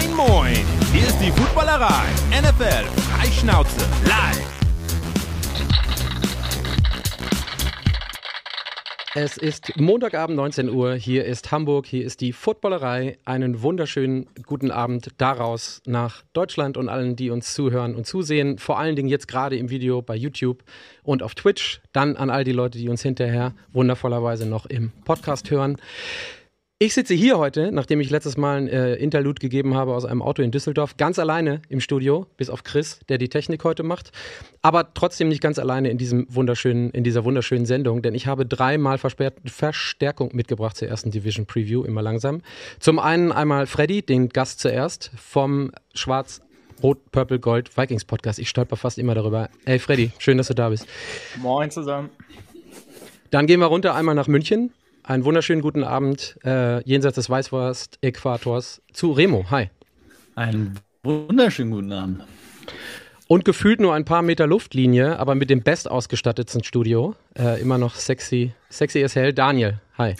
Moin, moin! Hier ist die Footballerei. NFL Freischnauze live. Es ist Montagabend 19 Uhr. Hier ist Hamburg. Hier ist die Footballerei. Einen wunderschönen guten Abend daraus nach Deutschland und allen, die uns zuhören und zusehen. Vor allen Dingen jetzt gerade im Video bei YouTube und auf Twitch. Dann an all die Leute, die uns hinterher wundervollerweise noch im Podcast hören. Ich sitze hier heute, nachdem ich letztes Mal ein äh, Interlude gegeben habe aus einem Auto in Düsseldorf, ganz alleine im Studio, bis auf Chris, der die Technik heute macht. Aber trotzdem nicht ganz alleine in, diesem wunderschönen, in dieser wunderschönen Sendung, denn ich habe dreimal Verstärkung mitgebracht zur ersten Division Preview, immer langsam. Zum einen einmal Freddy, den Gast zuerst, vom Schwarz Rot, Purple, Gold Vikings Podcast. Ich stolper fast immer darüber. Hey Freddy, schön, dass du da bist. Moin zusammen. Dann gehen wir runter einmal nach München einen wunderschönen guten Abend äh, jenseits des Weißwurst-Äquators zu Remo. Hi. Einen wunderschönen guten Abend. Und gefühlt nur ein paar Meter Luftlinie, aber mit dem bestausgestattetsten Studio. Äh, immer noch sexy, sexy as hell. Daniel, hi.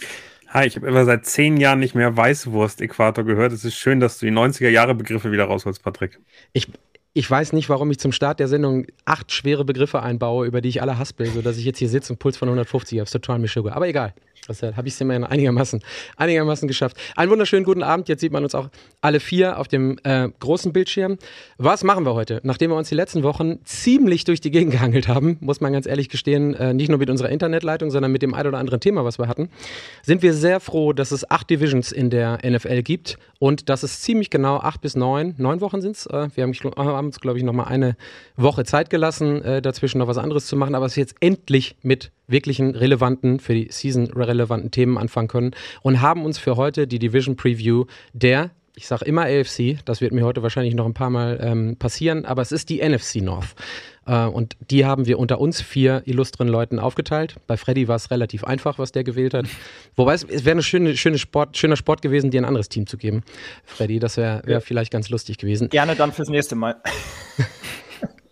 Hi, ich habe immer seit zehn Jahren nicht mehr Weißwurst-Äquator gehört. Es ist schön, dass du die 90er-Jahre-Begriffe wieder rausholst, Patrick. Ich, ich weiß nicht, warum ich zum Start der Sendung acht schwere Begriffe einbaue, über die ich alle haspel, sodass ich jetzt hier sitze und Puls von 150 habe. Total Mischuge. Aber egal. Deshalb habe ich es immerhin einigermaßen, einigermaßen geschafft. Einen wunderschönen guten Abend. Jetzt sieht man uns auch alle vier auf dem äh, großen Bildschirm. Was machen wir heute? Nachdem wir uns die letzten Wochen ziemlich durch die Gegend gehangelt haben, muss man ganz ehrlich gestehen, äh, nicht nur mit unserer Internetleitung, sondern mit dem ein oder anderen Thema, was wir hatten, sind wir sehr froh, dass es acht Divisions in der NFL gibt und dass es ziemlich genau acht bis neun, neun Wochen sind es. Äh, wir haben, haben uns, glaube ich, noch mal eine Woche Zeit gelassen, äh, dazwischen noch was anderes zu machen, aber es ist jetzt endlich mit wirklichen relevanten, für die Season relevanten Themen anfangen können und haben uns für heute die Division Preview der ich sage immer AFC, das wird mir heute wahrscheinlich noch ein paar Mal ähm, passieren, aber es ist die NFC North. Äh, und die haben wir unter uns vier illustren Leuten aufgeteilt. Bei Freddy war es relativ einfach, was der gewählt hat. Wobei es, es wäre ein schöne, schöne Sport, schöner Sport gewesen, dir ein anderes Team zu geben. Freddy, das wäre wär vielleicht ganz lustig gewesen. Gerne dann fürs nächste Mal.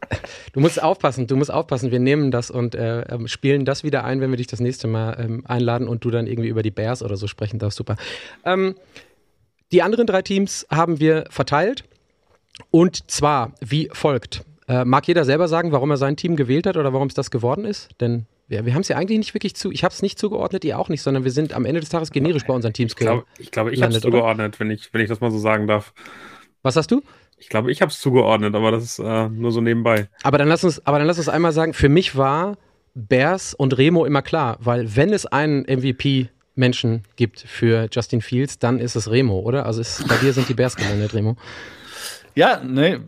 Du musst aufpassen, du musst aufpassen. Wir nehmen das und äh, ähm, spielen das wieder ein, wenn wir dich das nächste Mal ähm, einladen und du dann irgendwie über die Bears oder so sprechen darfst. Super. Ähm, die anderen drei Teams haben wir verteilt und zwar wie folgt. Äh, mag jeder selber sagen, warum er sein Team gewählt hat oder warum es das geworden ist? Denn wir, wir haben es ja eigentlich nicht wirklich zu. Ich habe es nicht zugeordnet, ihr auch nicht, sondern wir sind am Ende des Tages generisch bei unseren Teams gelandet. Ich glaube, ich, glaub, ich habe es zugeordnet, wenn ich, wenn ich das mal so sagen darf. Was hast du? Ich glaube, ich habe es zugeordnet, aber das ist äh, nur so nebenbei. Aber dann lass uns, aber dann lass uns einmal sagen, für mich war Bears und Remo immer klar, weil wenn es einen MVP Menschen gibt für Justin Fields, dann ist es Remo, oder? Also ist, bei dir sind die Bears gelandet, Remo. Ja, ne,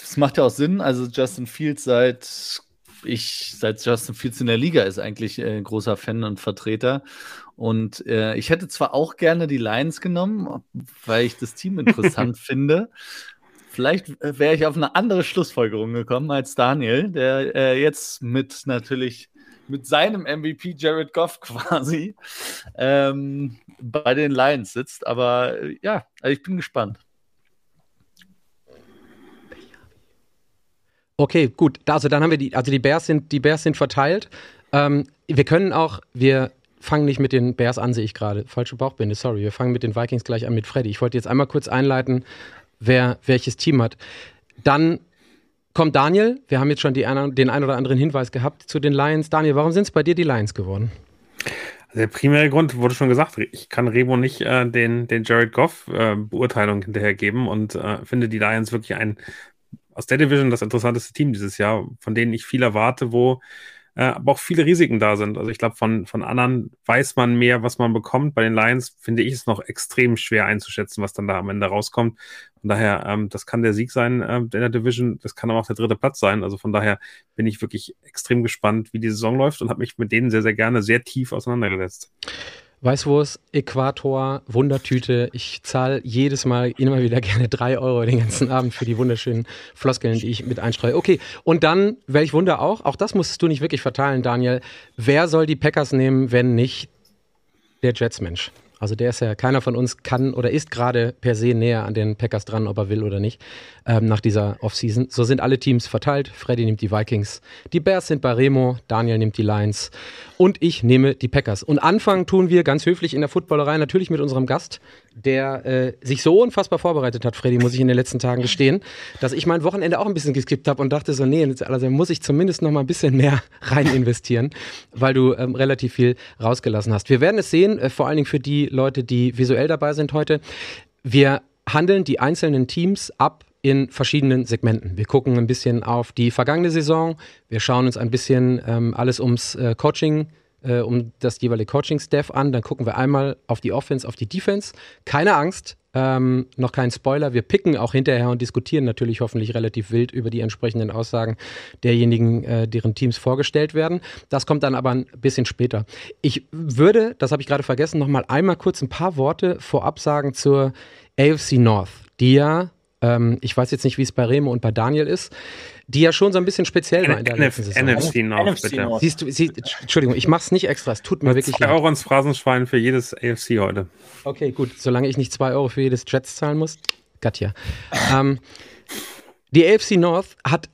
das macht ja auch Sinn. Also Justin Fields seit ich seit Justin Fields in der Liga ist eigentlich äh, ein großer Fan und Vertreter. Und äh, ich hätte zwar auch gerne die Lions genommen, weil ich das Team interessant finde. Vielleicht äh, wäre ich auf eine andere Schlussfolgerung gekommen als Daniel, der äh, jetzt mit natürlich mit seinem MVP Jared Goff quasi ähm, bei den Lions sitzt. Aber äh, ja, also ich bin gespannt. Okay, gut. Also dann haben wir die, also die Bears sind, die Bears sind verteilt. Ähm, wir können auch, wir fangen nicht mit den Bears an, sehe ich gerade. Falsche Bauchbinde, sorry. Wir fangen mit den Vikings gleich an mit Freddy. Ich wollte jetzt einmal kurz einleiten, wer welches Team hat. Dann kommt Daniel. Wir haben jetzt schon die, den ein oder anderen Hinweis gehabt zu den Lions. Daniel, warum sind es bei dir die Lions geworden? Also der primäre Grund wurde schon gesagt, ich kann Remo nicht äh, den, den Jared Goff äh, Beurteilung hinterhergeben und äh, finde die Lions wirklich ein aus der Division das interessanteste Team dieses Jahr, von denen ich viel erwarte, wo äh, aber auch viele Risiken da sind. Also ich glaube, von, von anderen weiß man mehr, was man bekommt. Bei den Lions finde ich es noch extrem schwer einzuschätzen, was dann da am Ende rauskommt. Von daher, ähm, das kann der Sieg sein äh, in der Division, das kann aber auch der dritte Platz sein. Also von daher bin ich wirklich extrem gespannt, wie die Saison läuft und habe mich mit denen sehr, sehr gerne sehr tief auseinandergesetzt. Weißwurst, Äquator, Wundertüte. Ich zahle jedes Mal immer wieder gerne drei Euro den ganzen Abend für die wunderschönen Floskeln, die ich mit einstreue. Okay, und dann, welch Wunder auch, auch das musstest du nicht wirklich verteilen, Daniel. Wer soll die Packers nehmen, wenn nicht der Jets-Mensch? Also der ist ja, keiner von uns kann oder ist gerade per se näher an den Packers dran, ob er will oder nicht, ähm, nach dieser Offseason. So sind alle Teams verteilt. Freddy nimmt die Vikings, die Bears sind bei Remo, Daniel nimmt die Lions und ich nehme die Packers. Und anfangen tun wir ganz höflich in der Footballerei natürlich mit unserem Gast, der äh, sich so unfassbar vorbereitet hat, Freddy, muss ich in den letzten Tagen gestehen, dass ich mein Wochenende auch ein bisschen geskippt habe und dachte so, nee, also muss ich zumindest noch mal ein bisschen mehr rein investieren, weil du ähm, relativ viel rausgelassen hast. Wir werden es sehen, äh, vor allen Dingen für die Leute, die visuell dabei sind heute. Wir handeln die einzelnen Teams ab in verschiedenen Segmenten. Wir gucken ein bisschen auf die vergangene Saison. Wir schauen uns ein bisschen ähm, alles ums äh, Coaching äh, um das jeweilige Coaching-Staff an. Dann gucken wir einmal auf die Offense, auf die Defense. Keine Angst, ähm, noch kein Spoiler. Wir picken auch hinterher und diskutieren natürlich hoffentlich relativ wild über die entsprechenden Aussagen derjenigen, äh, deren Teams vorgestellt werden. Das kommt dann aber ein bisschen später. Ich würde, das habe ich gerade vergessen, noch mal einmal kurz ein paar Worte vorab sagen zur AFC North, die ja ähm, ich weiß jetzt nicht, wie es bei Remo und bei Daniel ist, die ja schon so ein bisschen speziell war in der letzten Saison. NFC North, NFC bitte. North. Siehst du, sie, Entschuldigung, ich mach's nicht extra, es tut mir wirklich leid. Euro ins Phrasenschwein für jedes AFC heute. Okay, gut, solange ich nicht zwei Euro für jedes Jets zahlen muss. Katja. ähm, die AFC North hat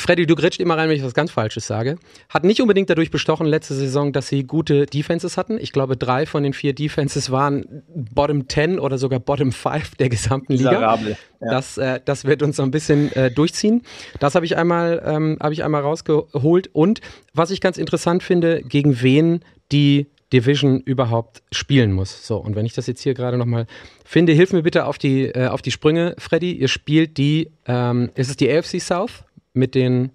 Freddy, du grätscht immer rein, wenn ich was ganz Falsches sage. Hat nicht unbedingt dadurch bestochen letzte Saison, dass sie gute Defenses hatten. Ich glaube, drei von den vier Defenses waren Bottom 10 oder sogar Bottom 5 der gesamten Liga. Ja. das, äh, das wird uns so ein bisschen äh, durchziehen. Das habe ich, einmal, ähm, hab ich einmal rausgeholt. Und was ich ganz interessant finde, gegen wen die Division überhaupt spielen muss. So, und wenn ich das jetzt hier gerade nochmal finde, hilf mir bitte auf die, äh, auf die Sprünge, Freddy. Ihr spielt die, ähm, ist es die AFC South? Mit den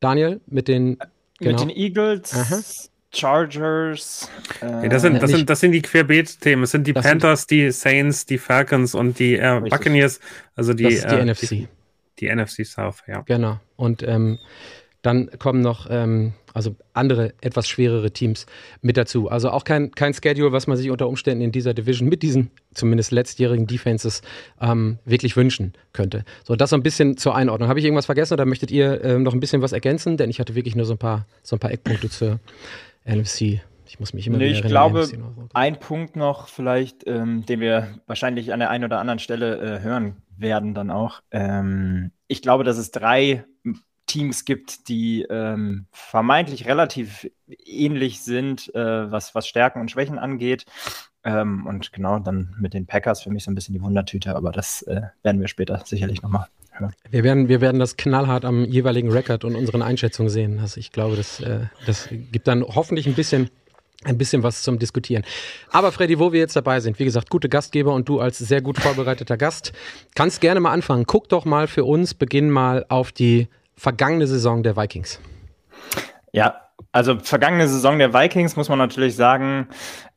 Daniel, mit den genau. mit den Eagles, Aha. Chargers. Äh, das, sind, das, sind, das sind die Querbeet-Themen. Es sind die Panthers, die Saints, die Falcons und die äh, Buccaneers. Also die, das ist die äh, NFC. Die, die, NFC South, ja. Genau. Und ähm, dann kommen noch ähm, also andere, etwas schwerere Teams mit dazu. Also auch kein, kein Schedule, was man sich unter Umständen in dieser Division mit diesen zumindest letztjährigen Defenses ähm, wirklich wünschen könnte. So, das so ein bisschen zur Einordnung. Habe ich irgendwas vergessen oder möchtet ihr ähm, noch ein bisschen was ergänzen? Denn ich hatte wirklich nur so ein paar, so ein paar Eckpunkte zur NFC. Ich muss mich immer nee, ich glaube, ein Punkt noch vielleicht, ähm, den wir wahrscheinlich an der einen oder anderen Stelle äh, hören werden dann auch. Ähm, ich glaube, dass es drei Teams gibt, die ähm, vermeintlich relativ ähnlich sind, äh, was, was Stärken und Schwächen angeht. Ähm, und genau, dann mit den Packers für mich so ein bisschen die Wundertüte, aber das äh, werden wir später sicherlich nochmal hören. Wir werden, wir werden das knallhart am jeweiligen Rekord und unseren Einschätzungen sehen. Also ich glaube, das, äh, das gibt dann hoffentlich ein bisschen ein bisschen was zum Diskutieren. Aber Freddy, wo wir jetzt dabei sind, wie gesagt, gute Gastgeber und du als sehr gut vorbereiteter Gast, kannst gerne mal anfangen. Guck doch mal für uns, beginn mal auf die vergangene Saison der Vikings? Ja, also vergangene Saison der Vikings muss man natürlich sagen,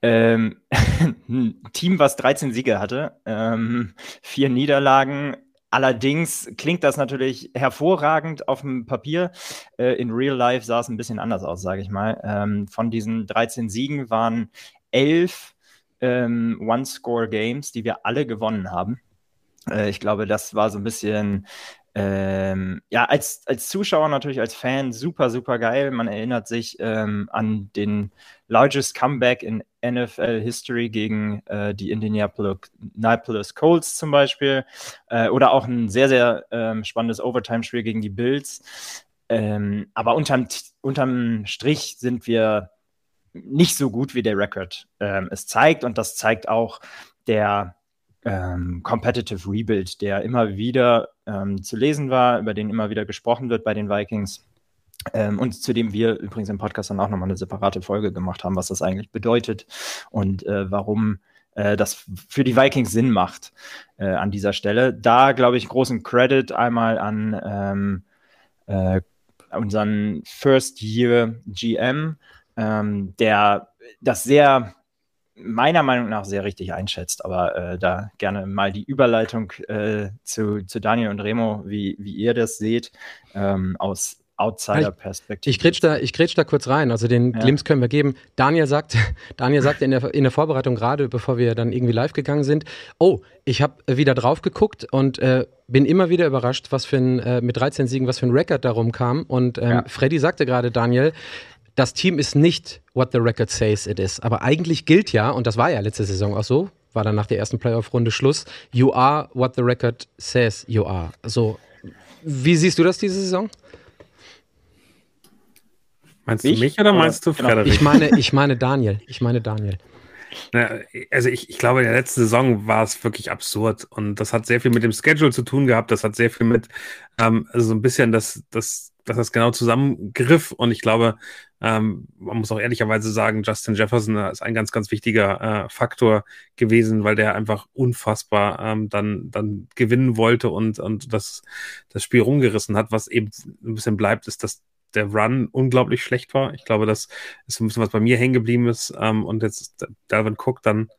ähm, ein Team, was 13 Siege hatte, ähm, vier Niederlagen. Allerdings klingt das natürlich hervorragend auf dem Papier. Äh, in Real Life sah es ein bisschen anders aus, sage ich mal. Ähm, von diesen 13 Siegen waren elf ähm, One-Score-Games, die wir alle gewonnen haben. Äh, ich glaube, das war so ein bisschen ähm, ja, als, als Zuschauer natürlich, als Fan super, super geil. Man erinnert sich ähm, an den largest Comeback in NFL History gegen äh, die Indianapolis Colts zum Beispiel. Äh, oder auch ein sehr, sehr ähm, spannendes Overtime-Spiel gegen die Bills. Ähm, aber unterm, unterm Strich sind wir nicht so gut, wie der Record ähm, es zeigt. Und das zeigt auch der ähm, Competitive Rebuild, der immer wieder ähm, zu lesen war, über den immer wieder gesprochen wird bei den Vikings. Ähm, und zu dem wir übrigens im Podcast dann auch nochmal eine separate Folge gemacht haben, was das eigentlich bedeutet und äh, warum äh, das für die Vikings Sinn macht äh, an dieser Stelle. Da glaube ich großen Credit einmal an ähm, äh, unseren First Year GM, ähm, der das sehr meiner Meinung nach sehr richtig einschätzt. Aber äh, da gerne mal die Überleitung äh, zu, zu Daniel und Remo, wie, wie ihr das seht, ähm, aus Outsider-Perspektive. Ich, ich grätsch da, ich grätsch da kurz rein, also den ja. Glimps können wir geben. Daniel sagt, Daniel sagte in der, in der Vorbereitung gerade, bevor wir dann irgendwie live gegangen sind, oh, ich habe wieder drauf geguckt und äh, bin immer wieder überrascht, was für ein, äh, mit 13 Siegen, was für ein Rekord darum kam. Und ähm, ja. Freddy sagte gerade, Daniel, das Team ist nicht what the record says it is. Aber eigentlich gilt ja, und das war ja letzte Saison auch so, war dann nach der ersten Playoff-Runde Schluss, you are what the record says you are. So, wie siehst du das diese Saison? Meinst du ich? mich oder meinst du genau. Frederik? Ich meine, ich meine Daniel. Ich meine Daniel. Also ich, ich glaube, in der letzten Saison war es wirklich absurd und das hat sehr viel mit dem Schedule zu tun gehabt. Das hat sehr viel mit, ähm, also so ein bisschen das, das, dass das genau zusammengriff und ich glaube, ähm, man muss auch ehrlicherweise sagen, Justin Jefferson ist ein ganz, ganz wichtiger äh, Faktor gewesen, weil der einfach unfassbar ähm, dann, dann gewinnen wollte und, und das, das Spiel rumgerissen hat. Was eben ein bisschen bleibt, ist, dass der Run unglaublich schlecht war. Ich glaube, das ist ein bisschen was bei mir hängen geblieben ist. Ähm, und jetzt Dalvin Cook dann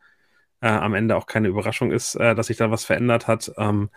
äh, am Ende auch keine Überraschung ist, äh, dass sich da was verändert hat. Ähm,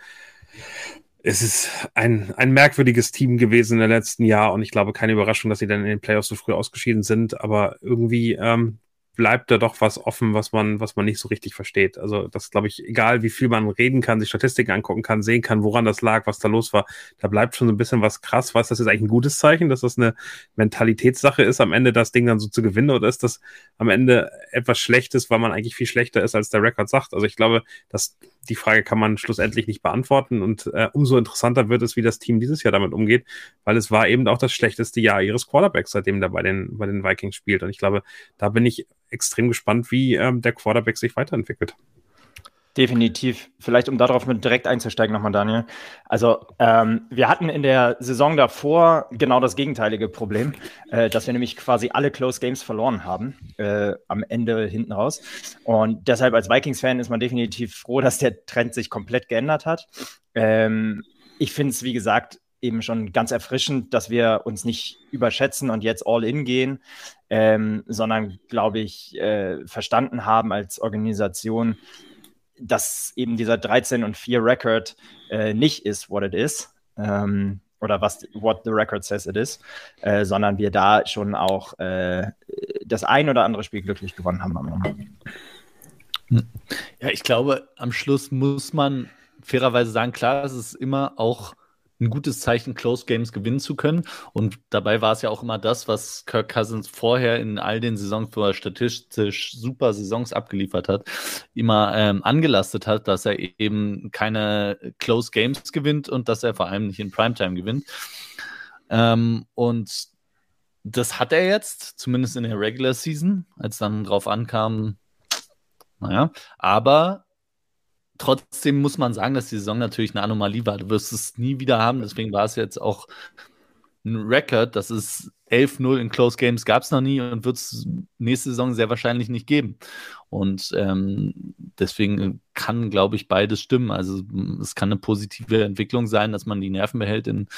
es ist ein, ein merkwürdiges Team gewesen in den letzten Jahr und ich glaube keine Überraschung, dass sie dann in den Playoffs so früh ausgeschieden sind, aber irgendwie ähm, bleibt da doch was offen, was man, was man nicht so richtig versteht. Also das glaube ich, egal wie viel man reden kann, sich Statistiken angucken kann, sehen kann, woran das lag, was da los war, da bleibt schon so ein bisschen was krass. Was das ist eigentlich ein gutes Zeichen, dass das eine Mentalitätssache ist, am Ende das Ding dann so zu gewinnen oder ist das am Ende etwas Schlechtes, weil man eigentlich viel schlechter ist, als der Rekord sagt. Also ich glaube, dass die Frage kann man schlussendlich nicht beantworten und äh, umso interessanter wird es, wie das Team dieses Jahr damit umgeht, weil es war eben auch das schlechteste Jahr ihres Quarterbacks, seitdem der bei den, bei den Vikings spielt. Und ich glaube, da bin ich extrem gespannt, wie ähm, der Quarterback sich weiterentwickelt. Definitiv. Vielleicht, um darauf mit direkt einzusteigen nochmal, Daniel. Also, ähm, wir hatten in der Saison davor genau das gegenteilige Problem, äh, dass wir nämlich quasi alle Close Games verloren haben, äh, am Ende hinten raus. Und deshalb als Vikings-Fan ist man definitiv froh, dass der Trend sich komplett geändert hat. Ähm, ich finde es, wie gesagt, eben schon ganz erfrischend, dass wir uns nicht überschätzen und jetzt all in gehen, ähm, sondern, glaube ich, äh, verstanden haben als Organisation, dass eben dieser 13 und 4 Record äh, nicht ist, what it is. Ähm, oder was what the record says it is, äh, sondern wir da schon auch äh, das ein oder andere Spiel glücklich gewonnen haben. Ja, ich glaube, am Schluss muss man fairerweise sagen, klar, es ist immer auch ein gutes Zeichen, Close Games gewinnen zu können. Und dabei war es ja auch immer das, was Kirk Cousins vorher in all den Saisons, wo er statistisch super Saisons abgeliefert hat, immer ähm, angelastet hat, dass er eben keine Close Games gewinnt und dass er vor allem nicht in Primetime gewinnt. Ähm, und das hat er jetzt, zumindest in der Regular Season, als dann drauf ankam, naja, aber trotzdem muss man sagen, dass die Saison natürlich eine Anomalie war. Du wirst es nie wieder haben, deswegen war es jetzt auch ein Record, das ist 11-0 in Close Games gab es noch nie und wird es nächste Saison sehr wahrscheinlich nicht geben. Und ähm, deswegen kann, glaube ich, beides stimmen. Also es kann eine positive Entwicklung sein, dass man die Nerven behält in,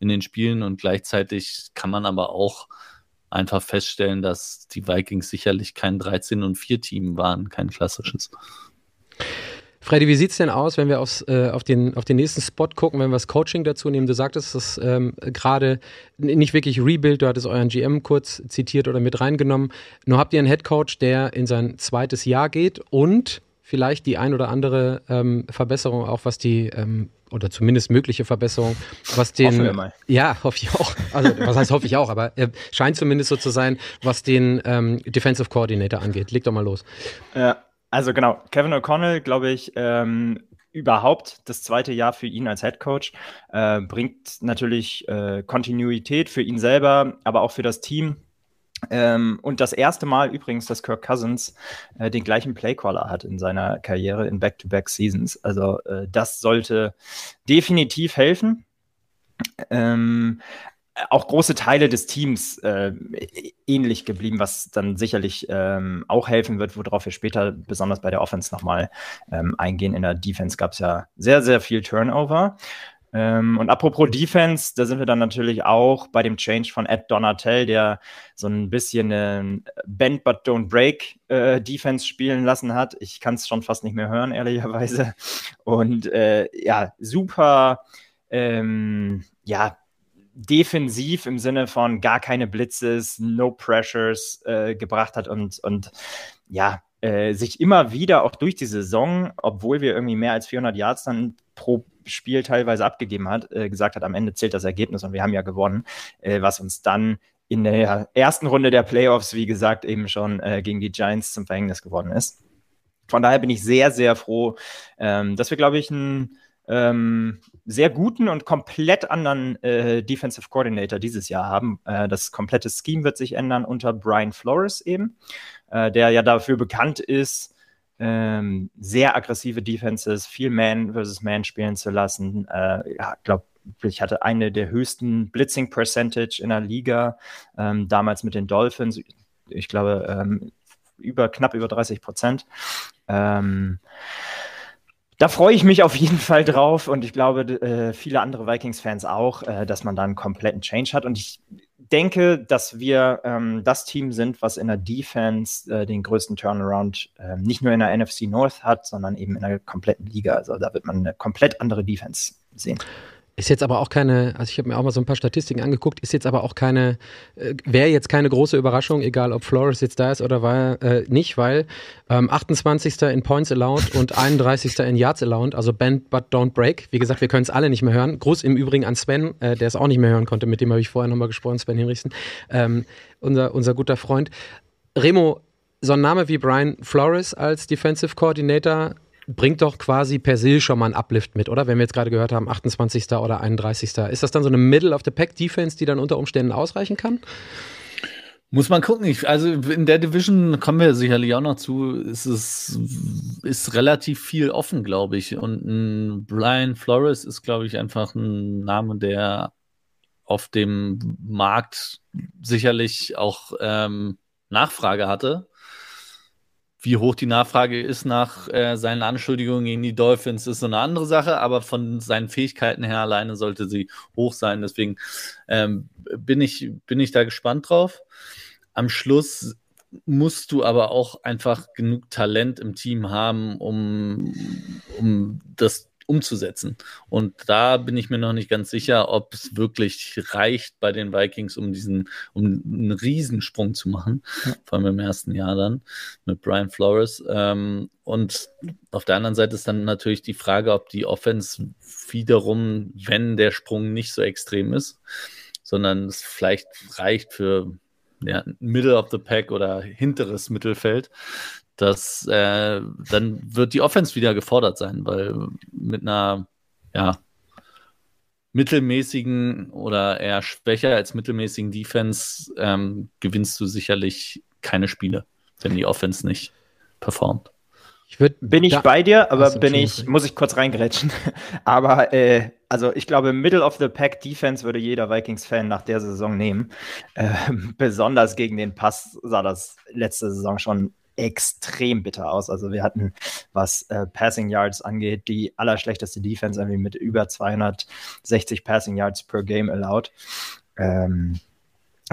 in den Spielen und gleichzeitig kann man aber auch einfach feststellen, dass die Vikings sicherlich kein 13 und 4 Team waren, kein klassisches. Freddy, wie sieht es denn aus, wenn wir aufs, äh, auf, den, auf den nächsten Spot gucken, wenn wir das Coaching dazu nehmen? Du sagtest das ähm, gerade nicht wirklich Rebuild, du hattest euren GM kurz zitiert oder mit reingenommen. Nur habt ihr einen Head Coach, der in sein zweites Jahr geht und vielleicht die ein oder andere ähm, Verbesserung, auch was die ähm, oder zumindest mögliche Verbesserung, was den. Hoffen wir mal. Ja, hoffe ich auch. Also, was heißt hoffe ich auch, aber äh, scheint zumindest so zu sein, was den ähm, Defensive Coordinator angeht. Leg doch mal los. Ja, also genau, Kevin O'Connell, glaube ich, ähm, überhaupt das zweite Jahr für ihn als Head Coach äh, bringt natürlich äh, Kontinuität für ihn selber, aber auch für das Team. Ähm, und das erste Mal übrigens, dass Kirk Cousins äh, den gleichen Playcaller hat in seiner Karriere in Back-to-Back -Back Seasons. Also äh, das sollte definitiv helfen. Ähm, auch große Teile des Teams äh, ähnlich geblieben, was dann sicherlich ähm, auch helfen wird, worauf wir später besonders bei der Offense nochmal ähm, eingehen. In der Defense gab es ja sehr, sehr viel Turnover. Ähm, und apropos Defense, da sind wir dann natürlich auch bei dem Change von Ed Donatel, der so ein bisschen eine Bend but don't break äh, Defense spielen lassen hat. Ich kann es schon fast nicht mehr hören, ehrlicherweise. Und äh, ja, super. Ähm, ja, defensiv im Sinne von gar keine Blitzes, no pressures äh, gebracht hat und, und ja, äh, sich immer wieder auch durch die Saison, obwohl wir irgendwie mehr als 400 Yards dann pro Spiel teilweise abgegeben hat, äh, gesagt hat, am Ende zählt das Ergebnis und wir haben ja gewonnen, äh, was uns dann in der ersten Runde der Playoffs, wie gesagt, eben schon äh, gegen die Giants zum Verhängnis geworden ist. Von daher bin ich sehr, sehr froh, ähm, dass wir, glaube ich, einen ähm, sehr guten und komplett anderen äh, Defensive Coordinator dieses Jahr haben. Äh, das komplette Scheme wird sich ändern unter Brian Flores eben, äh, der ja dafür bekannt ist, ähm, sehr aggressive Defenses, viel Man versus Man spielen zu lassen. Äh, ja, glaube ich hatte eine der höchsten Blitzing Percentage in der Liga, ähm, damals mit den Dolphins. Ich glaube, ähm, über knapp über 30 Prozent. Ähm, da freue ich mich auf jeden Fall drauf und ich glaube, äh, viele andere Vikings-Fans auch, äh, dass man da einen kompletten Change hat. Und ich denke, dass wir ähm, das Team sind, was in der Defense äh, den größten Turnaround äh, nicht nur in der NFC North hat, sondern eben in der kompletten Liga. Also da wird man eine komplett andere Defense sehen. Ist jetzt aber auch keine, also ich habe mir auch mal so ein paar Statistiken angeguckt, ist jetzt aber auch keine, äh, wäre jetzt keine große Überraschung, egal ob Flores jetzt da ist oder war, äh, nicht, weil ähm, 28. in Points allowed und 31. in Yards allowed, also Bend but don't break. Wie gesagt, wir können es alle nicht mehr hören. Gruß im Übrigen an Sven, äh, der es auch nicht mehr hören konnte, mit dem habe ich vorher nochmal gesprochen, Sven Hinrichsen, ähm, unser, unser guter Freund. Remo, so ein Name wie Brian Flores als Defensive Coordinator bringt doch quasi per se schon mal einen Uplift mit, oder? Wenn wir jetzt gerade gehört haben, 28. oder 31. Ist das dann so eine Middle of the Pack Defense, die dann unter Umständen ausreichen kann? Muss man gucken. Ich, also in der Division kommen wir sicherlich auch noch zu. Ist es ist relativ viel offen, glaube ich. Und ein Brian Flores ist, glaube ich, einfach ein Name, der auf dem Markt sicherlich auch ähm, Nachfrage hatte. Wie hoch die Nachfrage ist nach äh, seinen Anschuldigungen gegen die Dolphins, ist so eine andere Sache, aber von seinen Fähigkeiten her alleine sollte sie hoch sein. Deswegen ähm, bin, ich, bin ich da gespannt drauf. Am Schluss musst du aber auch einfach genug Talent im Team haben, um, um das umzusetzen. Und da bin ich mir noch nicht ganz sicher, ob es wirklich reicht bei den Vikings, um diesen, um einen Riesensprung zu machen, ja. vor allem im ersten Jahr dann mit Brian Flores. Ähm, und auf der anderen Seite ist dann natürlich die Frage, ob die Offense wiederum, wenn der Sprung nicht so extrem ist, sondern es vielleicht reicht für ja, Middle of the Pack oder hinteres Mittelfeld, dass äh, dann wird die Offense wieder gefordert sein, weil mit einer ja, mittelmäßigen oder eher schwächer als mittelmäßigen Defense ähm, gewinnst du sicherlich keine Spiele, wenn die Offense nicht performt. Ich würd, bin ich bei dir, aber bin ich, muss ich kurz reingrätschen. aber äh, also ich glaube, Middle of the Pack Defense würde jeder Vikings-Fan nach der Saison nehmen. Äh, besonders gegen den Pass sah das letzte Saison schon extrem bitter aus. Also wir hatten, was äh, Passing Yards angeht, die allerschlechteste Defense irgendwie mit über 260 Passing Yards per Game allowed. Ähm,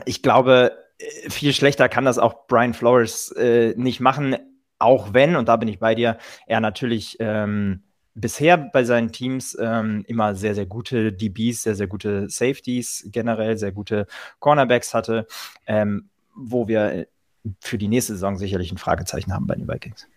ich glaube, äh, viel schlechter kann das auch Brian Flores äh, nicht machen, auch wenn, und da bin ich bei dir, er natürlich ähm, bisher bei seinen Teams ähm, immer sehr, sehr gute DBs, sehr, sehr gute Safeties, generell sehr gute Cornerbacks hatte, ähm, wo wir für die nächste Saison sicherlich ein Fragezeichen haben bei den Vikings.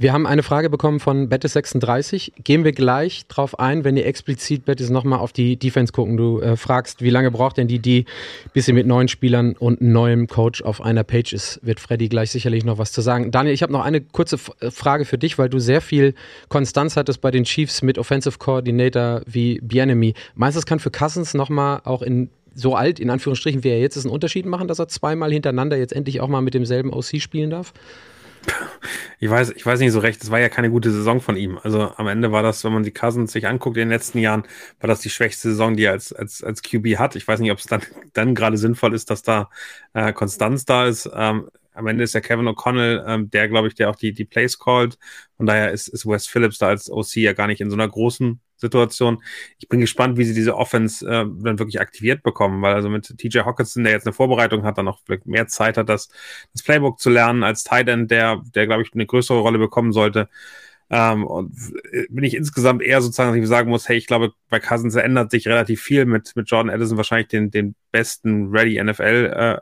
Wir haben eine Frage bekommen von Bettes36. Gehen wir gleich drauf ein, wenn ihr explizit, Bettes, nochmal auf die Defense gucken. Du äh, fragst, wie lange braucht denn die, die bis sie mit neuen Spielern und neuem Coach auf einer Page ist? Wird Freddy gleich sicherlich noch was zu sagen. Daniel, ich habe noch eine kurze äh, Frage für dich, weil du sehr viel Konstanz hattest bei den Chiefs mit Offensive Coordinator wie Bienemy. Meinst du, es kann für Cousins nochmal auch in so alt, in Anführungsstrichen, wie er jetzt ist, einen Unterschied machen, dass er zweimal hintereinander jetzt endlich auch mal mit demselben OC spielen darf? Ich weiß, ich weiß nicht so recht. Es war ja keine gute Saison von ihm. Also am Ende war das, wenn man die Cousins sich anguckt in den letzten Jahren, war das die schwächste Saison, die er als, als, als QB hat. Ich weiß nicht, ob es dann, dann gerade sinnvoll ist, dass da äh, Konstanz da ist. Ähm, am Ende ist ja Kevin O'Connell, ähm, der, glaube ich, der auch die, die Plays called. Von daher ist, ist Wes Phillips da als OC ja gar nicht in so einer großen Situation. Ich bin gespannt, wie sie diese Offense äh, dann wirklich aktiviert bekommen, weil also mit TJ Hawkinson, der jetzt eine Vorbereitung hat, dann auch mehr Zeit hat, das, das Playbook zu lernen als Tight End, der, der glaube ich, eine größere Rolle bekommen sollte. Ähm, und bin ich insgesamt eher sozusagen, dass ich sagen muss, hey, ich glaube, bei Cousins ändert sich relativ viel mit, mit Jordan Addison wahrscheinlich den, den besten Ready NFL äh,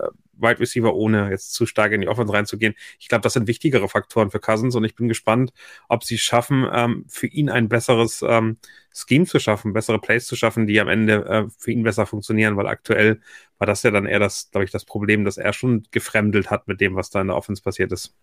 äh, Wide Receiver, ohne jetzt zu stark in die Offense reinzugehen. Ich glaube, das sind wichtigere Faktoren für Cousins und ich bin gespannt, ob sie schaffen, ähm, für ihn ein besseres ähm, Scheme zu schaffen, bessere Plays zu schaffen, die am Ende äh, für ihn besser funktionieren, weil aktuell war das ja dann eher das, glaube ich, das Problem, dass er schon gefremdelt hat mit dem, was da in der Offense passiert ist.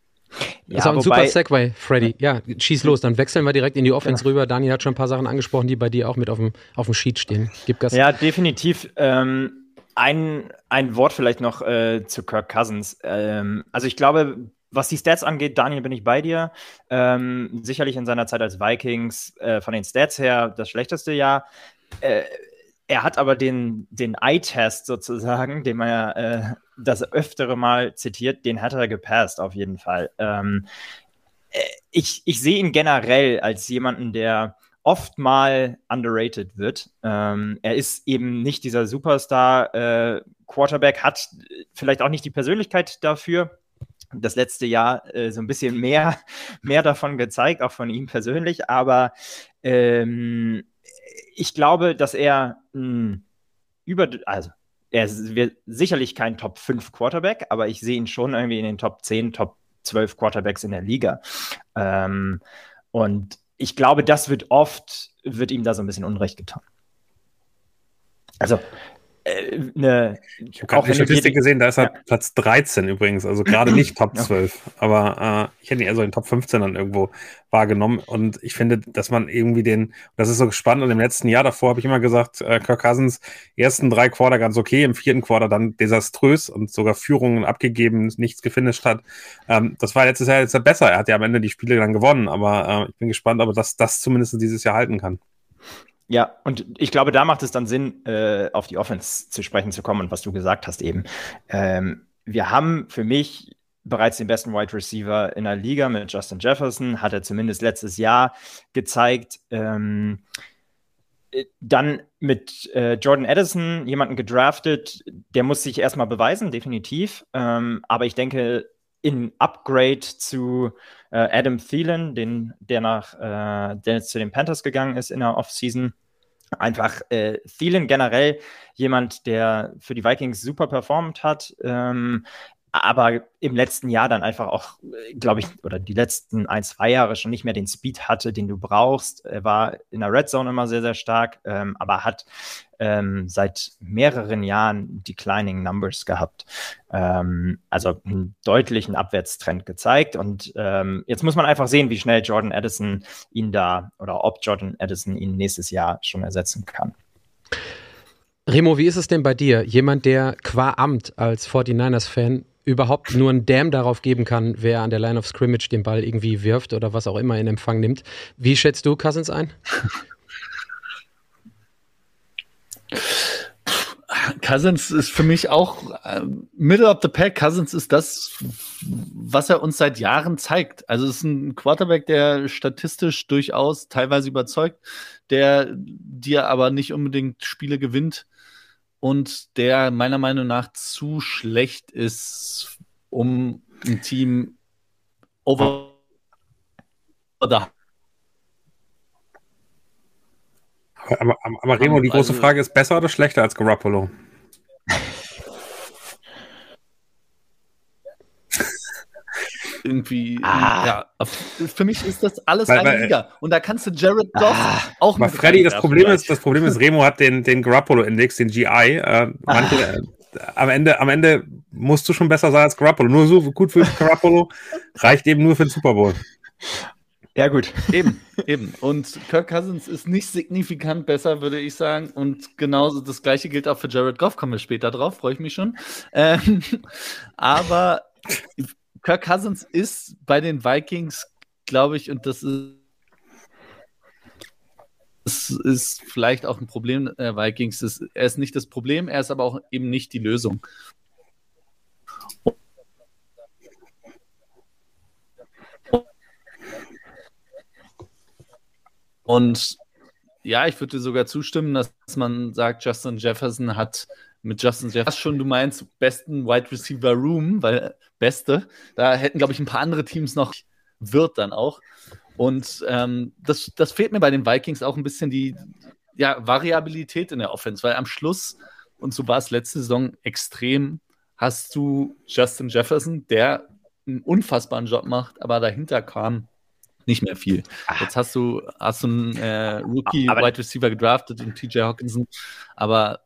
Ja, das ist auch ein super Segway, Freddy. Ja, schieß los, dann wechseln wir direkt in die Offense ja. rüber. Daniel hat schon ein paar Sachen angesprochen, die bei dir auch mit auf dem, auf dem Sheet stehen. Gib Gas. Ja, definitiv. Ähm, ein, ein Wort vielleicht noch äh, zu Kirk Cousins. Ähm, also ich glaube, was die Stats angeht, Daniel, bin ich bei dir. Ähm, sicherlich in seiner Zeit als Vikings äh, von den Stats her das schlechteste Jahr. Äh, er hat aber den, den Eye-Test sozusagen, den man ja äh, das öftere Mal zitiert, den hat er gepasst, auf jeden Fall. Ähm, äh, ich, ich sehe ihn generell als jemanden, der oft mal underrated wird. Ähm, er ist eben nicht dieser Superstar-Quarterback, äh, hat vielleicht auch nicht die Persönlichkeit dafür. Das letzte Jahr äh, so ein bisschen mehr, mehr davon gezeigt, auch von ihm persönlich, aber ähm, ich glaube, dass er mh, hm, über, also er wird sicherlich kein Top 5 Quarterback, aber ich sehe ihn schon irgendwie in den Top 10, Top 12 Quarterbacks in der Liga. Ähm, und ich glaube, das wird oft, wird ihm da so ein bisschen Unrecht getan. Also, äh, eine, ich habe gerade die Statistik gesehen, da ist er ja. Platz 13 übrigens, also gerade nicht Top 12, ja. aber äh, ich hätte ihn eher so in Top 15 dann irgendwo wahrgenommen und ich finde, dass man irgendwie den, das ist so spannend und im letzten Jahr davor habe ich immer gesagt, äh, Kirk Cousins, ersten drei Quarter ganz okay, im vierten Quarter dann desaströs und sogar Führungen abgegeben, nichts gefinisht hat. Ähm, das war letztes Jahr jetzt besser, er hat ja am Ende die Spiele dann gewonnen, aber äh, ich bin gespannt, ob er das, das zumindest dieses Jahr halten kann. Ja, und ich glaube, da macht es dann Sinn, äh, auf die Offense zu sprechen zu kommen und was du gesagt hast eben. Ähm, wir haben für mich bereits den besten Wide Receiver in der Liga mit Justin Jefferson, hat er zumindest letztes Jahr gezeigt. Ähm, äh, dann mit äh, Jordan Addison jemanden gedraftet, der muss sich erstmal beweisen, definitiv. Ähm, aber ich denke, in Upgrade zu äh, Adam Thielen, den, der nach äh, der zu den Panthers gegangen ist in der Offseason. Einfach äh, Thielen generell jemand, der für die Vikings super performt hat. Ähm, aber im letzten Jahr dann einfach auch, glaube ich, oder die letzten ein, zwei Jahre schon nicht mehr den Speed hatte, den du brauchst. Er war in der Red Zone immer sehr, sehr stark, ähm, aber hat ähm, seit mehreren Jahren declining Numbers gehabt. Ähm, also einen deutlichen Abwärtstrend gezeigt. Und ähm, jetzt muss man einfach sehen, wie schnell Jordan Addison ihn da oder ob Jordan Addison ihn nächstes Jahr schon ersetzen kann. Remo, wie ist es denn bei dir? Jemand, der qua Amt als 49ers-Fan überhaupt nur ein Dam darauf geben kann, wer an der Line of Scrimmage den Ball irgendwie wirft oder was auch immer in Empfang nimmt. Wie schätzt du Cousins ein? Cousins ist für mich auch äh, Middle of the Pack. Cousins ist das, was er uns seit Jahren zeigt. Also es ist ein Quarterback, der statistisch durchaus teilweise überzeugt, der dir aber nicht unbedingt Spiele gewinnt und der meiner Meinung nach zu schlecht ist, um ein Team over aber, aber, aber Remo, die große also, Frage ist, besser oder schlechter als Garoppolo? Irgendwie. Ah. Ja, für mich ist das alles weil, eine weil, Liga. Und da kannst du Jared Goff ah. auch mal. Freddy, das Problem ist, das Problem ist, Remo hat den, den Garoppolo-Index, den GI. Äh, manche, ah. äh, am, Ende, am Ende musst du schon besser sein als Garoppolo. Nur so gut für Garoppolo reicht eben nur für den Super Bowl. Ja, gut. Eben, eben. Und Kirk Cousins ist nicht signifikant besser, würde ich sagen. Und genauso das gleiche gilt auch für Jared Goff, kommen wir später drauf, freue ich mich schon. Ähm, aber Kirk Cousins ist bei den Vikings, glaube ich, und das ist, das ist vielleicht auch ein Problem der Vikings. Das, er ist nicht das Problem, er ist aber auch eben nicht die Lösung. Und ja, ich würde sogar zustimmen, dass man sagt, Justin Jefferson hat mit Justin Jefferson schon, du meinst, besten Wide Receiver Room, weil beste, da hätten, glaube ich, ein paar andere Teams noch, wird dann auch. Und ähm, das, das fehlt mir bei den Vikings auch ein bisschen die ja, Variabilität in der Offense, weil am Schluss, und so war es letzte Saison extrem, hast du Justin Jefferson, der einen unfassbaren Job macht, aber dahinter kam nicht mehr viel. Ach. Jetzt hast du, hast du einen äh, Rookie-Wide Receiver gedraftet in TJ Hawkinson, aber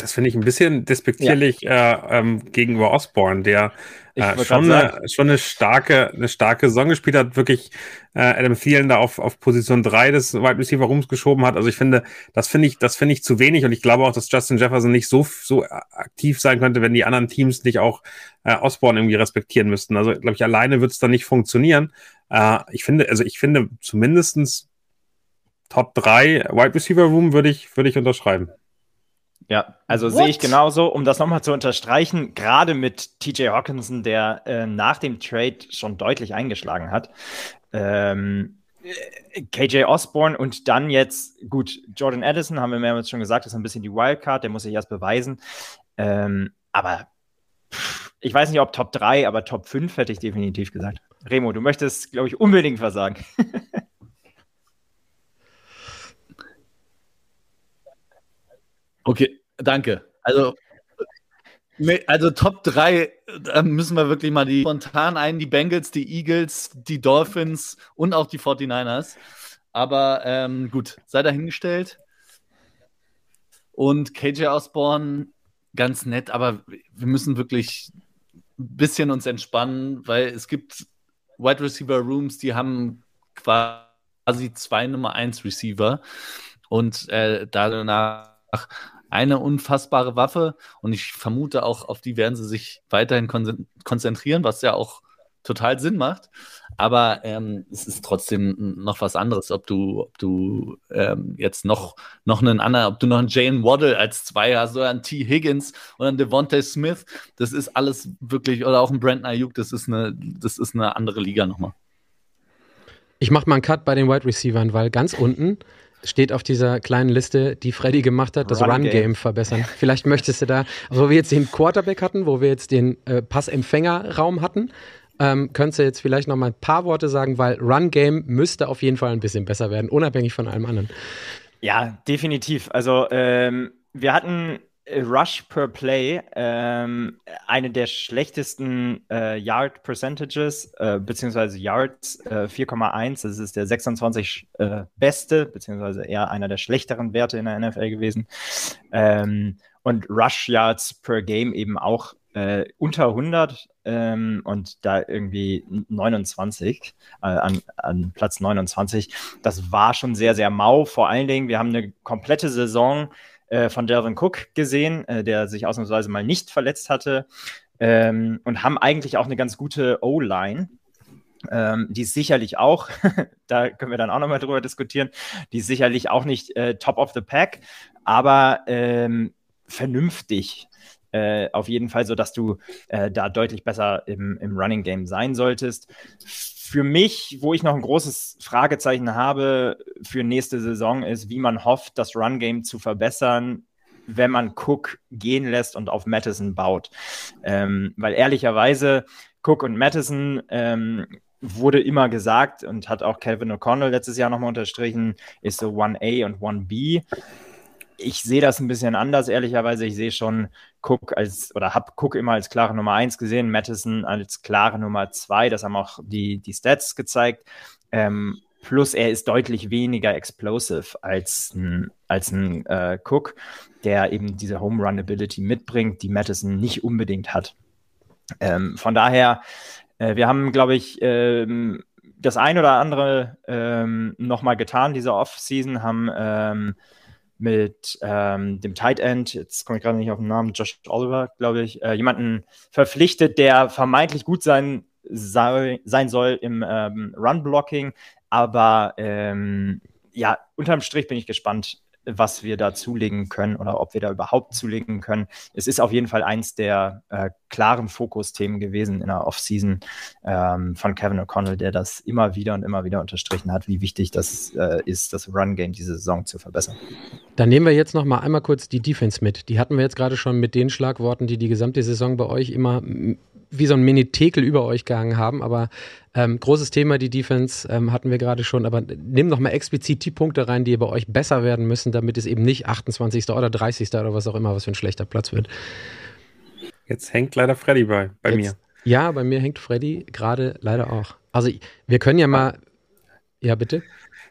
das finde ich ein bisschen despektierlich ja. äh, ähm, gegenüber Osborne, der äh, schon, eine, schon eine starke, eine starke Saison gespielt hat, wirklich äh, Adam Thielen da auf, auf Position 3 des Wide Receiver Rooms geschoben hat. Also ich finde, das finde ich, das finde ich zu wenig und ich glaube auch, dass Justin Jefferson nicht so, so aktiv sein könnte, wenn die anderen Teams nicht auch äh, Osborne irgendwie respektieren müssten. Also glaube ich, alleine wird es dann nicht funktionieren. Äh, ich finde, also ich finde zumindestens Top 3 Wide Receiver Room würde ich, würde ich unterschreiben. Ja, also sehe ich genauso, um das nochmal zu unterstreichen, gerade mit TJ Hawkinson, der äh, nach dem Trade schon deutlich eingeschlagen hat. Ähm, äh, KJ Osborne und dann jetzt, gut, Jordan Addison, haben wir mehrmals schon gesagt, ist ein bisschen die Wildcard, der muss sich erst beweisen. Ähm, aber ich weiß nicht, ob Top 3, aber Top 5 hätte ich definitiv gesagt. Remo, du möchtest, glaube ich, unbedingt versagen. okay, Danke. Also, also Top 3, da müssen wir wirklich mal die spontan ein, die Bengals, die Eagles, die Dolphins und auch die 49ers. Aber ähm, gut, sei dahingestellt. Und KJ Osborne, ganz nett, aber wir müssen wirklich ein bisschen uns entspannen, weil es gibt Wide Receiver Rooms, die haben quasi zwei Nummer 1 Receiver. Und äh, danach eine unfassbare Waffe und ich vermute auch, auf die werden sie sich weiterhin konzentrieren, was ja auch total Sinn macht. Aber ähm, es ist trotzdem noch was anderes, ob du, ob du ähm, jetzt noch, noch einen anderen, ob du noch einen Jane Waddle als zwei hast oder einen T. Higgins oder einen Devontae Smith, das ist alles wirklich, oder auch ein Brandon Ayuk, das ist eine, das ist eine andere Liga nochmal. Ich mache mal einen Cut bei den Wide Receivers, weil ganz unten steht auf dieser kleinen Liste, die Freddy gemacht hat, das Run-Game Run verbessern. Vielleicht möchtest du da, wo wir jetzt den Quarterback hatten, wo wir jetzt den äh, Passempfängerraum hatten, ähm, könntest du jetzt vielleicht noch mal ein paar Worte sagen, weil Run-Game müsste auf jeden Fall ein bisschen besser werden, unabhängig von allem anderen. Ja, definitiv. Also ähm, wir hatten Rush per Play ähm, eine der schlechtesten äh, Yard Percentages, äh, beziehungsweise Yards äh, 4,1. Das ist der 26 äh, beste, beziehungsweise eher einer der schlechteren Werte in der NFL gewesen. Ähm, und Rush Yards per Game eben auch äh, unter 100 ähm, und da irgendwie 29 äh, an, an Platz 29. Das war schon sehr, sehr mau. Vor allen Dingen, wir haben eine komplette Saison äh, von Delvin Cook gesehen, äh, der sich ausnahmsweise mal nicht verletzt hatte ähm, und haben eigentlich auch eine ganz gute O-Line. Ähm, die ist sicherlich auch, da können wir dann auch nochmal drüber diskutieren, die ist sicherlich auch nicht äh, top of the pack, aber ähm, vernünftig äh, auf jeden Fall, so dass du äh, da deutlich besser im, im Running Game sein solltest für mich, wo ich noch ein großes Fragezeichen habe für nächste Saison, ist, wie man hofft, das Run-Game zu verbessern, wenn man Cook gehen lässt und auf Madison baut. Ähm, weil ehrlicherweise, Cook und Madison ähm, wurde immer gesagt und hat auch Calvin O'Connell letztes Jahr nochmal unterstrichen, ist so 1A und 1B ich sehe das ein bisschen anders, ehrlicherweise. Ich sehe schon Cook als, oder habe Cook immer als klare Nummer 1 gesehen, Madison als klare Nummer 2. Das haben auch die, die Stats gezeigt. Ähm, plus er ist deutlich weniger explosive als ein, als ein äh, Cook, der eben diese Home Run Ability mitbringt, die Madison nicht unbedingt hat. Ähm, von daher, äh, wir haben, glaube ich, ähm, das ein oder andere ähm, nochmal getan, diese Off-Season, haben ähm, mit ähm, dem Tight End, jetzt komme ich gerade nicht auf den Namen, Josh Oliver, glaube ich, äh, jemanden verpflichtet, der vermeintlich gut sein, sei, sein soll im ähm, Run-Blocking. Aber ähm, ja, unterm Strich bin ich gespannt, was wir da zulegen können oder ob wir da überhaupt zulegen können. Es ist auf jeden Fall eins der äh, klaren Fokusthemen gewesen in der Offseason ähm, von Kevin O'Connell, der das immer wieder und immer wieder unterstrichen hat, wie wichtig das äh, ist, das Run-Game diese Saison zu verbessern. Dann nehmen wir jetzt noch mal einmal kurz die Defense mit. Die hatten wir jetzt gerade schon mit den Schlagworten, die die gesamte Saison bei euch immer wie so ein Mini-Tekel über euch gehangen haben. Aber ähm, großes Thema, die Defense ähm, hatten wir gerade schon. Aber nimm noch mal explizit die Punkte rein, die bei euch besser werden müssen, damit es eben nicht 28. oder 30. oder was auch immer, was für ein schlechter Platz wird. Jetzt hängt leider Freddy bei, bei Jetzt, mir. Ja, bei mir hängt Freddy gerade leider auch. Also wir können ja mal. Ja, bitte.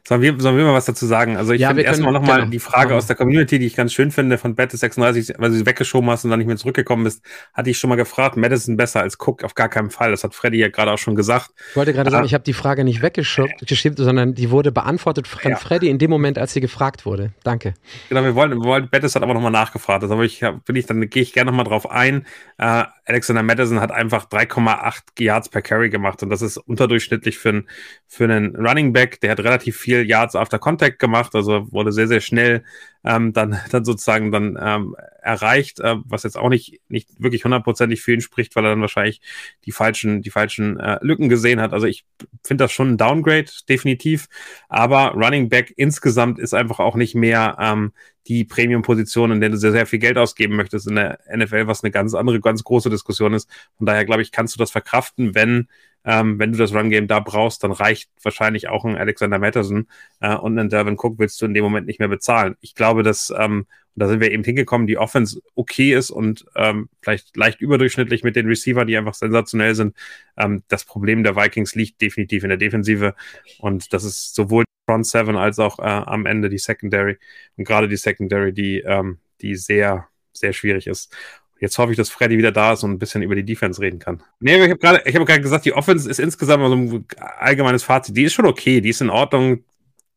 Sollen wir, sollen wir mal was dazu sagen? Also ich Ja, finde erstmal nochmal genau. die Frage aus der Community, die ich ganz schön finde, von Bette36, weil du sie weggeschoben hast und dann nicht mehr zurückgekommen bist, hatte ich schon mal gefragt, Madison besser als Cook? Auf gar keinen Fall. Das hat Freddy ja gerade auch schon gesagt. Ich wollte gerade sagen, Ah. ich habe die Frage nicht weggeschickt, sondern die wurde beantwortet von Ja. Freddy in dem Moment, als sie gefragt wurde. Danke. Genau, wir wollen, wir wollen Bettis hat aber nochmal nachgefragt. Das habe ich, bin ich, dann gehe ich gerne nochmal drauf ein. Äh, Alexander Madison hat einfach 3,8 Yards per Carry gemacht und das ist unterdurchschnittlich für, einen für einen Running Back. Der hat relativ viel Yards after Contact gemacht, also wurde sehr, sehr schnell ähm, dann, dann sozusagen dann ähm, erreicht, äh, was jetzt auch nicht, nicht wirklich hundertprozentig für ihn spricht, weil er dann wahrscheinlich die falschen, die falschen äh, Lücken gesehen hat. Also ich finde das schon ein Downgrade, definitiv. Aber Running Back insgesamt ist einfach auch nicht mehr ähm, die Premium-Position, in der du sehr, sehr viel Geld ausgeben möchtest in der NFL, was eine ganz andere, ganz große Diskussion ist. Von daher glaube ich, kannst du das verkraften, wenn, ähm, wenn du das Run-Game da brauchst, dann reicht wahrscheinlich auch ein Alexander Matterson äh, und einen Dervin Cook willst du in dem Moment nicht mehr bezahlen. Ich glaube, dass, ähm, und da sind wir eben hingekommen, die Offense okay ist und ähm, vielleicht leicht überdurchschnittlich mit den Receiver, die einfach sensationell sind. Ähm, das Problem der Vikings liegt definitiv in der Defensive und das ist sowohl Front Seven als auch äh, am Ende die Secondary und gerade die Secondary, die, ähm, die sehr, sehr schwierig ist. Jetzt hoffe ich, dass Freddy wieder da ist und ein bisschen über die Defense reden kann. Nee, ich habe gerade, gerade gesagt, die Offense ist insgesamt so ein allgemeines Fazit. Die ist schon okay, die ist in Ordnung.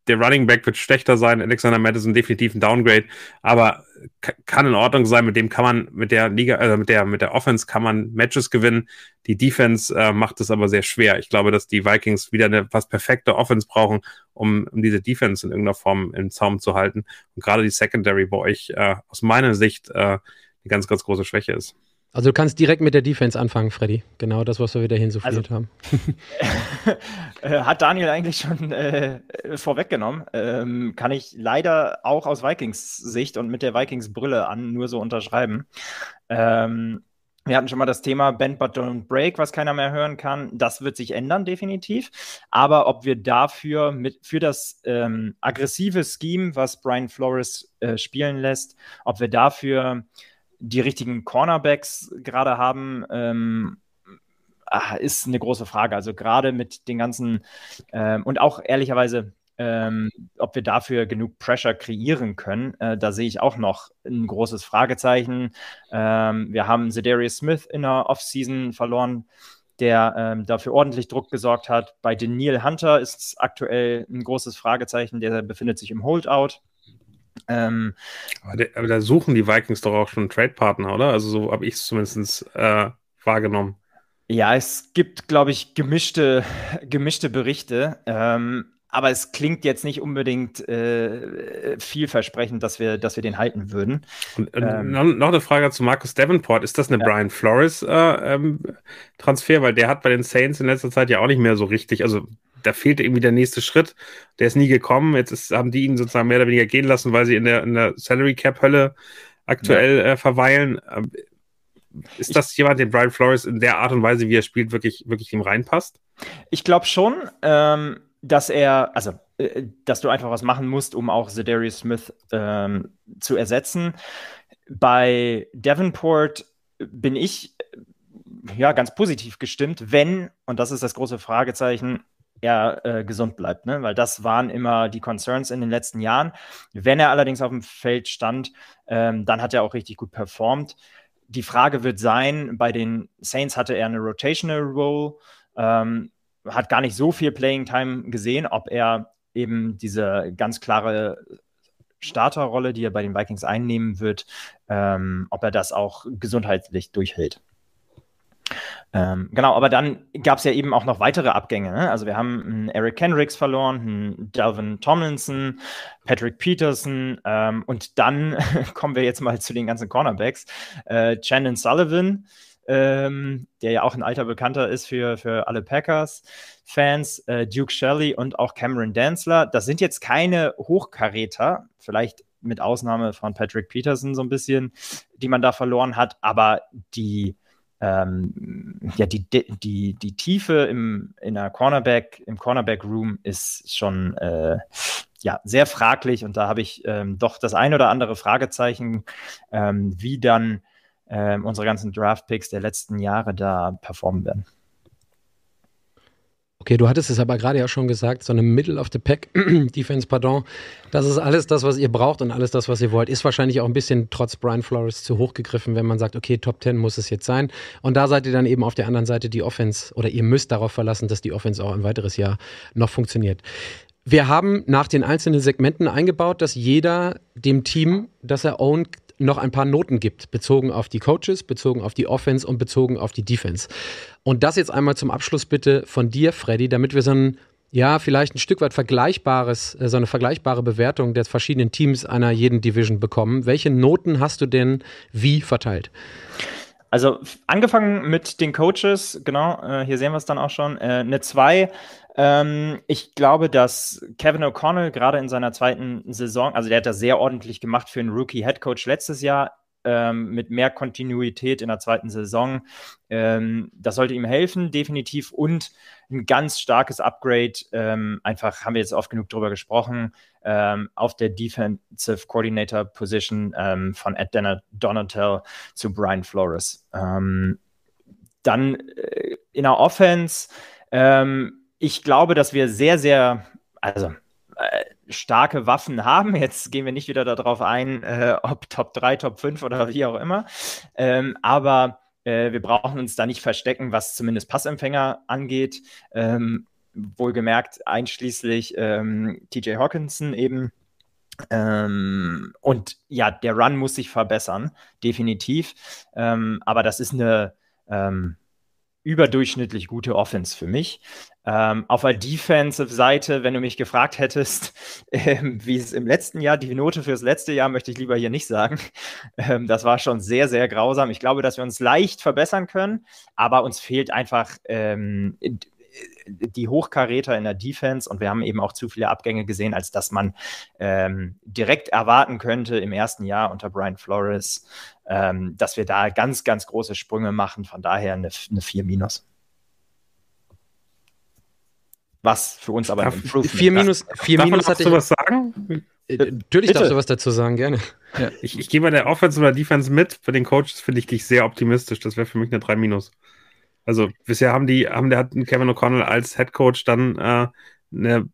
Der Running Back wird schlechter sein. Alexander Madison definitiv ein Downgrade, aber ka- kann in Ordnung sein. Mit dem kann man, mit der Liga, also mit der, mit der Offense kann man Matches gewinnen. Die Defense äh, macht es aber sehr schwer. Ich glaube, dass die Vikings wieder eine fast perfekte Offense brauchen, um, um diese Defense in irgendeiner Form im Zaum zu halten. Und gerade die Secondary bei euch äh, aus meiner Sicht äh, eine ganz, ganz große Schwäche ist. Also du kannst direkt mit der Defense anfangen, Freddy. Genau das, was wir wieder hinsuffliert haben. Äh, Hat Daniel eigentlich schon äh, vorweggenommen. Ähm, kann ich leider auch aus Vikings Sicht und mit der Vikings Brille an nur so unterschreiben. Ähm, wir hatten schon mal das Thema Bend but don't break, was keiner mehr hören kann. Das wird sich ändern, definitiv. Aber ob wir dafür mit, für das ähm, aggressive Scheme, was Brian Flores äh, spielen lässt, ob wir dafür die richtigen Cornerbacks gerade haben, ähm, ah, ist eine große Frage. Also gerade mit den ganzen ähm, und auch ehrlicherweise, ähm, ob wir dafür genug Pressure kreieren können, äh, da sehe ich auch noch ein großes Fragezeichen. Ähm, wir haben Zedarius Smith in der Offseason verloren, der ähm, dafür ordentlich Druck gesorgt hat. Bei Daniel Hunter ist aktuell ein großes Fragezeichen, der befindet sich im Holdout. Ähm, Aber, der, aber da suchen die Vikings doch auch schon Trade-Partner, oder? Also so habe ich es zumindest äh, wahrgenommen. Ja, es gibt, glaube ich, gemischte, gemischte Berichte. Ähm, aber es klingt jetzt nicht unbedingt äh, vielversprechend, dass wir, dass wir den halten würden. Und, äh, Ähm. noch, noch eine Frage zu Marcus Davenport. Ist das eine Ja. Brian Flores äh, ähm, Transfer? Weil der hat bei den Saints in letzter Zeit ja auch nicht mehr so richtig. Also da fehlte irgendwie der nächste Schritt. Der ist nie gekommen. Jetzt ist, haben die ihn sozusagen mehr oder weniger gehen lassen, weil sie in der, in der Salary Cap Hölle aktuell äh, verweilen. Ähm, ist das jemand, den Brian Flores in der Art und Weise, wie er spielt, wirklich, wirklich ihm reinpasst? Ich glaube schon, ähm, dass er, also, äh, dass du einfach was machen musst, um auch Zedarius Smith ähm, zu ersetzen. Bei Davenport bin ich äh, ja ganz positiv gestimmt, wenn, und das ist das große Fragezeichen, er äh, gesund bleibt, ne? weil das waren immer die Concerns in den letzten Jahren. Wenn er allerdings auf dem Feld stand, ähm, dann hat er auch richtig gut performt. Die Frage wird sein, bei den Saints hatte er eine Rotational Role, ähm, hat gar nicht so viel Playing Time gesehen, ob er eben diese ganz klare Starterrolle, die er bei den Vikings einnehmen wird, ähm, ob er das auch gesundheitlich durchhält. Ähm, genau, aber dann gab es ja eben auch noch weitere Abgänge. Ne? Also wir haben einen Eric Kendricks verloren, einen Dalvin Tomlinson, Patrick Peterson ähm, und dann kommen wir jetzt mal zu den ganzen Cornerbacks. Äh, Chandon Sullivan, ähm, der ja auch ein alter Bekannter ist für, für alle Packers-Fans, äh, Duke Shelley und auch Cameron Danzler. Das sind jetzt keine Hochkaräter, vielleicht mit Ausnahme von Patrick Peterson so ein bisschen, die man da verloren hat, aber die ähm, ja, die, die, die Tiefe im, in der Cornerback, im Cornerback-Room ist schon äh, ja, sehr fraglich und da habe ich ähm, doch das ein oder andere Fragezeichen, ähm, wie dann äh, unsere ganzen Draft-Picks der letzten Jahre da performen werden. Okay, du hattest es aber gerade ja schon gesagt, so eine Middle of the Pack Defense, pardon. Das ist alles das, was ihr braucht und alles das, was ihr wollt. Ist wahrscheinlich auch ein bisschen trotz Brian Flores zu hoch gegriffen, wenn man sagt, okay, Top 10 muss es jetzt sein. Und da seid ihr dann eben auf der anderen Seite die Offense oder ihr müsst darauf verlassen, dass die Offense auch ein weiteres Jahr noch funktioniert. Wir haben nach den einzelnen Segmenten eingebaut, dass jeder dem Team, das er ownt, noch ein paar Noten gibt, bezogen auf die Coaches, bezogen auf die Offense und bezogen auf die Defense. Und das jetzt einmal zum Abschluss bitte von dir, Freddy, damit wir so ein, ja, vielleicht ein Stück weit vergleichbares, äh, so eine vergleichbare Bewertung der verschiedenen Teams einer jeden Division bekommen. Welche Noten hast du denn wie verteilt? Also angefangen mit den Coaches, genau, äh, hier sehen wir es dann auch schon, äh, eine 2. Ähm, ich glaube, dass Kevin O'Connell gerade in seiner zweiten Saison, also der hat das sehr ordentlich gemacht für einen Rookie-Headcoach letztes Jahr, ähm, mit mehr Kontinuität in der zweiten Saison. Ähm, das sollte ihm helfen, definitiv. Und ein ganz starkes Upgrade, ähm, einfach haben wir jetzt oft genug drüber gesprochen, ähm, auf der Defensive Coordinator Position ähm, von Ed Donatel zu Brian Flores. Ähm, dann äh, in der Offense, ich glaube, dass wir sehr, sehr, also äh, starke Waffen haben. Jetzt gehen wir nicht wieder darauf ein, äh, ob Top 3, Top 5 oder wie auch immer. Ähm, aber äh, wir brauchen uns da nicht verstecken, was zumindest Passempfänger angeht. Ähm, wohlgemerkt einschließlich ähm, TJ Hawkinson eben. Ähm, und ja, der Run muss sich verbessern, definitiv. Ähm, aber das ist eine ähm, überdurchschnittlich gute Offense für mich. Ähm, auf der Defensive-Seite, wenn du mich gefragt hättest, ähm, wie es im letzten Jahr, die Note fürs letzte Jahr möchte ich lieber hier nicht sagen. Ähm, das war schon sehr, sehr grausam. Ich glaube, dass wir uns leicht verbessern können, aber uns fehlt einfach die Hochkaräter in der Defense und wir haben eben auch zu viele Abgänge gesehen, als dass man ähm, direkt erwarten könnte im ersten Jahr unter Brian Flores, ähm, dass wir da ganz, ganz große Sprünge machen. Von daher eine, eine 4 minus. Was für uns aber ein Improvement 4 minus, 4 Darf minus hatte ich. was sagen? Äh, natürlich Bitte. darfst du was dazu sagen, gerne. Ja. Ich, ich gehe bei der Offense oder Defense mit. Für den Coaches finde ich dich sehr optimistisch. Das wäre für mich eine 3 minus. Also bisher haben die, haben der hat Kevin O'Connell als Head Coach dann äh, eine,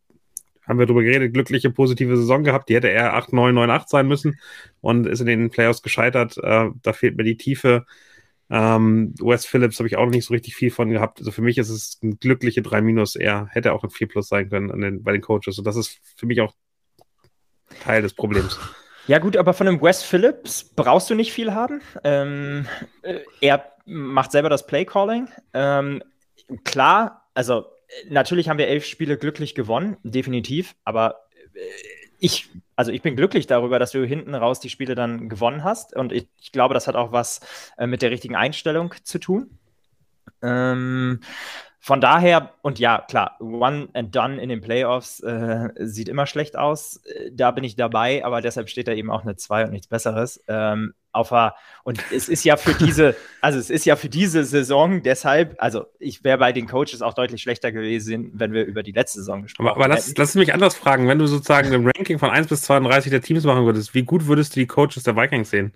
haben wir darüber geredet, glückliche, positive Saison gehabt. Die hätte er 8, 9, 9, 8 sein müssen und ist in den Playoffs gescheitert. Äh, da fehlt mir die Tiefe. Ähm, Wes Phillips habe ich auch noch nicht so richtig viel von gehabt. Also für mich ist es ein glückliche 3 minus. Er hätte auch ein 4 plus sein können den, bei den Coaches. Und das ist für mich auch Teil des Problems. Ja, gut, aber von dem Wes Phillips brauchst du nicht viel haben. Ähm, äh, er macht selber das Play-Calling. Ähm, klar, also natürlich haben wir elf Spiele glücklich gewonnen, definitiv, aber äh, ich, also ich bin glücklich darüber, dass du hinten raus die Spiele dann gewonnen hast. Und ich, ich glaube, das hat auch was äh, mit der richtigen Einstellung zu tun. Ähm, von daher, und ja, klar, One and Done in den Playoffs äh, sieht immer schlecht aus. Äh, da bin ich dabei, aber deshalb steht da eben auch eine 2 und nichts Besseres. Ähm, auf a, und es ist ja für diese, also es ist ja für diese Saison deshalb, also ich wäre bei den Coaches auch deutlich schlechter gewesen, wenn wir über die letzte Saison gesprochen hätten. Aber, aber lass, lass mich anders fragen, wenn du sozusagen ein Ranking von 1 bis 32 der Teams machen würdest, wie gut würdest du die Coaches der Vikings sehen?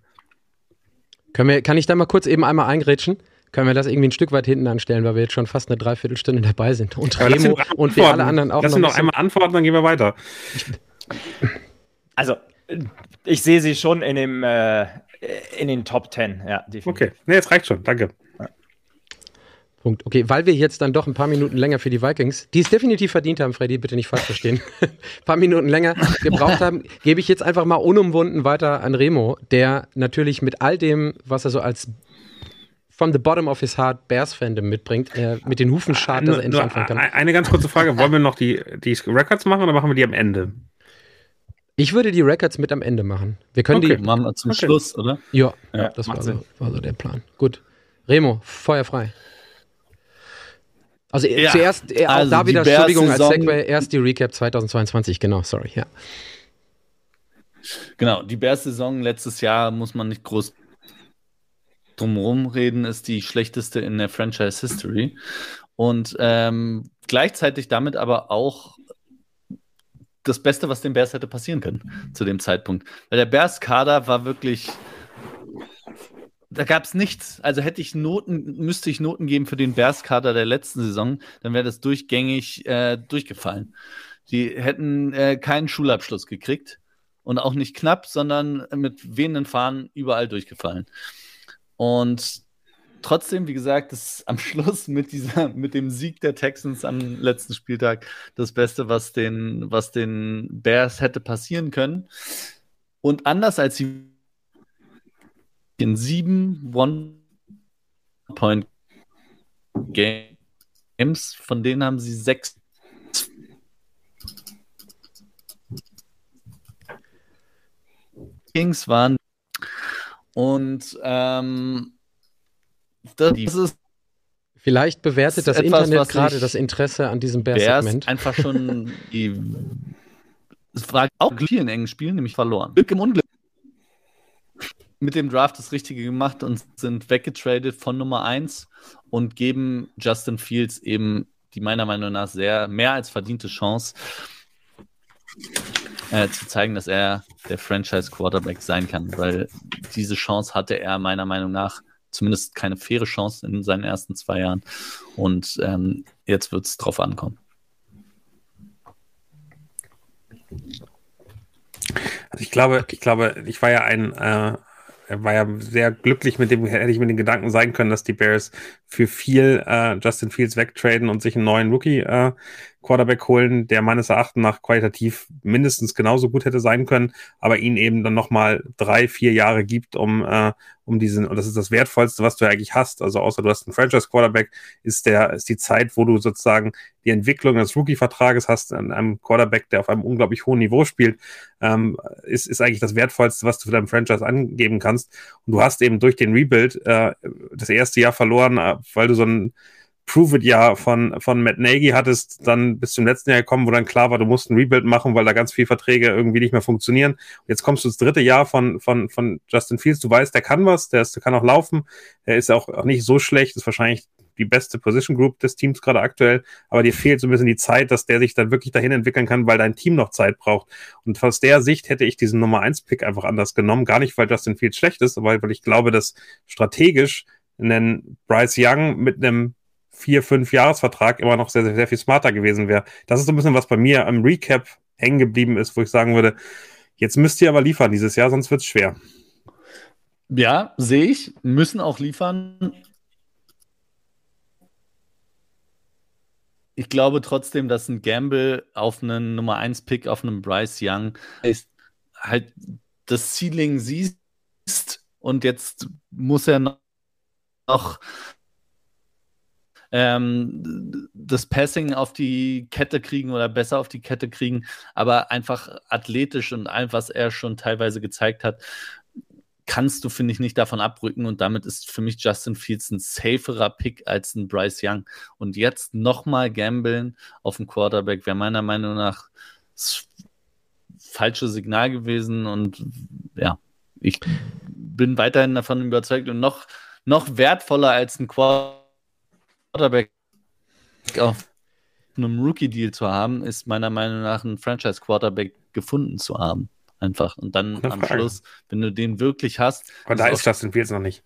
Können wir, kann ich da mal kurz eben einmal eingrätschen? Können wir das irgendwie ein Stück weit hinten anstellen, weil wir jetzt schon fast eine Dreiviertelstunde dabei sind. Und Aber Remo und wir alle anderen auch Lass noch. Noch einmal antworten, dann gehen wir weiter. Also, ich sehe sie schon in, dem, äh, in den Top Ten, ja, definitiv. Okay, nee, jetzt reicht schon, danke. Punkt. Okay, weil wir jetzt dann doch ein paar Minuten länger für die Vikings, die es definitiv verdient haben, Freddy, bitte nicht falsch verstehen, ein paar Minuten länger gebraucht haben, gebe ich jetzt einfach mal unumwunden weiter an Remo, der natürlich mit all dem, was er so als from the bottom of his heart Bears-Fandom mitbringt, äh, mit den Hufen schart, dass er endlich anfangen kann. Eine ganz kurze Frage: Wollen wir noch die, die Records machen oder machen wir die am Ende? Ich würde die Records mit am Ende machen. Wir können okay. die. Machen wir zum okay. Schluss, oder? Ja, ja das war so, war so, der Plan. Gut. Remo, feuerfrei. Also ja. zuerst, äh, auch also da wieder, Entschuldigung, als Segway, erst die Recap 2022, genau, sorry, ja. Genau, die Bears-Saison letztes Jahr muss man nicht groß drumherum reden, ist die schlechteste in der Franchise History. Und ähm, gleichzeitig damit aber auch das Beste, was den Bears hätte passieren können zu dem Zeitpunkt. Weil der Bears-Kader war wirklich da gab es nichts. Also hätte ich Noten, müsste ich Noten geben für den Bears-Kader der letzten Saison, dann wäre das durchgängig äh, durchgefallen. Die hätten äh, keinen Schulabschluss gekriegt und auch nicht knapp, sondern mit wehenden Fahnen überall durchgefallen. Und trotzdem, wie gesagt, ist am Schluss mit dieser, mit dem Sieg der Texans am letzten Spieltag das Beste, was den, was den Bears hätte passieren können. Und anders als sie in sieben One-Point-Games, von denen haben sie sechs Kings waren. Und ähm, das ist Vielleicht bewertet das, etwas, Internet gerade das Interesse an diesem Bears Bears-Segment. einfach schon die, es war auch Glück in engen Spielen, nämlich verloren. Glück im Unglück. Mit dem Draft das Richtige gemacht und sind weggetradet von Nummer 1 und geben Justin Fields eben die meiner Meinung nach sehr mehr als verdiente Chance, äh, zu zeigen, dass er der Franchise-Quarterback sein kann, weil diese Chance hatte er meiner Meinung nach zumindest keine faire Chance in seinen ersten zwei Jahren. Und ähm, jetzt wird es drauf ankommen. Also ich glaube, ich glaube, ich war ja ein, äh, war ja sehr glücklich mit dem, hätte ich mit den Gedanken sein können, dass die Bears für viel äh, Justin Fields wegtraden und sich einen neuen Rookie äh, Quarterback holen, der meines Erachtens nach qualitativ mindestens genauso gut hätte sein können, aber ihn eben dann nochmal drei, vier Jahre gibt, um, äh, um diesen, und das ist das Wertvollste, was du eigentlich hast. Also außer du hast einen Franchise-Quarterback, ist der, ist die Zeit, wo du sozusagen die Entwicklung des Rookie-Vertrages hast an einem Quarterback, der auf einem unglaublich hohen Niveau spielt, ähm, ist, ist eigentlich das Wertvollste, was du für deinen Franchise angeben kannst. Und du hast eben durch den Rebuild äh, das erste Jahr verloren, äh, weil du so ein Prove-It-Jahr von, von Matt Nagy hattest, dann bis zum letzten Jahr gekommen, wo dann klar war, du musst ein Rebuild machen, weil da ganz viele Verträge irgendwie nicht mehr funktionieren. Jetzt kommst du ins dritte Jahr von, von, von Justin Fields. Du weißt, der kann was, der, ist, der kann auch laufen. Er ist auch, auch nicht so schlecht, ist wahrscheinlich die beste Position Group des Teams gerade aktuell, aber dir fehlt so ein bisschen die Zeit, dass der sich dann wirklich dahin entwickeln kann, weil dein Team noch Zeit braucht. Und aus der Sicht hätte ich diesen Nummer 1 Pick einfach anders genommen. Gar nicht, weil Justin Fields schlecht ist, aber weil ich glaube, dass strategisch ein Bryce Young mit einem vier, fünf Jahresvertrag immer noch sehr, sehr, sehr viel smarter gewesen wäre. Das ist so ein bisschen, was bei mir am Recap hängen geblieben ist, wo ich sagen würde, jetzt müsst ihr aber liefern dieses Jahr, sonst wird es schwer. Ja, sehe ich. Müssen auch liefern. Ich glaube trotzdem, dass ein Gamble auf einen Nummer 1 Pick auf einem Bryce Young ist halt das Ceiling siehst und jetzt muss er noch ähm, das Passing auf die Kette kriegen oder besser auf die Kette kriegen, aber einfach athletisch und all, was er schon teilweise gezeigt hat, kannst du, finde ich, nicht davon abrücken und damit ist für mich Justin Fields ein saferer Pick als ein Bryce Young. Und jetzt nochmal gambeln auf den Quarterback wäre meiner Meinung nach das falsche Signal gewesen und ja, ich bin weiterhin davon überzeugt und noch, noch wertvoller als ein Quarterback auf einem Rookie-Deal zu haben, ist meiner Meinung nach ein Franchise-Quarterback gefunden zu haben. Einfach. Und dann am. Schluss, wenn du den wirklich hast, Aber da ist ist Justin Fields noch nicht.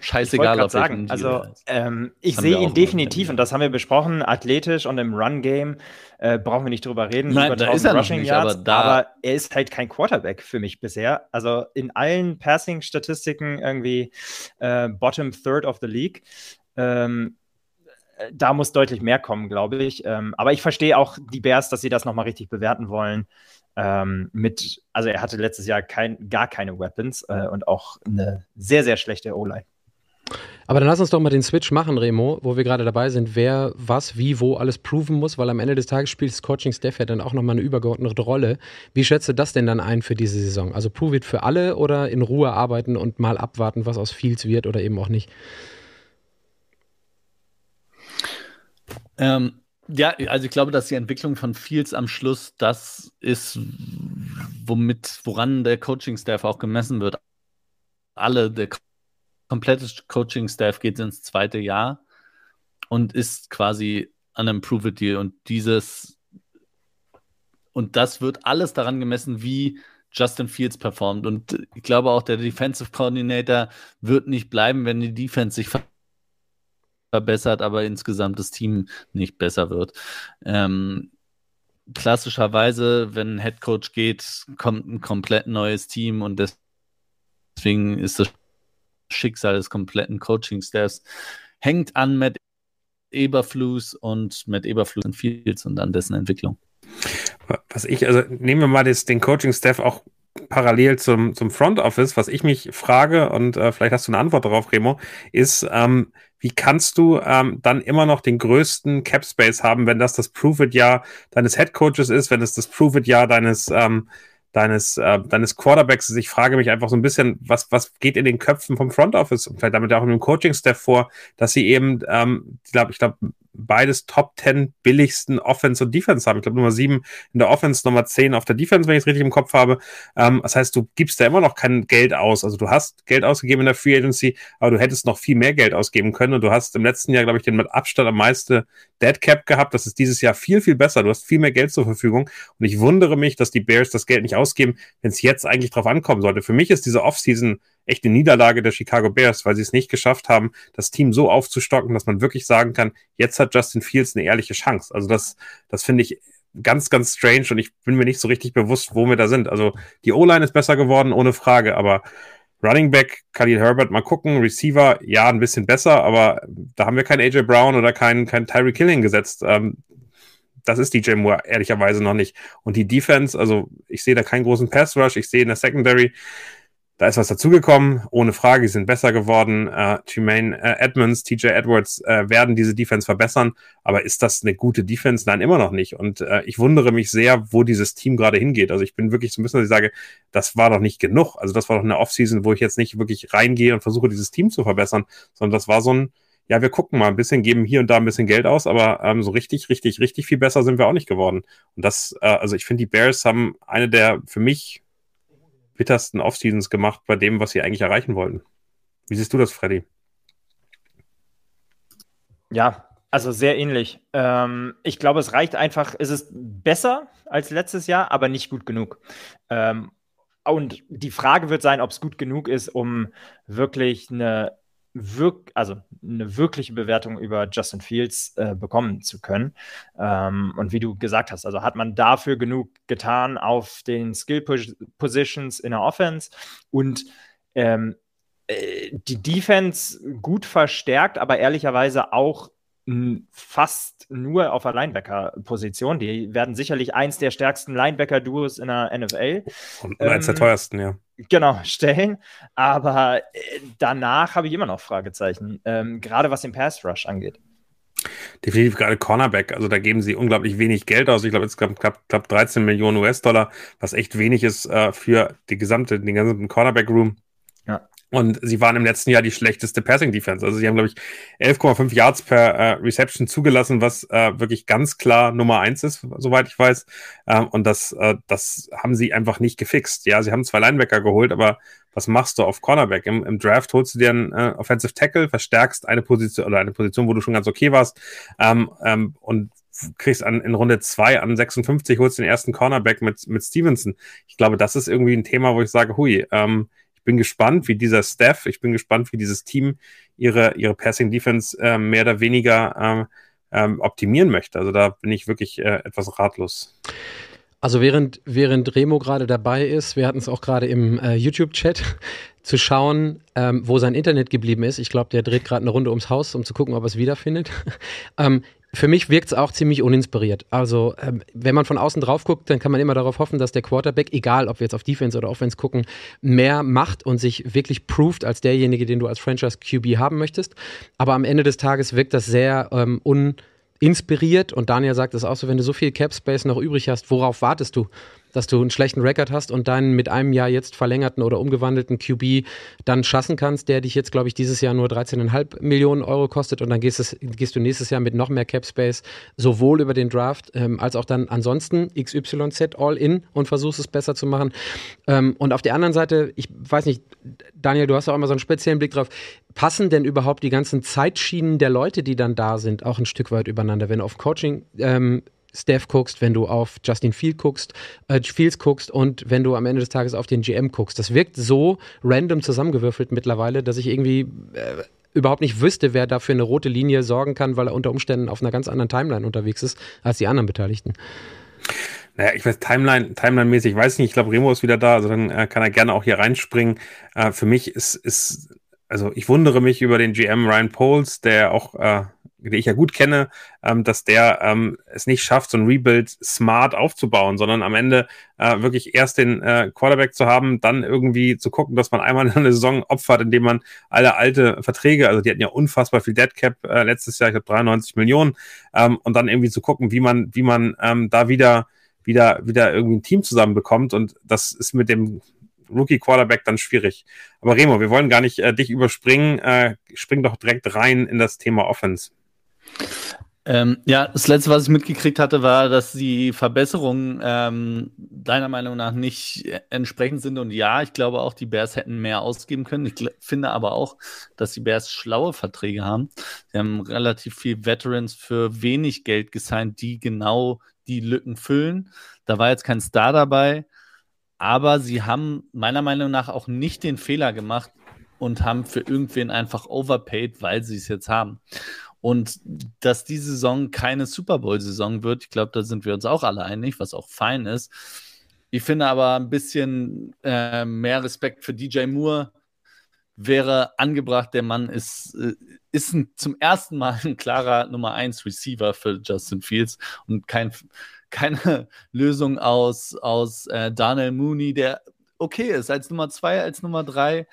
Ich scheißegal, gerade welchem sagen, Deal also er ähm, ich wir sehe ihn definitiv, und das haben wir besprochen, athletisch und im Run-Game äh, brauchen wir nicht drüber reden, Nein, über da 1000 ist er noch Rushing nicht, Yards, aber da- aber er ist halt kein Quarterback für mich bisher. Also in allen Passing-Statistiken irgendwie äh, Bottom Third of the League. Ähm, äh, da muss deutlich mehr kommen, glaube ich. Ähm, aber ich verstehe auch die Bears, dass sie das nochmal richtig bewerten wollen. Ähm, mit, also er hatte letztes Jahr kein, gar keine Weapons äh, und auch eine sehr, sehr schlechte O-Line. Aber dann lass uns doch mal den Switch machen, Remo, wo wir gerade dabei sind, wer was, wie, wo alles proven muss, weil am Ende des Tages spielt das Coaching-Staff ja dann auch nochmal eine übergeordnete Rolle. Wie schätzt du das denn dann ein für diese Saison? Also prove it für alle oder in Ruhe arbeiten und mal abwarten, was aus Fields wird oder eben auch nicht? Ähm, ja, also ich glaube, dass die Entwicklung von Fields am Schluss das ist, womit, woran der Coaching-Staff auch gemessen wird. Alle, der komplette Coaching-Staff geht ins zweite Jahr und ist quasi an einem Prove-It-Deal und dieses und das wird alles daran gemessen, wie Justin Fields performt. Und ich glaube auch, der Defensive Coordinator wird nicht bleiben, wenn die Defense sich verbessert, aber insgesamt das Team nicht besser wird. Ähm, klassischerweise, wenn ein Head Coach geht, kommt ein komplett neues Team und deswegen ist das Schicksal des kompletten Coaching-Staffs hängt an Matt Eberflus und Matt Eberflus und Fields und an dessen Entwicklung. Was ich, also nehmen wir mal das, den Coaching-Staff auch parallel zum, zum Front Office, was ich mich frage, und äh, vielleicht hast du eine Antwort darauf, Remo, ist, ähm, wie kannst du ähm, dann immer noch den größten Cap Space haben, wenn das das Prove-It-Jahr deines Head Coaches ist, wenn es das Prove-It-Jahr deines ähm, deines, äh, deines Quarterbacks ist. Ich frage mich einfach so ein bisschen, was, was geht in den Köpfen vom Front Office und vielleicht damit auch in dem Coaching-Staff vor, dass sie eben, ähm, ich glaube, ich glaube, beides Top 10 billigsten Offense und Defense haben. Ich glaube Nummer 7 in der Offense, Nummer 10 auf der Defense, wenn ich es richtig im Kopf habe. Ähm, das heißt, du gibst da immer noch kein Geld aus. Also du hast Geld ausgegeben in der Free Agency, aber du hättest noch viel mehr Geld ausgeben können und du hast im letzten Jahr, glaube ich, den mit Abstand am meisten Dead Cap gehabt. Das ist dieses Jahr viel, viel besser. Du hast viel mehr Geld zur Verfügung und ich wundere mich, dass die Bears das Geld nicht ausgeben, wenn es jetzt eigentlich drauf ankommen sollte. Für mich ist diese Offseason echte Niederlage der Chicago Bears, weil sie es nicht geschafft haben, das Team so aufzustocken, dass man wirklich sagen kann, jetzt hat Justin Fields eine ehrliche Chance. Also das, das finde ich ganz, ganz strange und ich bin mir nicht so richtig bewusst, wo wir da sind. Also die O-Line ist besser geworden, ohne Frage, aber Running Back, Khalil Herbert, mal gucken. Receiver, ja, ein bisschen besser, aber da haben wir keinen AJ Brown oder keinen kein Tyree Killing gesetzt. Ähm, das ist DJ Moore ehrlicherweise noch nicht. Und die Defense, also ich sehe da keinen großen Pass Rush, ich sehe in der Secondary, da ist was dazugekommen, ohne Frage, die sind besser geworden. Äh, Tremaine äh, Edmonds, TJ Edwards äh, werden diese Defense verbessern, aber ist das eine gute Defense? Nein, immer noch nicht. Und äh, ich wundere mich sehr, wo dieses Team gerade hingeht. Also ich bin wirklich so ein bisschen, dass ich sage, das war doch nicht genug. Also das war doch eine Offseason, wo ich jetzt nicht wirklich reingehe und versuche, dieses Team zu verbessern, sondern das war so ein, ja, wir gucken mal ein bisschen, geben hier und da ein bisschen Geld aus, aber ähm, so richtig, richtig, richtig viel besser sind wir auch nicht geworden. Und das, äh, also ich finde, die Bears haben eine der für mich bittersten Offseasons gemacht bei dem, was sie eigentlich erreichen wollten. Wie siehst du das, Freddy? Ja, also sehr ähnlich. Ähm, ich glaube, es reicht einfach, es ist besser als letztes Jahr, aber nicht gut genug. Ähm, und die Frage wird sein, ob es gut genug ist, um wirklich eine wirk also eine wirkliche Bewertung über Justin Fields äh, bekommen zu können. Ähm, und wie du gesagt hast, also hat man dafür genug getan auf den Skill Positions in der Offense und ähm, äh, die Defense gut verstärkt, aber ehrlicherweise auch fast nur auf der Linebacker-Position. Die werden sicherlich eins der stärksten Linebacker-Duos in der NFL. Und ähm, eins der teuersten, ja. Genau, stellen. Aber äh, danach habe ich immer noch Fragezeichen, ähm, gerade was den Pass-Rush angeht. Definitiv gerade Cornerback. Also da geben sie unglaublich wenig Geld aus. Ich glaube, gab knapp, knapp 13 Millionen US-Dollar, was echt wenig ist äh, für die gesamte, den gesamten Cornerback-Room. Und sie waren im letzten Jahr die schlechteste Passing Defense. Also sie haben, glaube ich, 11,5 Yards per äh, Reception zugelassen, was äh, wirklich ganz klar Nummer eins ist, soweit ich weiß. Ähm, und das, äh, das haben sie einfach nicht gefixt. Ja, sie haben zwei Linebacker geholt, aber was machst du auf Cornerback? Im, im Draft holst du dir einen äh, Offensive Tackle, verstärkst eine Position oder eine Position, wo du schon ganz okay warst, ähm, ähm, und kriegst an, in Runde zwei an 56, holst den ersten Cornerback mit, mit Stevenson. Ich glaube, das ist irgendwie ein Thema, wo ich sage, hui, ähm, bin gespannt, wie dieser Staff, ich bin gespannt, wie dieses Team ihre, ihre Passing Defense äh, mehr oder weniger ähm, ähm, optimieren möchte. Also da bin ich wirklich äh, etwas ratlos. Also während, während Remo gerade dabei ist, wir hatten es auch gerade im äh, YouTube-Chat, zu schauen, ähm, wo sein Internet geblieben ist. Ich glaube, der dreht gerade eine Runde ums Haus, um zu gucken, ob er es wiederfindet. ähm, für mich wirkt es auch ziemlich uninspiriert. Also, ähm, wenn man von außen drauf guckt, dann kann man immer darauf hoffen, dass der Quarterback, egal ob wir jetzt auf Defense oder Offense gucken, mehr macht und sich wirklich proved als derjenige, den du als Franchise QB haben möchtest. Aber am Ende des Tages wirkt das sehr ähm, uninspiriert. Und Daniel sagt es auch so, wenn du so viel Cap Space noch übrig hast, worauf wartest du? Dass du einen schlechten Rekord hast und deinen mit einem Jahr jetzt verlängerten oder umgewandelten QB dann schassen kannst, der dich jetzt, glaube ich, dieses Jahr nur 13,5 Millionen Euro kostet und dann gehst, es, gehst, du nächstes Jahr mit noch mehr Cap Space sowohl über den Draft ähm, als auch dann ansonsten XYZ all in und versuchst es besser zu machen. Ähm, und auf der anderen Seite, ich weiß nicht, Daniel, du hast auch immer so einen speziellen Blick drauf. Passen denn überhaupt die ganzen Zeitschienen der Leute, die dann da sind, auch ein Stück weit übereinander? Wenn auf Coaching ähm, Steph guckst, wenn du auf Justin Field guckst, äh, Fields guckst und wenn du am Ende des Tages auf den GM guckst. Das wirkt so random zusammengewürfelt mittlerweile, dass ich irgendwie äh, überhaupt nicht wüsste, wer da für eine rote Linie sorgen kann, weil er unter Umständen auf einer ganz anderen Timeline unterwegs ist als die anderen Beteiligten. Naja, ich weiß, Timeline, Timeline-mäßig, weiß nicht, ich glaube, Remo ist wieder da, also dann äh, kann er gerne auch hier reinspringen. Äh, für mich ist, ist, also ich wundere mich über den GM Ryan Poles, der auch äh, den ich ja gut kenne, ähm, dass der ähm, es nicht schafft, so ein Rebuild smart aufzubauen, sondern am Ende äh, wirklich erst den äh, Quarterback zu haben, dann irgendwie zu gucken, dass man einmal eine Saison opfert, indem man alle alte Verträge, also die hatten ja unfassbar viel Dead Cap äh, letztes Jahr, ich glaube 93 Millionen, ähm, und dann irgendwie zu gucken, wie man, wie man ähm, da wieder wieder, wieder irgendwie ein Team zusammenbekommt. Und das ist mit dem Rookie Quarterback dann schwierig. Aber Remo, wir wollen gar nicht äh, dich überspringen. Äh, spring doch direkt rein in das Thema Offense. Ähm, ja, das letzte, was ich mitgekriegt hatte, war, dass die Verbesserungen ähm, deiner Meinung nach nicht entsprechend sind. Und ja, ich glaube auch, die Bears hätten mehr ausgeben können. Ich finde aber auch, dass die Bears schlaue Verträge haben. Sie haben relativ viel Veterans für wenig Geld gesigned, die genau die Lücken füllen. Da war jetzt kein Star dabei. Aber sie haben meiner Meinung nach auch nicht den Fehler gemacht und haben für irgendwen einfach overpaid, weil sie es jetzt haben. Und dass die Saison keine Super Bowl-Saison wird, ich glaube, da sind wir uns auch alle einig, was auch fein ist. Ich finde aber ein bisschen äh, mehr Respekt für DJ Moore wäre angebracht. Der Mann ist, äh, ist ein, zum ersten Mal ein klarer Nummer 1 Receiver für Justin Fields und kein, keine Lösung aus, aus äh, Daniel Mooney, der okay ist, als Nummer 2, als Nummer 3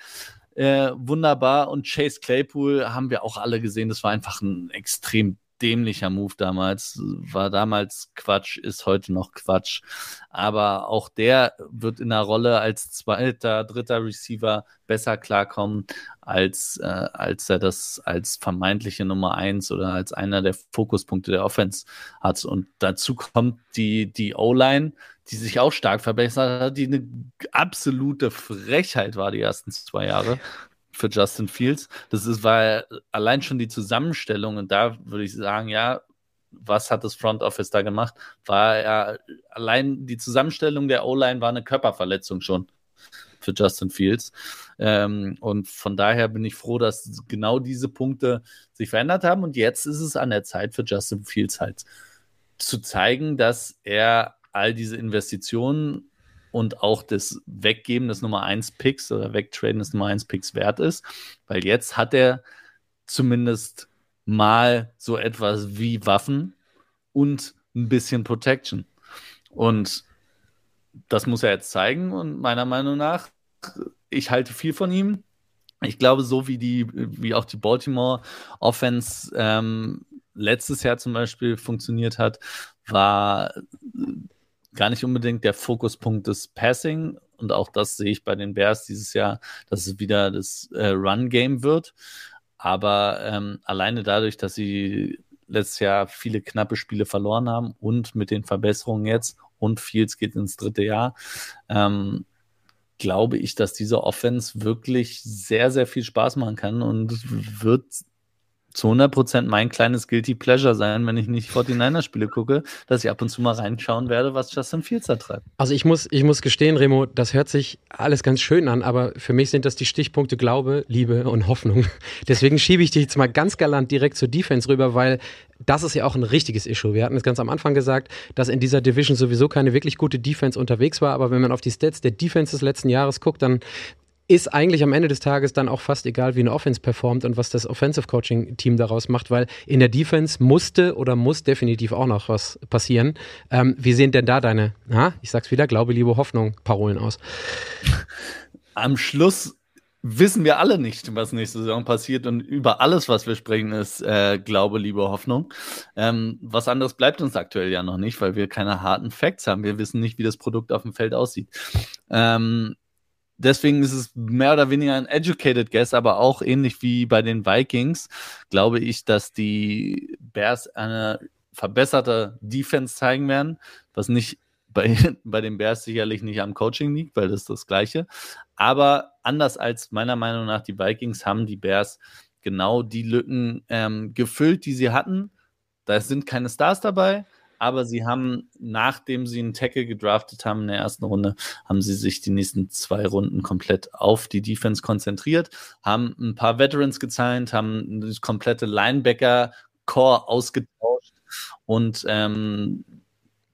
äh, wunderbar. Und Chase Claypool haben wir auch alle gesehen. Das war einfach ein extrem dämlicher Move damals. War damals Quatsch, ist heute noch Quatsch. Aber auch der wird in der Rolle als zweiter, dritter Receiver besser klarkommen, als, äh, als er das als vermeintliche Nummer eins oder als einer der Fokuspunkte der Offense hat. Und dazu kommt die, die O-Line, die sich auch stark verbessert hat, die eine absolute Frechheit war die ersten zwei Jahre für Justin Fields. Das ist, weil allein schon die Zusammenstellung, und da würde ich sagen, ja, was hat das Front Office da gemacht? War ja allein die Zusammenstellung der O-Line war eine Körperverletzung schon für Justin Fields. Ähm, und von daher bin ich froh, dass genau diese Punkte sich verändert haben. Und jetzt ist es an der Zeit für Justin Fields halt zu zeigen, dass er all diese Investitionen und auch das Weggeben des Nummer 1 Picks oder Wegtraden des Nummer 1 Picks wert ist, weil jetzt hat er zumindest mal so etwas wie Waffen und ein bisschen Protection. Und das muss er jetzt zeigen und meiner Meinung nach, ich halte viel von ihm. Ich glaube, so wie die, wie auch die Baltimore Offense ähm, letztes Jahr zum Beispiel funktioniert hat, war gar nicht unbedingt der Fokuspunkt des Passing. Und auch das sehe ich bei den Bears dieses Jahr, dass es wieder das äh, Run-Game wird. Aber ähm, alleine dadurch, dass sie letztes Jahr viele knappe Spiele verloren haben und mit den Verbesserungen jetzt und Fields geht ins dritte Jahr, ähm, glaube ich, dass diese Offense wirklich sehr, sehr viel Spaß machen kann und wird zu 100% mein kleines Guilty Pleasure sein, wenn ich nicht 49er-Spiele gucke, dass ich ab und zu mal reinschauen werde, was Justin Fields da treibt. Also ich muss, ich muss gestehen, Remo, das hört sich alles ganz schön an, aber für mich sind das die Stichpunkte Glaube, Liebe und Hoffnung. Deswegen schiebe ich dich jetzt mal ganz galant direkt zur Defense rüber, weil das ist ja auch ein richtiges Issue. Wir hatten es ganz am Anfang gesagt, dass in dieser Division sowieso keine wirklich gute Defense unterwegs war, aber wenn man auf die Stats der Defense des letzten Jahres guckt, dann ist eigentlich am Ende des Tages dann auch fast egal, wie eine Offense performt und was das Offensive Coaching Team daraus macht, weil in der Defense musste oder muss definitiv auch noch was passieren. Ähm, wie sehen denn da deine, ha, ich sag's wieder, Glaube, Liebe, Hoffnung Parolen aus? Am Schluss wissen wir alle nicht, was nächste Saison passiert und über alles, was wir sprechen, ist äh, Glaube, Liebe, Hoffnung. Ähm, was anderes bleibt uns aktuell ja noch nicht, weil wir keine harten Facts haben. Wir wissen nicht, wie das Produkt auf dem Feld aussieht. Ähm, deswegen ist es mehr oder weniger ein educated guess, aber auch ähnlich wie bei den Vikings glaube ich, dass die Bears eine verbesserte Defense zeigen werden, was nicht bei, bei den Bears sicherlich nicht am Coaching liegt, weil das ist das Gleiche. Aber anders als meiner Meinung nach die Vikings haben die Bears genau die Lücken ähm, gefüllt, die sie hatten. Da sind keine Stars dabei, aber sie haben, nachdem sie einen Tackle gedraftet haben in der ersten Runde, haben sie sich die nächsten zwei Runden komplett auf die Defense konzentriert, haben ein paar Veterans gezeigt, haben das komplette Linebacker-Core ausgetauscht und ähm,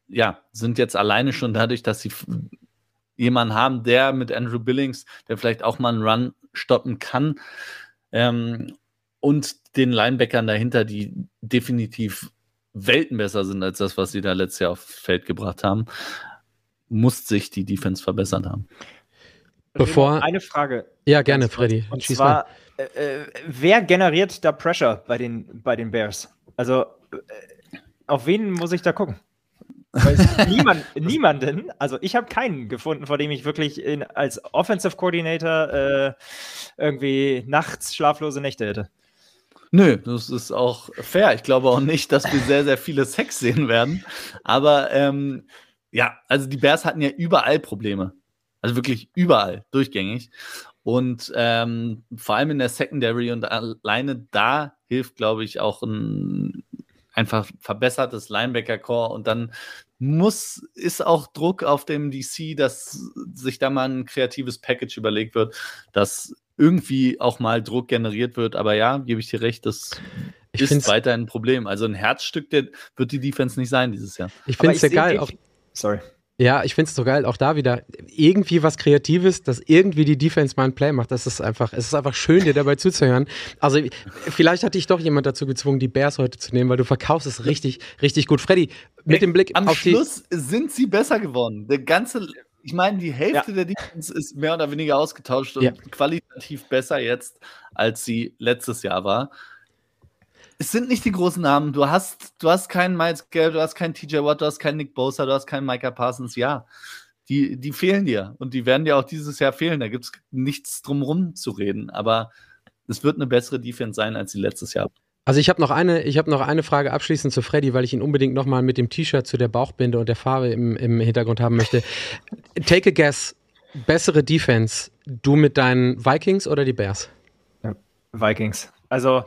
ja, sind jetzt alleine schon dadurch, dass sie jemanden haben, der mit Andrew Billings, der vielleicht auch mal einen Run stoppen kann, ähm, und den Linebackern dahinter, die definitiv Welten besser sind als das, was sie da letztes Jahr aufs Feld gebracht haben, muss sich die Defense verbessert haben. Bevor eine Frage. Ja, gerne, Freddy. Und Schieß zwar, äh, äh, wer generiert da Pressure bei den, bei den Bears? Also, äh, auf wen muss ich da gucken? niemand, niemanden, also ich habe keinen gefunden, vor dem ich wirklich in, als Offensive Coordinator äh, irgendwie nachts schlaflose Nächte hätte. Nö, das ist auch fair. Ich glaube auch nicht, dass wir sehr, sehr viele Sex sehen werden. Aber ähm, ja, also die Bears hatten ja überall Probleme. Also wirklich überall, durchgängig. Und ähm, vor allem in der Secondary und alleine da hilft, glaube ich, auch ein einfach verbessertes Linebacker-Core und dann muss, ist auch Druck auf dem DC, dass sich da mal ein kreatives Package überlegt wird, dass irgendwie auch mal Druck generiert wird. Aber ja, gebe ich dir recht, das ich ist weiterhin ein Problem. Also ein Herzstück der, wird die Defense nicht sein dieses Jahr. Ich finde es ja geil. Auch, sorry. Ja, ich finde es so geil, auch da wieder irgendwie was Kreatives, dass irgendwie die Defense mal ein Play macht. Das ist einfach, es ist einfach schön, dir dabei zuzuhören. Also vielleicht hat dich doch jemand dazu gezwungen, die Bears heute zu nehmen, weil du verkaufst es richtig, richtig gut. Freddy, mit dem Blick Am auf Schluss die sind sie besser geworden. Der ganze, ich meine, die Hälfte ja. der Defense ist mehr oder weniger ausgetauscht und ja. qualitativ besser jetzt, als sie letztes Jahr war es sind nicht die großen Namen. Du hast, du hast keinen Miles Garrett, du hast keinen TJ Watt, du hast keinen Nick Bosa, du hast keinen Micah Parsons. Ja, die, die fehlen dir und die werden dir auch dieses Jahr fehlen. Da gibt es nichts drumherum zu reden. Aber es wird eine bessere Defense sein als die letztes Jahr. Also ich habe noch eine, ich habe noch eine Frage abschließend zu Freddy, weil ich ihn unbedingt nochmal mit dem T-Shirt zu der Bauchbinde und der Farbe im, im Hintergrund haben möchte. Take a guess. Bessere Defense, du mit deinen Vikings oder die Bears? Vikings. Also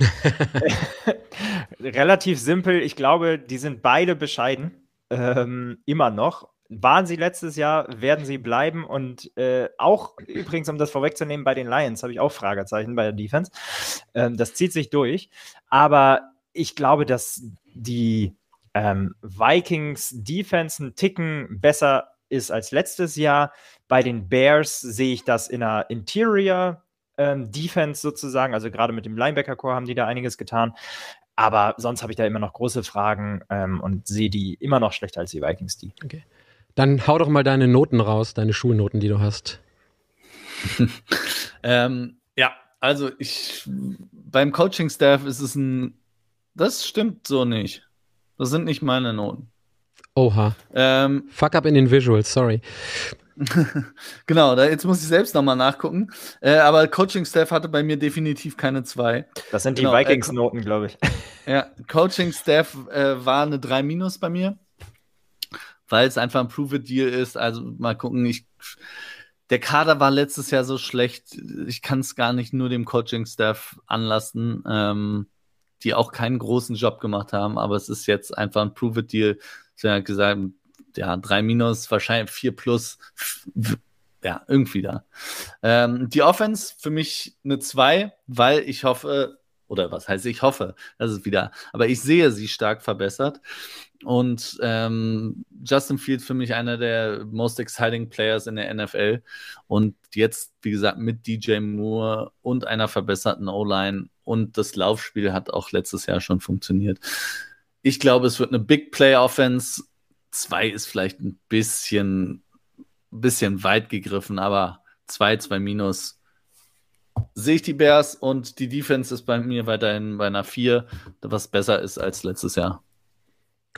relativ simpel. Ich glaube, die sind beide bescheiden. Ähm, immer noch. Waren sie letztes Jahr, werden sie bleiben. Und äh, auch übrigens, um das vorwegzunehmen, bei den Lions habe ich auch Fragezeichen bei der Defense. Ähm, das zieht sich durch. Aber ich glaube, dass die ähm, Vikings Defense einen Ticken besser ist als letztes Jahr. Bei den Bears sehe ich das in der Interior ähm, Defense sozusagen. Also gerade mit dem Linebacker-Core haben die da einiges getan. Aber sonst habe ich da immer noch große Fragen ähm, und sehe die immer noch schlechter als die Vikings die. Okay. Dann hau doch mal deine Noten raus, deine Schulnoten, die du hast. ähm, ja, also ich beim Coaching-Staff ist es ein. Das stimmt so nicht. Das sind nicht meine Noten. Oha. Ähm, Fuck up in den Visuals, sorry. genau, da, jetzt muss ich selbst nochmal nachgucken. Äh, aber Coaching-Staff hatte bei mir definitiv keine zwei. Das sind die genau, Vikings-Noten, äh, glaube ich. Ja, Coaching-Staff äh, war eine 3 minus bei mir, weil es einfach ein Prove-It-Deal ist. Also mal gucken, ich, der Kader war letztes Jahr so schlecht, ich kann es gar nicht nur dem Coaching-Staff anlassen, ähm, die auch keinen großen Job gemacht haben, aber es ist jetzt einfach ein Prove-It-Deal. Sie haben gesagt, ja, drei minus, wahrscheinlich vier plus, ja, irgendwie da. Ähm, die Offense für mich eine zwei, weil ich hoffe, oder was heißt ich hoffe, das ist wieder, aber ich sehe sie stark verbessert. Und ähm, Justin Fields für mich einer der most exciting Players in der NFL. Und jetzt, wie gesagt, mit DJ Moore und einer verbesserten O-Line und das Laufspiel hat auch letztes Jahr schon funktioniert. Ich glaube, es wird eine Big Play Offense Zwei ist vielleicht ein bisschen, bisschen weit gegriffen, aber zwei, zwei minus sehe ich die Bears und die Defense ist bei mir weiterhin bei einer 4, was besser ist als letztes Jahr.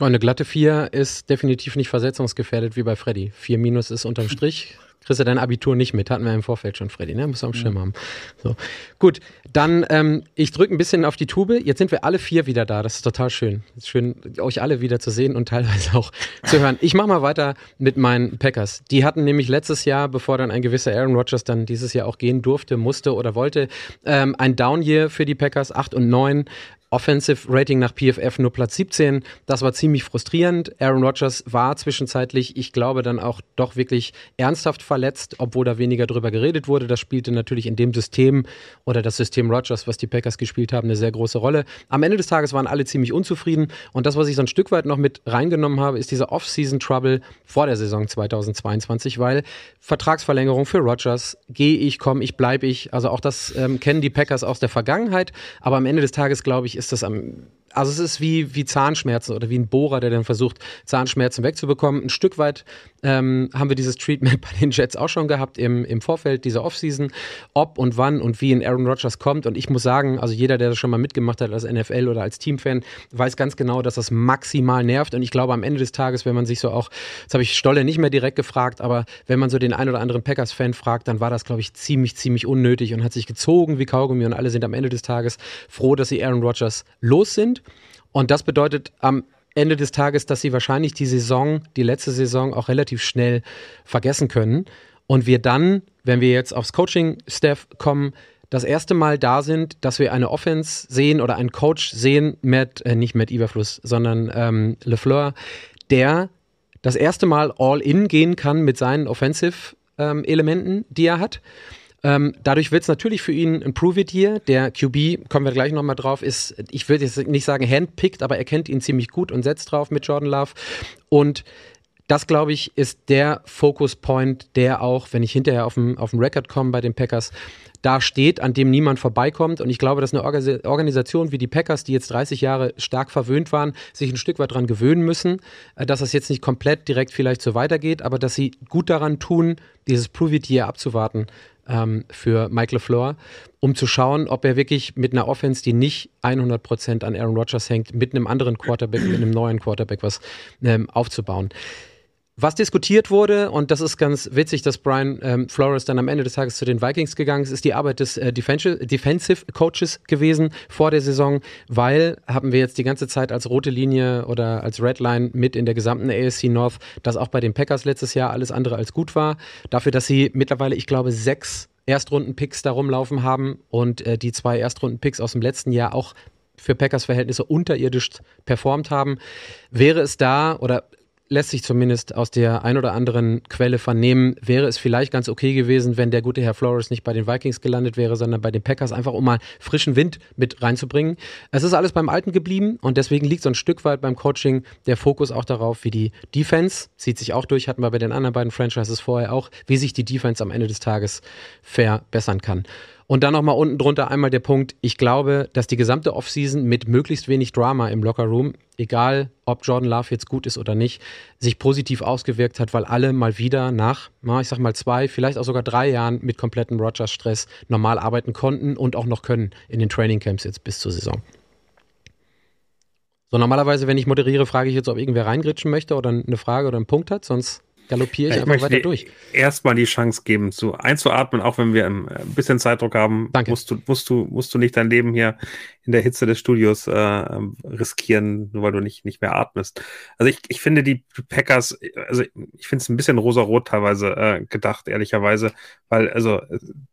Oh, eine glatte 4 ist definitiv nicht versetzungsgefährdet wie bei Freddy. 4 minus ist unterm Strich kriegst du dein Abitur nicht mit. Hatten wir im Vorfeld schon, Freddy, ne? Muss am Schirm mhm. haben. So. Gut, dann, ähm, ich drücke ein bisschen auf die Tube. Jetzt sind wir alle vier wieder da. Das ist total schön. Ist schön, euch alle wieder zu sehen und teilweise auch zu hören. Ich mache mal weiter mit meinen Packers. Die hatten nämlich letztes Jahr, bevor dann ein gewisser Aaron Rodgers dann dieses Jahr auch gehen durfte, musste oder wollte, ähm, ein Down-Year für die Packers, 8 und 9. Offensive Rating nach PFF nur Platz 17. Das war ziemlich frustrierend. Aaron Rodgers war zwischenzeitlich, ich glaube, dann auch doch wirklich ernsthaft verletzt, obwohl da weniger drüber geredet wurde. Das spielte natürlich in dem System oder das System Rodgers, was die Packers gespielt haben, eine sehr große Rolle. Am Ende des Tages waren alle ziemlich unzufrieden. Und das, was ich so ein Stück weit noch mit reingenommen habe, ist dieser Off-Season-Trouble vor der Saison 2022, weil Vertragsverlängerung für Rodgers, gehe ich, komme ich, bleibe ich. Also auch das ähm, kennen die Packers aus der Vergangenheit. Aber am Ende des Tages, glaube ich, ist das am also es ist wie, wie Zahnschmerzen oder wie ein Bohrer, der dann versucht, Zahnschmerzen wegzubekommen. Ein Stück weit ähm, haben wir dieses Treatment bei den Jets auch schon gehabt im, im Vorfeld dieser Offseason, ob und wann und wie ein Aaron Rodgers kommt. Und ich muss sagen, also jeder, der das schon mal mitgemacht hat als NFL oder als Teamfan, weiß ganz genau, dass das maximal nervt. Und ich glaube, am Ende des Tages, wenn man sich so auch, das habe ich Stolle nicht mehr direkt gefragt, aber wenn man so den ein oder anderen Packers-Fan fragt, dann war das, glaube ich, ziemlich, ziemlich unnötig und hat sich gezogen wie Kaugummi und alle sind am Ende des Tages froh, dass sie Aaron Rodgers los sind. Und das bedeutet am Ende des Tages, dass sie wahrscheinlich die Saison, die letzte Saison auch relativ schnell vergessen können. Und wir dann, wenn wir jetzt aufs Coaching-Staff kommen, das erste Mal da sind, dass wir eine Offense sehen oder einen Coach sehen, Matt, äh, nicht Matt Iberfluss, sondern ähm, LeFleur, der das erste Mal all in gehen kann mit seinen Offensive-Elementen, ähm, die er hat. Ähm, dadurch wird es natürlich für ihn ein Prove-It-Year. Der QB, kommen wir gleich nochmal drauf, ist, ich würde jetzt nicht sagen handpicked, aber er kennt ihn ziemlich gut und setzt drauf mit Jordan Love. Und das, glaube ich, ist der Focus-Point, der auch, wenn ich hinterher auf dem, auf Record komme bei den Packers, da steht, an dem niemand vorbeikommt. Und ich glaube, dass eine Organisation wie die Packers, die jetzt 30 Jahre stark verwöhnt waren, sich ein Stück weit daran gewöhnen müssen, äh, dass das jetzt nicht komplett direkt vielleicht so weitergeht, aber dass sie gut daran tun, dieses Prove-It-Year abzuwarten ähm, für Mike LeFleur, um zu schauen, ob er wirklich mit einer Offense, die nicht 100% an Aaron Rodgers hängt, mit einem anderen Quarterback, mit einem neuen Quarterback was ähm, aufzubauen. Was diskutiert wurde, und das ist ganz witzig, dass Brian ähm, Flores dann am Ende des Tages zu den Vikings gegangen ist, ist die Arbeit des äh, Defensive, Coaches gewesen vor der Saison, weil haben wir jetzt die ganze Zeit als rote Linie oder als Red Line mit in der gesamten ASC North, dass auch bei den Packers letztes Jahr alles andere als gut war. Dafür, dass sie mittlerweile, ich glaube, sechs Erstrunden-Picks da rumlaufen haben und äh, die zwei Erstrunden-Picks aus dem letzten Jahr auch für Packers Verhältnisse unterirdisch performt haben, wäre es da oder lässt sich zumindest aus der ein oder anderen Quelle vernehmen, wäre es vielleicht ganz okay gewesen, wenn der gute Herr Flores nicht bei den Vikings gelandet wäre, sondern bei den Packers, einfach um mal frischen Wind mit reinzubringen. Es ist alles beim Alten geblieben und deswegen liegt so ein Stück weit beim Coaching der Fokus auch darauf, wie die Defense, zieht sich auch durch, hatten wir bei den anderen beiden Franchises vorher auch, wie sich die Defense am Ende des Tages verbessern kann. Und dann nochmal unten drunter einmal der Punkt, ich glaube, dass die gesamte Offseason mit möglichst wenig Drama im Lockerroom, egal ob Jordan Love jetzt gut ist oder nicht, sich positiv ausgewirkt hat, weil alle mal wieder nach, ich sag mal zwei, vielleicht auch sogar drei Jahren mit komplettem Rogers-Stress normal arbeiten konnten und auch noch können in den Trainingcamps jetzt bis zur Saison. So, normalerweise, wenn ich moderiere, frage ich jetzt, ob irgendwer reingritschen möchte oder eine Frage oder einen Punkt hat, sonst galoppiere ich, ich einfach weiter durch. Erstmal die Chance geben, zu einzuatmen, auch wenn wir ein bisschen Zeitdruck haben. Danke. Musst du, musst du, musst du nicht dein Leben hier in der Hitze des Studios äh, riskieren, nur weil du nicht, nicht mehr atmest. Also ich, ich finde die Packers, also ich finde es ein bisschen rosa-rot teilweise äh, gedacht, ehrlicherweise, weil, also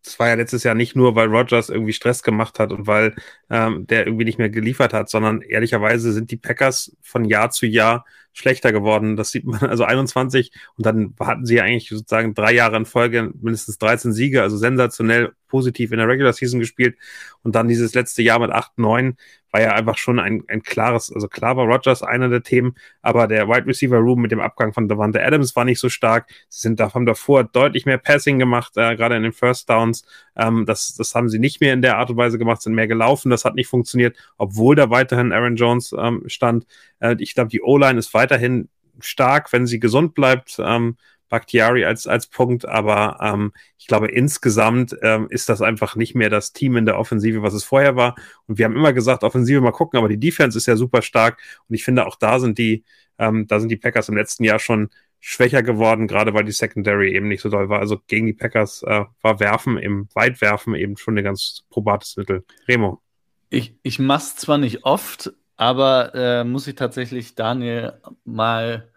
es war ja letztes Jahr nicht nur, weil Rogers irgendwie Stress gemacht hat und weil ähm, der irgendwie nicht mehr geliefert hat, sondern ehrlicherweise sind die Packers von Jahr zu Jahr schlechter geworden. Das sieht man, also 21 und dann hatten sie ja eigentlich sozusagen drei Jahre in Folge mindestens 13 Siege, also sensationell positiv in der Regular Season gespielt. Und dann dieses letzte Jahr mit 8, 9 war ja einfach schon ein, ein klares, also klar war Rogers einer der Themen, aber der Wide Receiver Room mit dem Abgang von Devante Adams war nicht so stark. Sie sind da, haben davor deutlich mehr Passing gemacht, äh, gerade in den First Downs. Ähm, das, das haben sie nicht mehr in der Art und Weise gemacht, sind mehr gelaufen. Das hat nicht funktioniert, obwohl da weiterhin Aaron Jones ähm, stand. Äh, ich glaube, die O-Line ist weiterhin stark, wenn sie gesund bleibt. Ähm, Bakhtiari als, als Punkt, aber ähm, ich glaube, insgesamt ähm, ist das einfach nicht mehr das Team in der Offensive, was es vorher war. Und wir haben immer gesagt, Offensive mal gucken, aber die Defense ist ja super stark. Und ich finde, auch da sind die, ähm, da sind die Packers im letzten Jahr schon schwächer geworden, gerade weil die Secondary eben nicht so doll war. Also gegen die Packers äh, war Werfen, im Weitwerfen eben schon ein ganz probates Mittel. Remo. Ich, ich mach's zwar nicht oft, aber äh, muss ich tatsächlich Daniel mal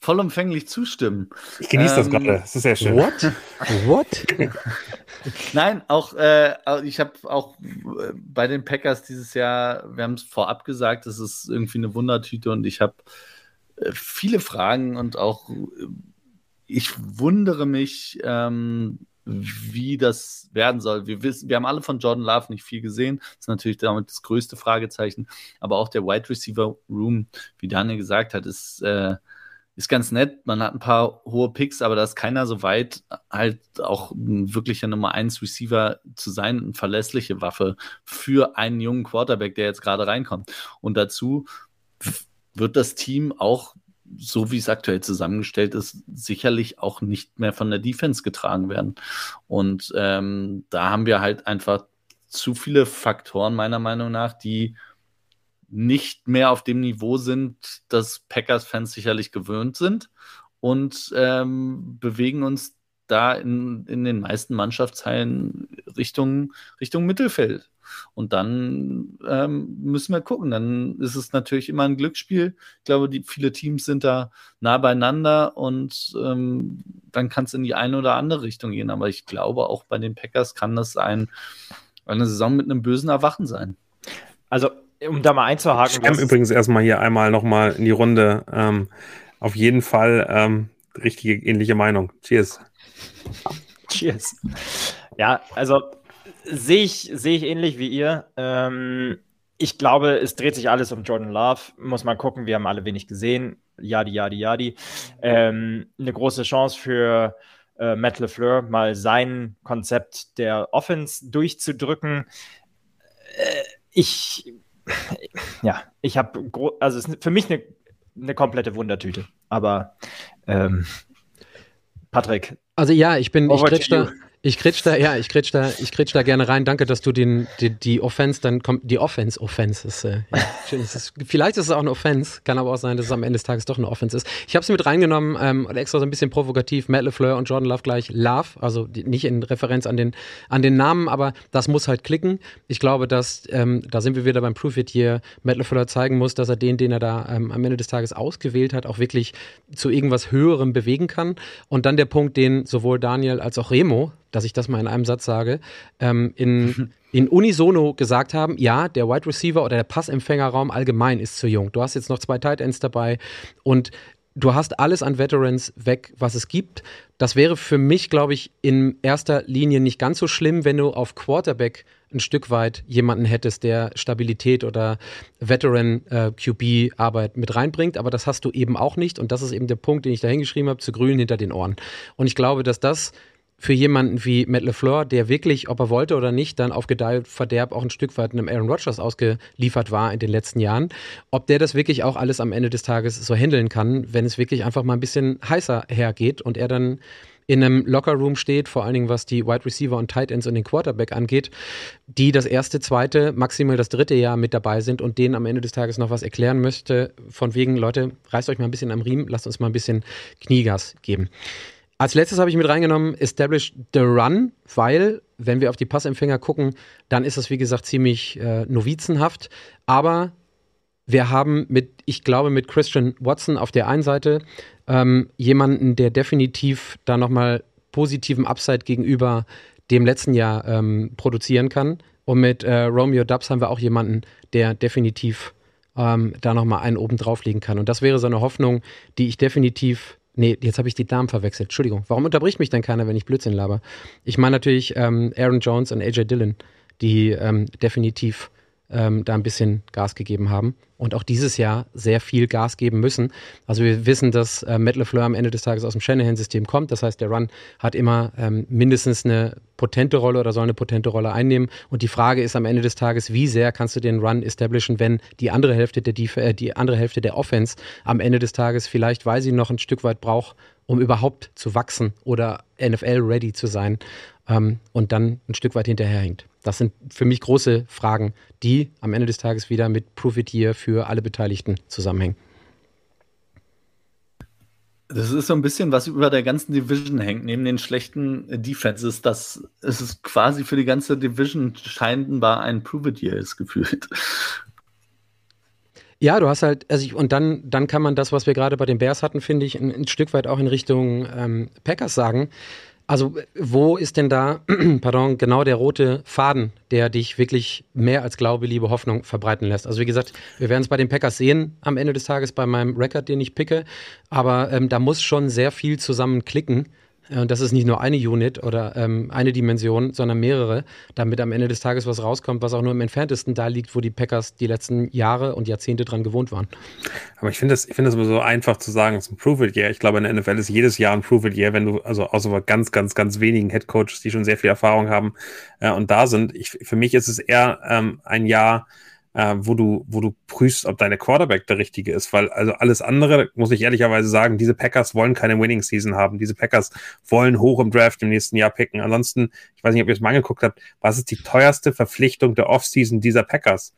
vollumfänglich zustimmen. Ich genieße ähm, das gerade. Das ist sehr schön. What? What? Nein, auch äh, ich habe auch äh, bei den Packers dieses Jahr, wir haben es vorab gesagt, es ist irgendwie eine Wundertüte und ich habe äh, viele Fragen und auch äh, ich wundere mich, ähm, wie das werden soll. Wir wissen, wir haben alle von Jordan Love nicht viel gesehen. Das ist natürlich damit das größte Fragezeichen. Aber auch der Wide Receiver Room, wie Daniel gesagt hat, ist äh, ist ganz nett. Man hat ein paar hohe Picks, aber da ist keiner so weit, halt auch ein wirklicher Nummer 1 Receiver zu sein, eine verlässliche Waffe für einen jungen Quarterback, der jetzt gerade reinkommt. Und dazu wird das Team auch, so wie es aktuell zusammengestellt ist, sicherlich auch nicht mehr von der Defense getragen werden. Und ähm, da haben wir halt einfach zu viele Faktoren, meiner Meinung nach, die nicht mehr auf dem Niveau sind, das Packers-Fans sicherlich gewöhnt sind und ähm, bewegen uns da in, in den meisten Mannschaftsteilen Richtung, Richtung Mittelfeld. Und dann ähm, müssen wir gucken. Dann ist es natürlich immer ein Glücksspiel. Ich glaube, die, viele Teams sind da nah beieinander und ähm, dann kann es in die eine oder andere Richtung gehen. Aber ich glaube, auch bei den Packers kann das ein, eine Saison mit einem bösen Erwachen sein. Also um da mal einzuhaken. Ich übrigens erstmal hier einmal nochmal in die Runde. Ähm, auf jeden Fall ähm, richtige ähnliche Meinung. Cheers. Cheers. Ja, also sehe ich, seh ich ähnlich wie ihr. Ähm, ich glaube, es dreht sich alles um Jordan Love. Muss man gucken, wir haben alle wenig gesehen. Jadi, jadi, jadi. Ähm, eine große Chance für äh, Matt LeFleur, mal sein Konzept der Offense durchzudrücken. Äh, ich ja, ich habe, also es ist für mich eine, eine komplette Wundertüte. Aber ähm, Patrick. Also ja, ich bin, ich kretsch da, ich kretsch da, ja, ich kretsch da, ich kretsch da gerne rein. Danke, dass du den, die, die Offense dann kommt, die Offense, Offense ist, äh, ja, schön, ist vielleicht ist es auch eine Offense, kann aber auch sein, dass es am Ende des Tages doch eine Offense ist. Ich habe es mit reingenommen, ähm, extra so ein bisschen provokativ, Matt LeFleur und Jordan Love gleich Love, also die, nicht in Referenz an den, an den Namen, aber das muss halt klicken. Ich glaube, dass, ähm, da sind wir wieder beim Proof It hier, Matt LeFleur zeigen muss, dass er den, den er da ähm, am Ende des Tages ausgewählt hat, auch wirklich zu irgendwas Höherem bewegen kann. Und dann der Punkt, den sowohl Daniel als auch Remo dass ich das mal in einem Satz sage, ähm, in, in unisono gesagt haben, ja, der Wide Receiver oder der Passempfängerraum allgemein ist zu jung. Du hast jetzt noch zwei Tight Ends dabei und du hast alles an Veterans weg, was es gibt. Das wäre für mich, glaube ich, in erster Linie nicht ganz so schlimm, wenn du auf Quarterback ein Stück weit jemanden hättest, der Stabilität oder Veteran äh, QB Arbeit mit reinbringt, aber das hast du eben auch nicht und das ist eben der Punkt, den ich da hingeschrieben habe, zu grün hinter den Ohren. Und ich glaube, dass das für jemanden wie Matt LeFleur, der wirklich, ob er wollte oder nicht, dann auf Gedeih Verderb auch ein Stück weit einem Aaron Rodgers ausgeliefert war in den letzten Jahren, ob der das wirklich auch alles am Ende des Tages so handeln kann, wenn es wirklich einfach mal ein bisschen heißer hergeht und er dann in einem Lockerroom steht, vor allen Dingen was die Wide Receiver und Tight Ends und den Quarterback angeht, die das erste, zweite, maximal das dritte Jahr mit dabei sind und denen am Ende des Tages noch was erklären möchte, von wegen, Leute, reißt euch mal ein bisschen am Riemen, lasst uns mal ein bisschen Kniegas geben. Als letztes habe ich mit reingenommen Establish the Run, weil, wenn wir auf die Passempfänger gucken, dann ist das, wie gesagt, ziemlich äh, novizenhaft. Aber wir haben mit, ich glaube, mit Christian Watson auf der einen Seite ähm, jemanden, der definitiv da nochmal positiven Upside gegenüber dem letzten Jahr ähm, produzieren kann. Und mit äh, Romeo Dubs haben wir auch jemanden, der definitiv ähm, da nochmal einen oben drauflegen kann. Und das wäre so eine Hoffnung, die ich definitiv Nee, jetzt habe ich die Damen verwechselt. Entschuldigung. Warum unterbricht mich dann keiner, wenn ich Blödsinn laber? Ich meine natürlich ähm, Aaron Jones und AJ Dillon, die ähm, definitiv ähm, da ein bisschen Gas gegeben haben und auch dieses Jahr sehr viel Gas geben müssen. Also wir wissen, dass äh, Matt LeFleur am Ende des Tages aus dem Shanahan-System kommt. Das heißt, der Run hat immer ähm, mindestens eine potente Rolle oder soll eine potente Rolle einnehmen. Und die Frage ist am Ende des Tages, wie sehr kannst du den Run establishen, wenn die andere Hälfte der, Def äh, die andere Hälfte der Offense am Ende des Tages vielleicht, weil sie noch ein Stück weit braucht, um überhaupt zu wachsen oder NFL-ready zu sein ähm, und dann ein Stück weit hinterherhängt. Das sind für mich große Fragen, die am Ende des Tages wieder mit Profitier für alle Beteiligten zusammenhängen. Das ist so ein bisschen, was über der ganzen Division hängt, neben den schlechten Defenses, dass es quasi für die ganze Division scheinbar ein Prove-It-Year ist gefühlt. Ja, du hast halt, also ich, und dann, dann kann man das, was wir gerade bei den Bears hatten, finde ich, ein, ein, Stück weit auch in Richtung ähm, Packers sagen. Also, wo ist denn da, pardon, genau der rote Faden, der dich wirklich mehr als Glaube, Liebe, Hoffnung verbreiten lässt? Also, wie gesagt, wir werden es bei den Packers sehen am Ende des Tages bei meinem Rekord, den ich picke. Aber ähm, da muss schon sehr viel zusammen klicken, äh, und das ist nicht nur eine Unit oder ähm, eine Dimension, sondern mehrere, damit am Ende des Tages was rauskommt, was auch nur im entferntesten da liegt, wo die Packers die letzten Jahre und Jahrzehnte dran gewohnt waren. Aber ich finde das, ich finde das immer so einfach zu sagen, es ist ein Prove-It-Year. Ich glaube, in der NFL ist jedes Jahr ein Prove-It-Year, wenn du, also außer bei ganz, ganz, ganz wenigen Headcoaches, die schon sehr viel Erfahrung haben äh, und da sind. Ich, für mich ist es eher ähm, ein Jahr, äh, wo du, wo du prüfst, ob deine Quarterback der richtige ist, weil also alles andere, muss ich ehrlicherweise sagen, diese Packers wollen keine Winning Season haben. Diese Packers wollen hoch im Draft im nächsten Jahr picken. Ansonsten, ich weiß nicht, ob ihr es mal angeguckt habt, was ist die teuerste Verpflichtung der Offseason dieser Packers?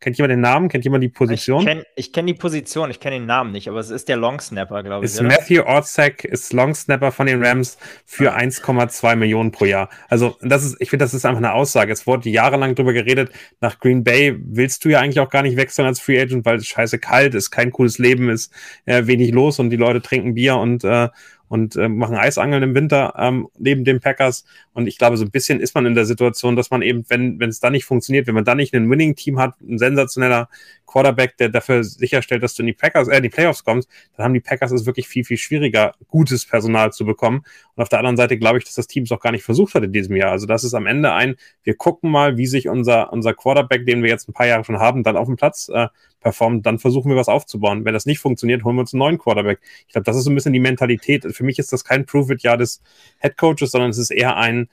Kennt jemand den Namen? Kennt jemand die Position? Ich kenne kenn die Position, ich kenne den Namen nicht, aber es ist der Longsnapper, glaube ich. Ist oder? Matthew Ortzek ist Longsnapper von den Rams für 1,2 Millionen pro Jahr. Also das ist, ich finde, das ist einfach eine Aussage. Es wurde jahrelang drüber geredet. Nach Green Bay willst du ja eigentlich auch gar nicht wechseln als Free Agent, weil es scheiße kalt ist, kein cooles Leben ist, äh, wenig los und die Leute trinken Bier und äh, und äh, machen Eisangeln im Winter ähm, neben den Packers. Und ich glaube, so ein bisschen ist man in der Situation, dass man eben, wenn es da nicht funktioniert, wenn man da nicht ein Winning-Team hat, ein sensationeller Quarterback, der dafür sicherstellt, dass du in die Packers, äh, in die Playoffs kommst, dann haben die Packers es wirklich viel, viel schwieriger, gutes Personal zu bekommen. Und auf der anderen Seite glaube ich, dass das Team es auch gar nicht versucht hat in diesem Jahr. Also das ist am Ende ein, wir gucken mal, wie sich unser, unser Quarterback, den wir jetzt ein paar Jahre schon haben, dann auf dem Platz äh, performt, dann versuchen wir was aufzubauen. Wenn das nicht funktioniert, holen wir uns einen neuen Quarterback. Ich glaube, das ist so ein bisschen die Mentalität. Für mich ist das kein Prove-It-Jahr des Head Coaches, sondern es ist eher ein,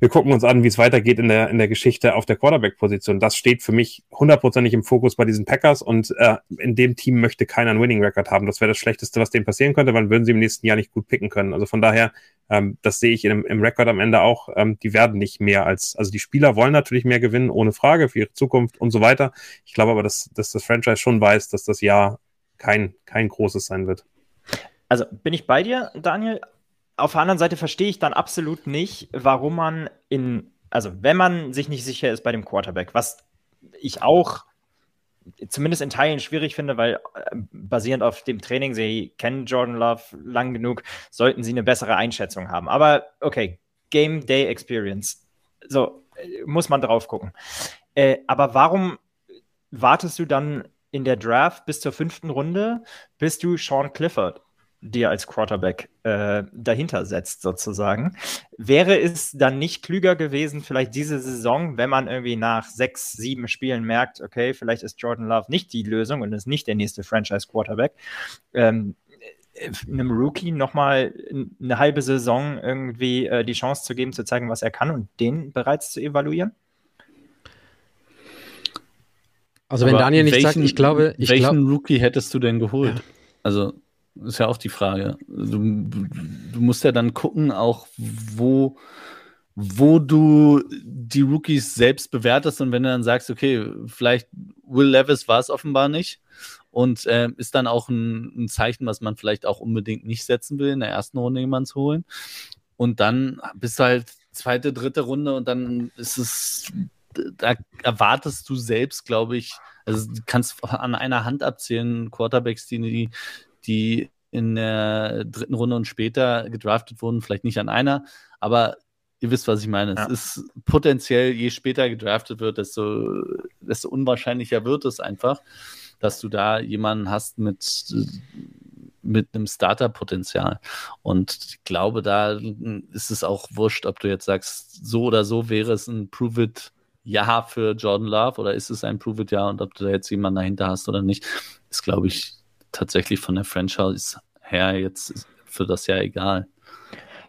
wir gucken uns an, wie es weitergeht in der, in der Geschichte auf der Quarterback-Position. Das steht für mich hundertprozentig im Fokus bei diesen Packers und äh, in dem Team möchte keiner einen Winning-Record haben. Das wäre das Schlechteste, was denen passieren könnte, weil würden sie im nächsten Jahr nicht gut picken können. Also von daher, ähm, das sehe ich im, im Rekord am Ende auch. Ähm, die werden nicht mehr als, also die Spieler wollen natürlich mehr gewinnen, ohne Frage, für ihre Zukunft und so weiter. Ich glaube aber, dass, dass das Franchise schon weiß, dass das Jahr kein, kein großes sein wird. Also bin ich bei dir, Daniel, auf der anderen Seite verstehe ich dann absolut nicht, warum man in, also wenn man sich nicht sicher ist bei dem Quarterback, was ich auch zumindest in Teilen schwierig finde, weil äh, basierend auf dem Training, sie kennen Jordan Love lang genug, sollten sie eine bessere Einschätzung haben. Aber okay, Game Day Experience. So, äh, muss man drauf gucken. Äh, aber warum wartest du dann in der Draft bis zur fünften Runde, bis du Sean Clifford dir als Quarterback äh, dahinter setzt, sozusagen. Wäre es dann nicht klüger gewesen, vielleicht diese Saison, wenn man irgendwie nach sechs, sieben Spielen merkt, okay, vielleicht ist Jordan Love nicht die Lösung und ist nicht der nächste Franchise-Quarterback, ähm, einem Rookie nochmal eine halbe Saison irgendwie äh, die Chance zu geben, zu zeigen, was er kann und den bereits zu evaluieren? Also, wenn Aber Daniel nicht welchen, sagt, ich glaube. Ich welchen glaub, Rookie hättest du denn geholt? Ja. Also, ist ja auch die Frage. Du, du musst ja dann gucken, auch wo, wo du die Rookies selbst bewertest und wenn du dann sagst, okay, vielleicht Will Levis war es offenbar nicht und äh, ist dann auch ein, ein, Zeichen, was man vielleicht auch unbedingt nicht setzen will, in der ersten Runde jemanden zu holen. Und dann bist du halt zweite, dritte Runde und dann ist es, da erwartest du selbst, glaube ich, also du kannst an einer Hand abzählen, Quarterbacks, die, die in der dritten Runde und später gedraftet wurden, vielleicht nicht an einer, aber ihr wisst, was ich meine. Ja. Es ist potenziell, je später gedraftet wird, desto, desto unwahrscheinlicher wird es einfach, dass du da jemanden hast mit, mit einem Starter-Potenzial. Und ich glaube, da ist es auch wurscht, ob du jetzt sagst, so oder so wäre es ein Prove-It. Ja für Jordan Love oder ist es ein Prove-It-Ja und ob du da jetzt jemanden dahinter hast oder nicht, ist, glaube ich, tatsächlich von der Franchise her jetzt für das Jahr egal.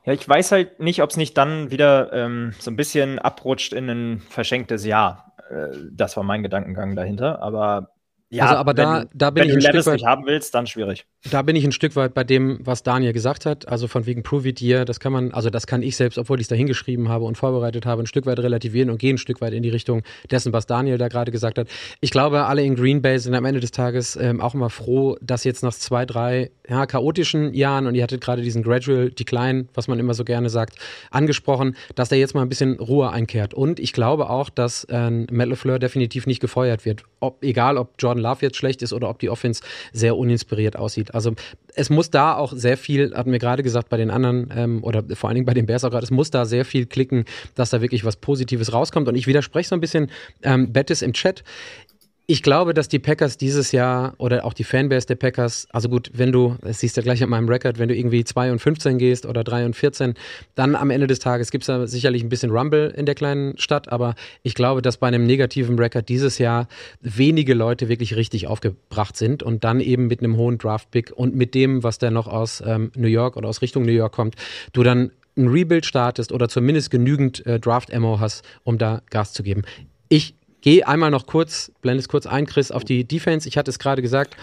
Ja, ich weiß halt nicht, ob es nicht dann wieder ähm, so ein bisschen abrutscht in ein verschenktes Jahr. Äh, das war mein Gedankengang dahinter. Aber ja, also, aber da, da bin wenn ich ein Stück weit, nicht haben willst, dann schwierig. Da bin ich ein Stück weit bei dem, was Daniel gesagt hat. Also von wegen Prove It Year, das kann man, also das kann ich selbst, obwohl ich es da hingeschrieben habe und vorbereitet habe, ein Stück weit relativieren und gehen ein Stück weit in die Richtung dessen, was Daniel da gerade gesagt hat. Ich glaube, alle in Green Bay sind am Ende des Tages ähm, auch immer froh, dass jetzt nach zwei, drei ja, chaotischen Jahren, und ihr hattet gerade diesen Gradual Decline, was man immer so gerne sagt, angesprochen, dass da jetzt mal ein bisschen Ruhe einkehrt. Und ich glaube auch, dass äh, Matt LeFleur definitiv nicht gefeuert wird. Ob, egal, ob Jordan Jordan Love jetzt schlecht ist oder ob die Offense sehr uninspiriert aussieht. Also es muss da auch sehr viel, hatten wir gerade gesagt, bei den anderen ähm, oder vor allen Dingen bei den Bears auch gerade, es muss da sehr viel klicken, dass da wirklich was Positives rauskommt. Und ich widerspreche so ein bisschen ähm, Bettis im Chat ich glaube, dass die Packers dieses Jahr oder auch die Fanbase der Packers, also gut, wenn du, das siehst du gleich an meinem Rekord, wenn du irgendwie 2 und 15 gehst oder 3 und 14, dann am Ende des Tages gibt es da sicherlich ein bisschen Rumble in der kleinen Stadt, aber ich glaube, dass bei einem negativen Rekord dieses Jahr wenige Leute wirklich richtig aufgebracht sind und dann eben mit einem hohen Draft-Pick und mit dem, was da noch aus ähm, New York oder aus Richtung New York kommt, du dann ein Rebuild startest oder zumindest genügend äh, Draft-Ammo hast, um da Gas zu geben. Ich gehe einmal noch kurz, blende es kurz ein, Chris, auf die Defense. Ich hatte es gerade gesagt,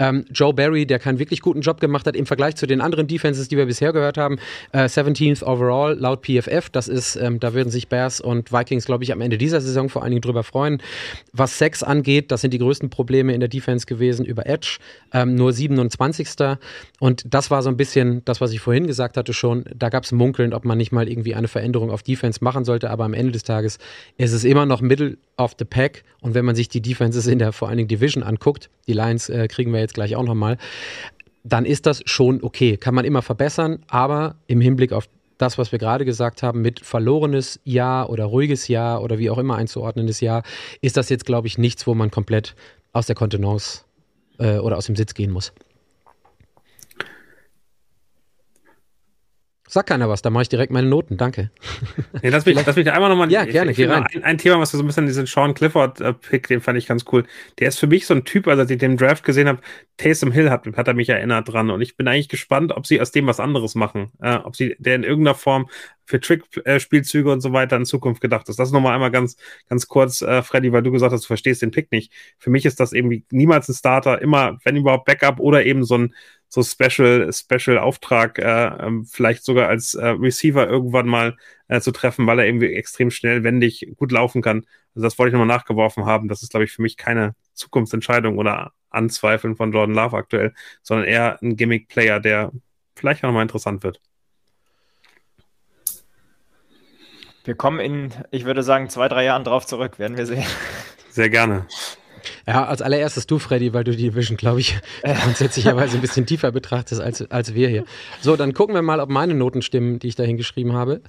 ähm, Joe Barry, der keinen wirklich guten Job gemacht hat im Vergleich zu den anderen Defenses, die wir bisher gehört haben. Äh, 17th overall laut PFF. Das ist, ähm, da würden sich Bears und Vikings, glaube ich, am Ende dieser Saison vor allen Dingen drüber freuen. Was Sex angeht, das sind die größten Probleme in der Defense gewesen über Edge. Ähm, nur 27. Und das war so ein bisschen das, was ich vorhin gesagt hatte schon. Da gab es Munkeln, ob man nicht mal irgendwie eine Veränderung auf Defense machen sollte. Aber am Ende des Tages ist es immer noch Middle of the Pack. Und wenn man sich die Defenses in der vor allen Dingen Division anguckt, die Lions äh, kriegen wir jetzt gleich auch nochmal, dann ist das schon okay. Kann man immer verbessern, aber im Hinblick auf das, was wir gerade gesagt haben, mit verlorenes Jahr oder ruhiges Jahr oder wie auch immer einzuordnendes Jahr, ist das jetzt, glaube ich, nichts, wo man komplett aus der Kontenance äh, oder aus dem Sitz gehen muss. Sag keiner was, da mache ich direkt meine Noten, danke. Nee, lass mich, lass mich einmal nochmal. Ja, gerne, geh rein. Ein, ein, Thema, was wir so ein bisschen diesen Sean Clifford-Pick, den fand ich ganz cool. Der ist für mich so ein Typ, als ich den Draft gesehen habe, Taysom Hill hat, hat er mich erinnert dran. Und ich bin eigentlich gespannt, ob sie aus dem was anderes machen. Äh, ob sie der in irgendeiner Form für Trick-Spielzüge und so weiter in Zukunft gedacht ist. Das nochmal einmal ganz, ganz kurz, äh, Freddy, weil du gesagt hast, du verstehst den Pick nicht. Für mich ist das irgendwie niemals ein Starter, immer, wenn überhaupt Backup oder eben so ein, so Special, Special Auftrag, äh, ähm, vielleicht sogar als äh, Receiver irgendwann mal äh, zu treffen, weil er irgendwie extrem schnell, wendig, gut laufen kann. Also das wollte ich nochmal nachgeworfen haben. Das ist, glaube ich, für mich keine Zukunftsentscheidung oder Anzweifeln von Jordan Love aktuell, sondern eher ein Gimmick-Player, der vielleicht auch nochmal interessant wird. Wir kommen in, ich würde sagen, zwei, drei Jahren drauf zurück, werden wir sehen. Sehr gerne. Ja, als allererstes du, Freddy, weil du die Division, glaube ich, grundsätzlicherweise ein bisschen tiefer betrachtest als, als wir hier. So, dann gucken wir mal, ob meine Noten stimmen, die ich da hingeschrieben habe.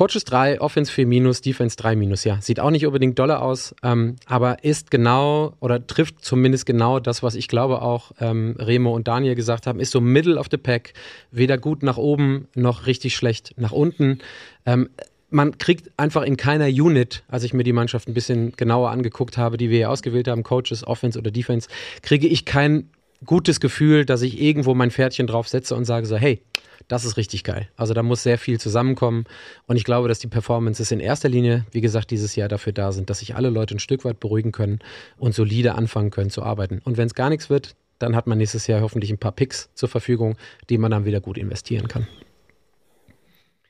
Coaches 3, Offense 4 minus, Defense 3 minus, ja. Sieht auch nicht unbedingt doller aus, ähm, aber ist genau oder trifft zumindest genau das, was ich glaube auch ähm, Remo und Daniel gesagt haben, ist so Middle of the Pack, weder gut nach oben noch richtig schlecht nach unten. Ähm, man kriegt einfach in keiner Unit, als ich mir die Mannschaft ein bisschen genauer angeguckt habe, die wir hier ausgewählt haben, Coaches, Offense oder Defense, kriege ich kein gutes Gefühl, dass ich irgendwo mein Pferdchen drauf setze und sage so, hey, das ist richtig geil. Also da muss sehr viel zusammenkommen und ich glaube, dass die Performances in erster Linie, wie gesagt, dieses Jahr dafür da sind, dass sich alle Leute ein Stück weit beruhigen können und solide anfangen können zu arbeiten. Und wenn es gar nichts wird, dann hat man nächstes Jahr hoffentlich ein paar Picks zur Verfügung, die man dann wieder gut investieren kann.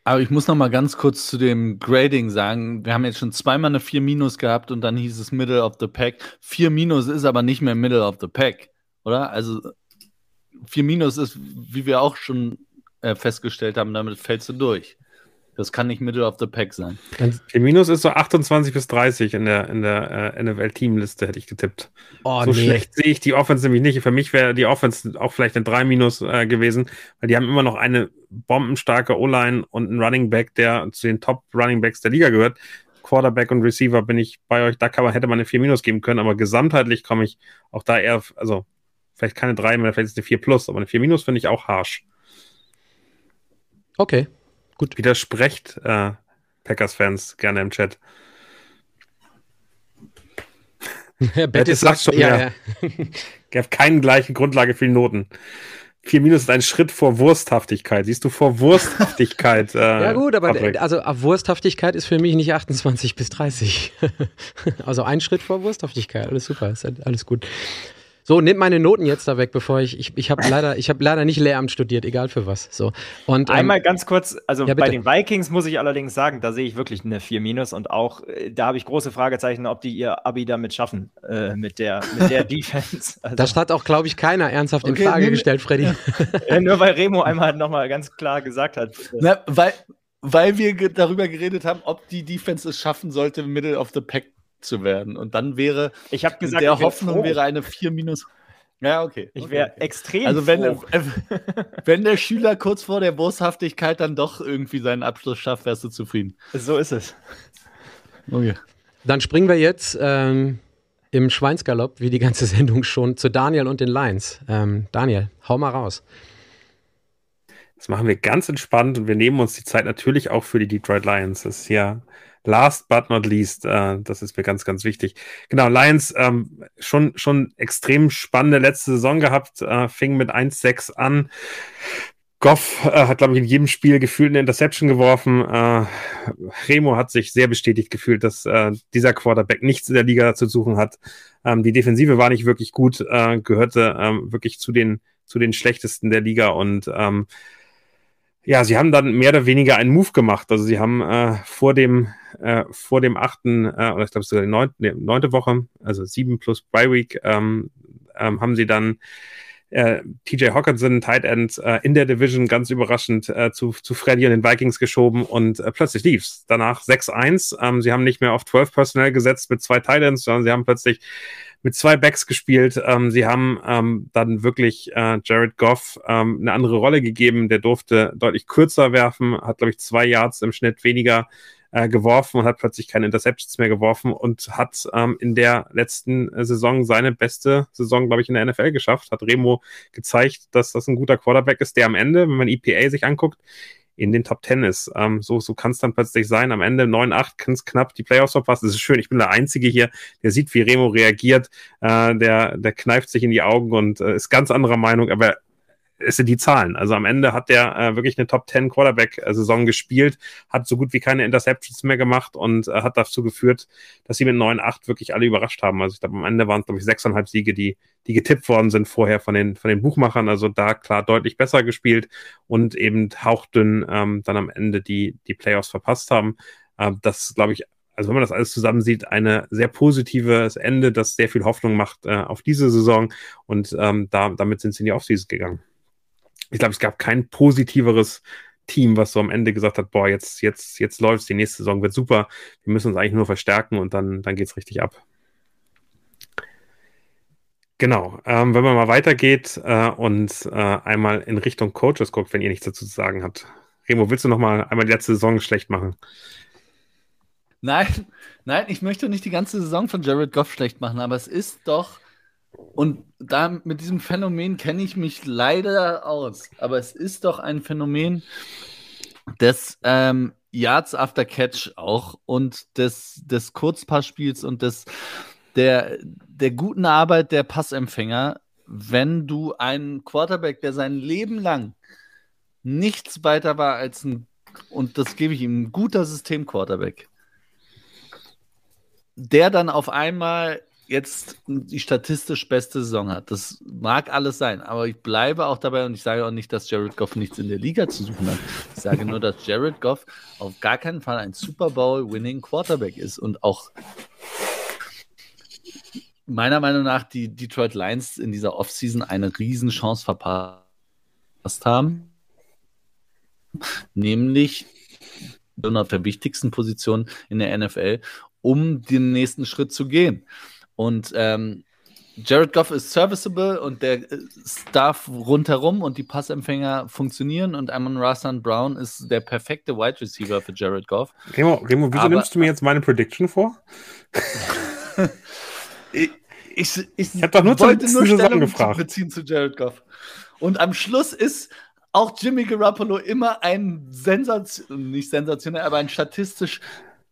Aber ich muss noch mal ganz kurz zu dem Grading sagen. Wir haben jetzt schon zweimal eine 4 Minus gehabt und dann hieß es Middle of the Pack. 4 Minus ist aber nicht mehr Middle of the Pack, oder? Also 4 Minus ist, wie wir auch schon äh, festgestellt haben, damit fällst du durch. Das kann nicht Middle of the Pack sein. 4 Minus ist so 28 bis 30 in der, in der äh, NFL-Teamliste, hätte ich getippt. Oh, so nee. schlecht sehe ich die Offense nämlich nicht. Für mich wäre die Offense auch vielleicht eine 3 Minus äh, gewesen, weil die haben immer noch eine bombenstarke O-Line und einen Running Back, der zu den Top Running Backs der Liga gehört. Quarterback und Receiver bin ich bei euch. Da kann man, hätte man eine 4 Minus geben können, aber gesamtheitlich komme ich auch da eher, also vielleicht keine 3, vielleicht ist eine 4 plus, aber eine 4 Minus finde ich auch harsh. Okay, Gut. Widersprecht äh, Packers-Fans gerne im Chat. Ja, Betty sagt schon, ja, ja. ja. keinen gleichen Grundlage für die Noten. 4 minus ist ein Schritt vor Wursthaftigkeit. Siehst du vor Wursthaftigkeit? Äh, ja gut, aber Patrick. also Wursthaftigkeit ist für mich nicht 28 bis 30. also ein Schritt vor Wursthaftigkeit. Alles super, ist alles gut. So, nimm meine Noten jetzt da weg, bevor ich, ich, ich habe leider, ich habe leider nicht Lehramt studiert, egal für was. So. Und, ähm, Einmal ganz kurz, also ja, bei den Vikings muss ich allerdings sagen, da sehe ich wirklich eine 4 minus und auch, äh, da habe ich große Fragezeichen, ob die ihr Abi damit schaffen, äh, mit der, mit der Defense. Also, das hat auch, glaube ich, keiner ernsthaft okay, in Frage nimm, gestellt, Freddy. ja, nur weil Remo einmal nochmal ganz klar gesagt hat. Na, weil, weil wir darüber geredet haben, ob die Defense es schaffen sollte, Middle of the Pack zu werden. Und dann wäre, Ich habe gesagt, der Hoffnung froh. wäre eine 4 minus. Ja, okay. Ich okay, wäre okay. extrem Also wenn, froh. äh, wenn der Schüler kurz vor der Boshaftigkeit dann doch irgendwie seinen Abschluss schafft, wärst du zufrieden. So ist es. Okay. Dann springen wir jetzt ähm, im Schweinsgalopp, wie die ganze Sendung schon, zu Daniel und den Lions. Ähm, Daniel, hau mal raus. Das machen wir ganz entspannt und wir nehmen uns die Zeit natürlich auch für die Detroit Lions. Das ist ja last but not least, äh, das ist mir ganz, ganz wichtig. Genau, Lions ähm, schon, schon extrem spannende letzte Saison gehabt, äh, fing mit 1-6 an. Goff äh, hat, glaube ich, in jedem Spiel gefühlt eine Interception geworfen. Äh, Remo hat sich sehr bestätigt gefühlt, dass äh, dieser Quarterback nichts in der Liga zu suchen hat. Ähm, die Defensive war nicht wirklich gut, äh, gehörte ähm, wirklich zu den, zu den schlechtesten der Liga und ähm, ja, sie haben dann mehr oder weniger einen Move gemacht. Also sie haben äh, vor dem äh, vor dem achten äh, oder ich glaube sogar die neunte, nee, neunte Woche, also sieben plus Bye Week, ähm, ähm, haben sie dann äh, TJ Hawkinson, Tight End, äh, in der Division ganz überraschend äh, zu, zu Freddy und den Vikings geschoben und äh, plötzlich lief's. Danach 6-1. Ähm, sie haben nicht mehr auf 12 Personal gesetzt mit zwei Tight Ends, sondern sie haben plötzlich mit zwei Backs gespielt. Ähm, sie haben ähm, dann wirklich äh, Jared Goff ähm, eine andere Rolle gegeben. Der durfte deutlich kürzer werfen, hat, glaube ich, zwei Yards im Schnitt weniger äh, geworfen und hat plötzlich keine Interceptions mehr geworfen und hat ähm, in der letzten äh, Saison seine beste Saison, glaube ich, in der NFL geschafft. Hat Remo gezeigt, dass das ein guter Quarterback ist, der am Ende, wenn man EPA sich anguckt, in den Top 10 ist. Ähm, so so kann es dann plötzlich sein. Am Ende 9-8 kann es knapp die Playoffs verpassen. Das ist schön. Ich bin der Einzige hier, der sieht, wie Remo reagiert. Äh, der, der kneift sich in die Augen und äh, ist ganz anderer Meinung, aber es sind die Zahlen. Also am Ende hat der äh, wirklich eine Top 10 Quarterback-Saison gespielt, hat so gut wie keine Interceptions mehr gemacht und äh, hat dazu geführt, dass sie mit 9-8 wirklich alle überrascht haben. Also ich glaube, am Ende waren es, glaube ich, sechseinhalb Siege, die, die getippt worden sind vorher von den, von den Buchmachern. Also da klar deutlich besser gespielt und eben hauchdünn ähm, dann am Ende die, die Playoffs verpasst haben. Äh, das, glaube ich, also wenn man das alles zusammen sieht, eine sehr positives Ende, das sehr viel Hoffnung macht äh, auf diese Saison und ähm, da, damit sind sie in die Offseason gegangen ich glaube, es gab kein positiveres Team, was so am Ende gesagt hat, boah, jetzt, jetzt, jetzt läuft's, die nächste Saison wird super, wir müssen uns eigentlich nur verstärken und dann, dann geht's richtig ab. Genau, ähm, wenn man mal weitergeht äh, und äh, einmal in Richtung Coaches guckt, wenn ihr nichts dazu zu sagen habt. Remo, willst du noch mal einmal die letzte Saison schlecht machen? Nein, nein, ich möchte nicht die ganze Saison von Jared Goff schlecht machen, aber es ist doch und da mit diesem Phänomen kenne ich mich leider aus. Aber es ist doch ein Phänomen des ähm, Yards after Catch auch und des, des Kurzpassspiels und des, der, der guten Arbeit der Passempfänger, wenn du einen Quarterback, der sein Leben lang nichts weiter war als ein, und das gebe ich ihm, ein guter System-Quarterback, der dann auf einmal jetzt die statistisch beste Saison hat. Das mag alles sein, aber ich bleibe auch dabei und ich sage auch nicht, dass Jared Goff nichts in der Liga zu suchen hat. Ich sage nur, dass Jared Goff auf gar keinen Fall ein Super Bowl-winning Quarterback ist und auch meiner Meinung nach die Detroit Lions in dieser Offseason eine Riesenchance verpasst haben, nämlich auf der wichtigsten Position in der NFL, um den nächsten Schritt zu gehen. Und ähm, Jared Goff ist serviceable und der Staff rundherum und die Passempfänger funktionieren und Amon Rassan Brown ist der perfekte Wide Receiver für Jared Goff. Remo, Remo wieso Aber- nimmst du mir jetzt meine Prediction vor? Ich, ich, ich, Ich hab doch nur wollte nur Stellung gefragt. beziehen zu Jared Goff. Und am Schluss ist auch Jimmy Garoppolo immer ein sensation, nicht sensationell, aber ein statistisch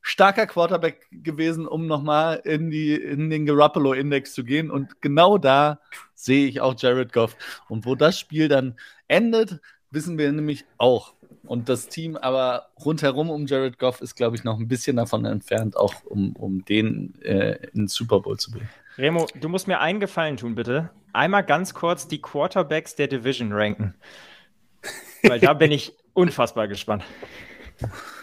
starker Quarterback gewesen, um nochmal in, die, in den Garoppolo-Index zu gehen. Und genau da sehe ich auch Jared Goff. Und wo das Spiel dann endet, wissen wir nämlich auch. Und das Team aber rundherum um Jared Goff ist, glaube ich, noch ein bisschen davon entfernt, auch um, um den äh, in den Super Bowl zu bringen. Remo, du musst mir einen Gefallen tun, bitte. Einmal ganz kurz die Quarterbacks der Division ranken. Weil da bin ich unfassbar gespannt.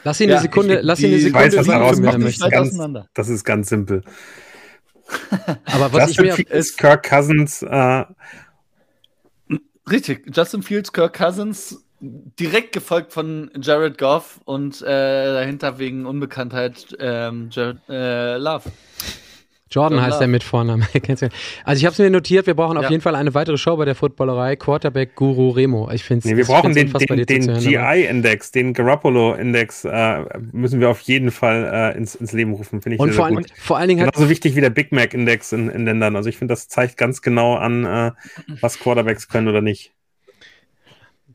Lass ihn Ja, eine Sekunde, ich- lass ihn eine Sekunde Ich weiß, was er er rausmacht. möchte. weit Ganz- auseinander. Das ist ganz simpel. Aber was ich Justin mir, Fields, Kirk Cousins, äh, Richtig, Justin Fields, Kirk Cousins, direkt gefolgt von Jared Goff und äh, dahinter wegen Unbekanntheit ähm, Jared äh, Love. Jordan heißt er mit Vornamen. also ich habe es mir notiert, wir brauchen auf Ja. jeden Fall eine weitere Show bei der Footballerei. Quarterback Guru Remo. Ich finde Nee, wir brauchen den, den, den GI-Index, den Garoppolo-Index äh, müssen wir auf jeden Fall äh, ins, ins Leben rufen, finde ich Und sehr, vor, sehr allen, gut. vor allen Dingen Genauso wichtig wie der Big Mac-Index in, in Ländern. Also ich finde, das zeigt ganz genau an, äh, was Quarterbacks können oder nicht.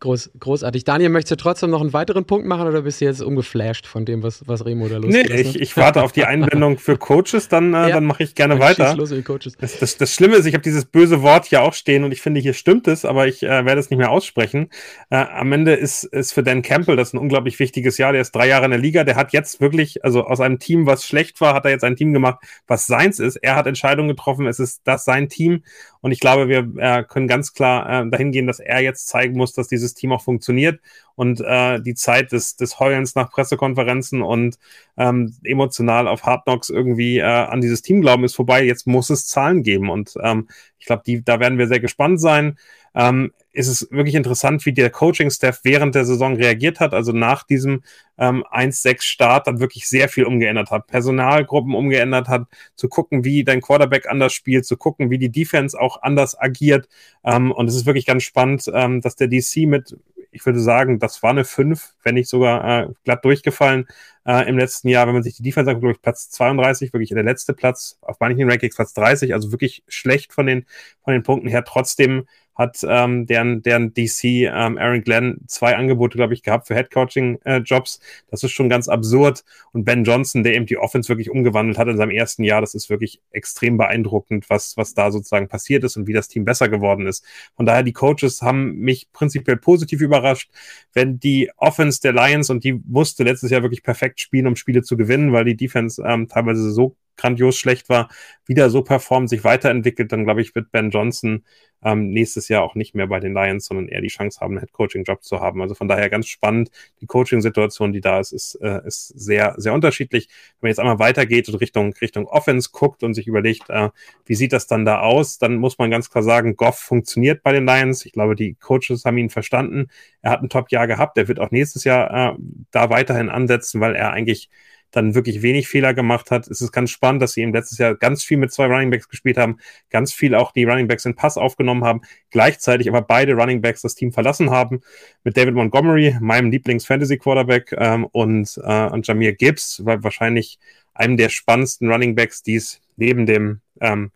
Groß, großartig. Daniel, möchtest du trotzdem noch einen weiteren Punkt machen oder bist du jetzt umgeflasht von dem, was, was Remo da Nee, losgelassen hat? ich, ich warte auf die Einblendung für Coaches, dann, äh, Ja. dann mache ich gerne Dann weiter. Los, ihr Coaches. Das, das, das Schlimme ist, ich habe dieses böse Wort hier auch stehen und ich finde, hier stimmt es, aber ich äh, werde es nicht mehr aussprechen. Äh, am Ende ist, ist für Dan Campbell das ein unglaublich wichtiges Jahr. Der ist drei Jahre in der Liga. Der hat jetzt wirklich, also aus einem Team, was schlecht war, hat er jetzt ein Team gemacht, was seins ist. Er hat Entscheidungen getroffen. Es ist das sein Team. Und ich glaube, wir äh, können ganz klar äh, dahin gehen, dass er jetzt zeigen muss, dass dieses Team auch funktioniert. Und äh, die Zeit des, des Heulens nach Pressekonferenzen und ähm, emotional auf Hard Knocks irgendwie äh, an dieses Team glauben, ist vorbei. Jetzt muss es Zahlen geben. Und ähm, ich glaube, da werden wir sehr gespannt sein. Ähm, ist es wirklich interessant, wie der Coaching-Staff während der Saison reagiert hat, also nach diesem ähm, 1-6-Start dann wirklich sehr viel umgeändert hat, Personalgruppen umgeändert hat, zu gucken, wie dein Quarterback anders spielt, zu gucken, wie die Defense auch anders agiert. Ähm, und es ist wirklich ganz spannend, ähm, dass der DC mit, ich würde sagen, das war eine 5, wenn nicht sogar äh, glatt durchgefallen äh, im letzten Jahr. Wenn man sich die Defense anguckt, glaube ich, Platz 32, wirklich der letzte Platz, auf manchen Rankings Platz 30, also wirklich schlecht von den, von den Punkten her. Trotzdem hat ähm, deren, deren DC ähm, Aaron Glenn zwei Angebote, glaube ich, gehabt für Headcoaching-Jobs. das ist schon ganz absurd. Und Ben Johnson, der eben die Offense wirklich umgewandelt hat in seinem ersten Jahr, das ist wirklich extrem beeindruckend, was, was da sozusagen passiert ist und wie das Team besser geworden ist. Von daher, die Coaches haben mich prinzipiell positiv überrascht. Wenn die Offense der Lions, und die musste letztes Jahr wirklich perfekt spielen, um Spiele zu gewinnen, weil die Defense ähm, teilweise so grandios schlecht war, wieder so performt, sich weiterentwickelt, dann glaube ich, wird Ben Johnson ähm, nächstes Jahr auch nicht mehr bei den Lions, sondern eher die Chance haben, einen Head-Coaching-Job zu haben. Also von daher ganz spannend. Die Coaching-Situation, die da ist, ist, äh, ist sehr, sehr unterschiedlich. Wenn man jetzt einmal weitergeht und Richtung, Richtung Offense guckt und sich überlegt, äh, wie sieht das dann da aus, dann muss man ganz klar sagen, Goff funktioniert bei den Lions. Ich glaube, die Coaches haben ihn verstanden. Er hat ein Top-Jahr gehabt. Er wird auch nächstes Jahr äh, da weiterhin ansetzen, weil er eigentlich dann wirklich wenig Fehler gemacht hat. Es ist ganz spannend, dass sie ihm letztes Jahr ganz viel mit zwei Runningbacks gespielt haben, ganz viel auch die Runningbacks in Pass aufgenommen haben, gleichzeitig aber beide Runningbacks das Team verlassen haben, mit David Montgomery, meinem Lieblings-Fantasy-Quarterback, ähm, und, äh, und Jamir Gibbs, weil wahrscheinlich einem der spannendsten Runningbacks, die es neben dem ähm,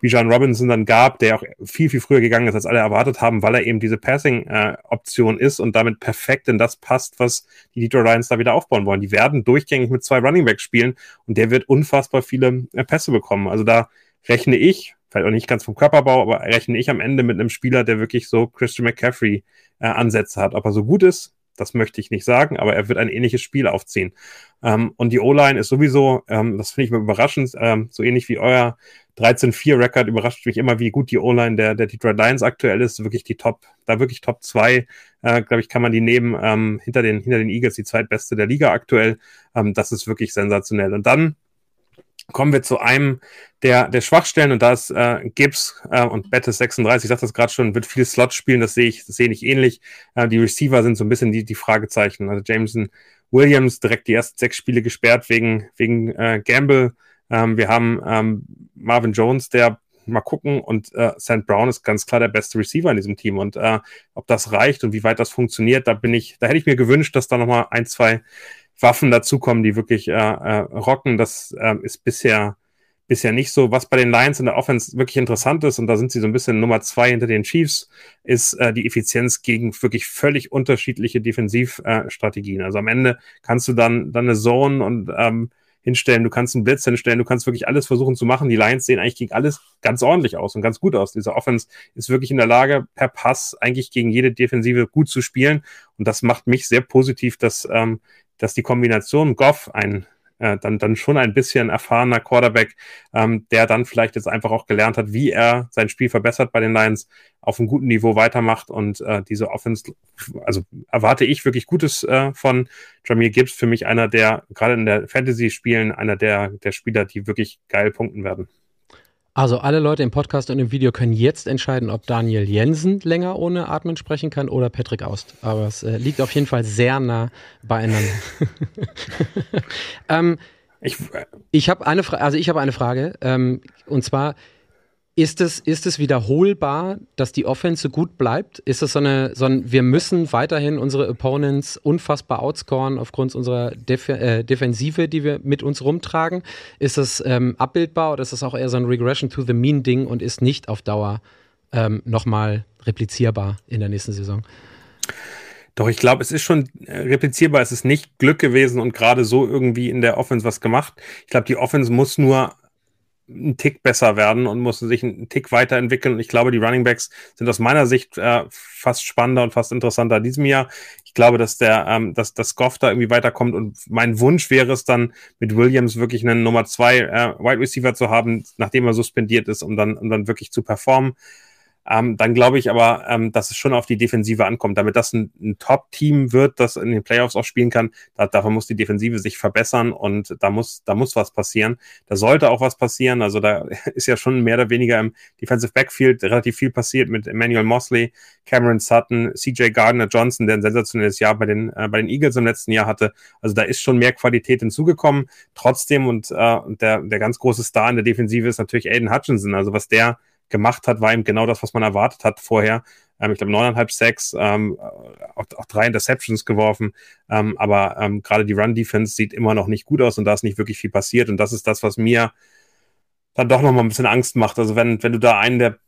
Bijan Robinson dann gab, der auch viel, viel früher gegangen ist, als alle erwartet haben, weil er eben diese Passing-Option ist und damit perfekt in das passt, was die Detroit Lions da wieder aufbauen wollen. Die werden durchgängig mit zwei Runningbacks spielen und der wird unfassbar viele äh, Pässe bekommen. Also da rechne ich, vielleicht auch nicht ganz vom Körperbau, aber rechne ich am Ende mit einem Spieler, der wirklich so Christian McCaffrey äh, Ansätze hat. Ob er so gut ist, das möchte ich nicht sagen, aber er wird ein ähnliches Spiel aufziehen. Ähm, und die O-Line ist sowieso, ähm, das finde ich mir überraschend, ähm, so ähnlich wie euer 13-4-Record überrascht mich immer, wie gut die O-Line der, der Detroit Lions aktuell ist. Wirklich die Top, da wirklich Top 2, äh, glaube ich, kann man die nehmen, ähm, hinter, den, hinter den Eagles, die zweitbeste der Liga aktuell. Ähm, das ist wirklich sensationell. Und dann kommen wir zu einem der, der Schwachstellen und da ist äh, Gibbs äh, und Bettis 36, ich sagte das gerade schon, wird viel Slot spielen, das sehe ich, das ich ähnlich. Äh, die Receiver sind so ein bisschen die, die Fragezeichen. Also Jameson Williams direkt die ersten sechs Spiele gesperrt wegen, wegen äh, Gamble. Ähm, wir haben ähm, Marvin Jones, der mal gucken und äh, St. Brown ist ganz klar der beste Receiver in diesem Team und äh, ob das reicht und wie weit das funktioniert, da bin ich, da hätte ich mir gewünscht, dass da nochmal ein, zwei Waffen dazukommen, die wirklich äh, äh, rocken. Das äh, ist bisher bisher nicht so. Was bei den Lions in der Offense wirklich interessant ist, und da sind sie so ein bisschen Nummer zwei hinter den Chiefs, ist äh, die Effizienz gegen wirklich völlig unterschiedliche Defensivstrategien. Äh, also am Ende kannst du dann, dann eine Zone und ähm, hinstellen, du kannst einen Blitz hinstellen, du kannst wirklich alles versuchen zu machen. Die Lions sehen eigentlich gegen alles ganz ordentlich aus und ganz gut aus. Diese Offense ist wirklich in der Lage, per Pass eigentlich gegen jede Defensive gut zu spielen. Und das macht mich sehr positiv, dass, ähm, dass die Kombination Goff ein äh, dann, dann schon ein bisschen erfahrener Quarterback, ähm, der dann vielleicht jetzt einfach auch gelernt hat, wie er sein Spiel verbessert bei den Lions, auf einem guten Niveau weitermacht und äh, diese Offense, also erwarte ich wirklich Gutes äh, von Jamir Gibbs, für mich einer der, gerade in der Fantasy-Spielen, einer der, der Spieler, die wirklich geil punkten werden. Also alle Leute im Podcast und im Video können jetzt entscheiden, ob Daniel Jensen länger ohne Atmen sprechen kann oder Patrick Aust. Aber es äh, liegt auf jeden Fall sehr nah beieinander. ähm, ich, ich habe eine, Fra also ich hab eine Frage. Ähm, und zwar, ist es, ist es wiederholbar, dass die Offense gut bleibt? Ist es so eine, so ein, wir müssen weiterhin unsere Opponents unfassbar outscoren aufgrund unserer Def äh, Defensive, die wir mit uns rumtragen? Ist es ähm, abbildbar oder ist es auch eher so ein Regression to the mean Ding und ist nicht auf Dauer ähm, nochmal replizierbar in der nächsten Saison? Doch, ich glaube, es ist schon äh, replizierbar. Es ist nicht Glück gewesen und gerade so irgendwie in der Offense was gemacht. Ich glaube, die Offense muss nur einen Tick besser werden und mussten sich einen Tick weiterentwickeln. Und ich glaube, die Running Backs sind aus meiner Sicht äh, fast spannender und fast interessanter in diesem Jahr. Ich glaube, dass der, ähm, dass das Goff da irgendwie weiterkommt. Und mein Wunsch wäre es dann, mit Williams wirklich einen Nummer zwei äh, Wide Receiver zu haben, nachdem er suspendiert ist, um dann, um dann wirklich zu performen. Ähm, dann glaube ich aber, ähm, dass es schon auf die Defensive ankommt. Damit das ein, ein Top-Team wird, das in den Playoffs auch spielen kann, da, davon muss die Defensive sich verbessern und da muss, da muss was passieren. Da sollte auch was passieren. Also da ist ja schon mehr oder weniger im Defensive Backfield relativ viel passiert mit Emmanuel Mosley, Cameron Sutton, CJ Gardner Johnson, der ein sensationelles Jahr bei den, äh, bei den Eagles im letzten Jahr hatte. Also da ist schon mehr Qualität hinzugekommen. Trotzdem und, äh, der, der ganz große Star in der Defensive ist natürlich Aiden Hutchinson. Also was der gemacht hat, war ihm genau das, was man erwartet hat vorher. Ähm, ich glaube, neuneinhalb Sacks, ähm, auch, auch, drei Interceptions geworfen. Ähm, aber ähm, gerade die Run-Defense sieht immer noch nicht gut aus und da ist nicht wirklich viel passiert. Und das ist das, was mir dann doch noch mal ein bisschen Angst macht. Also wenn, wenn du da einen der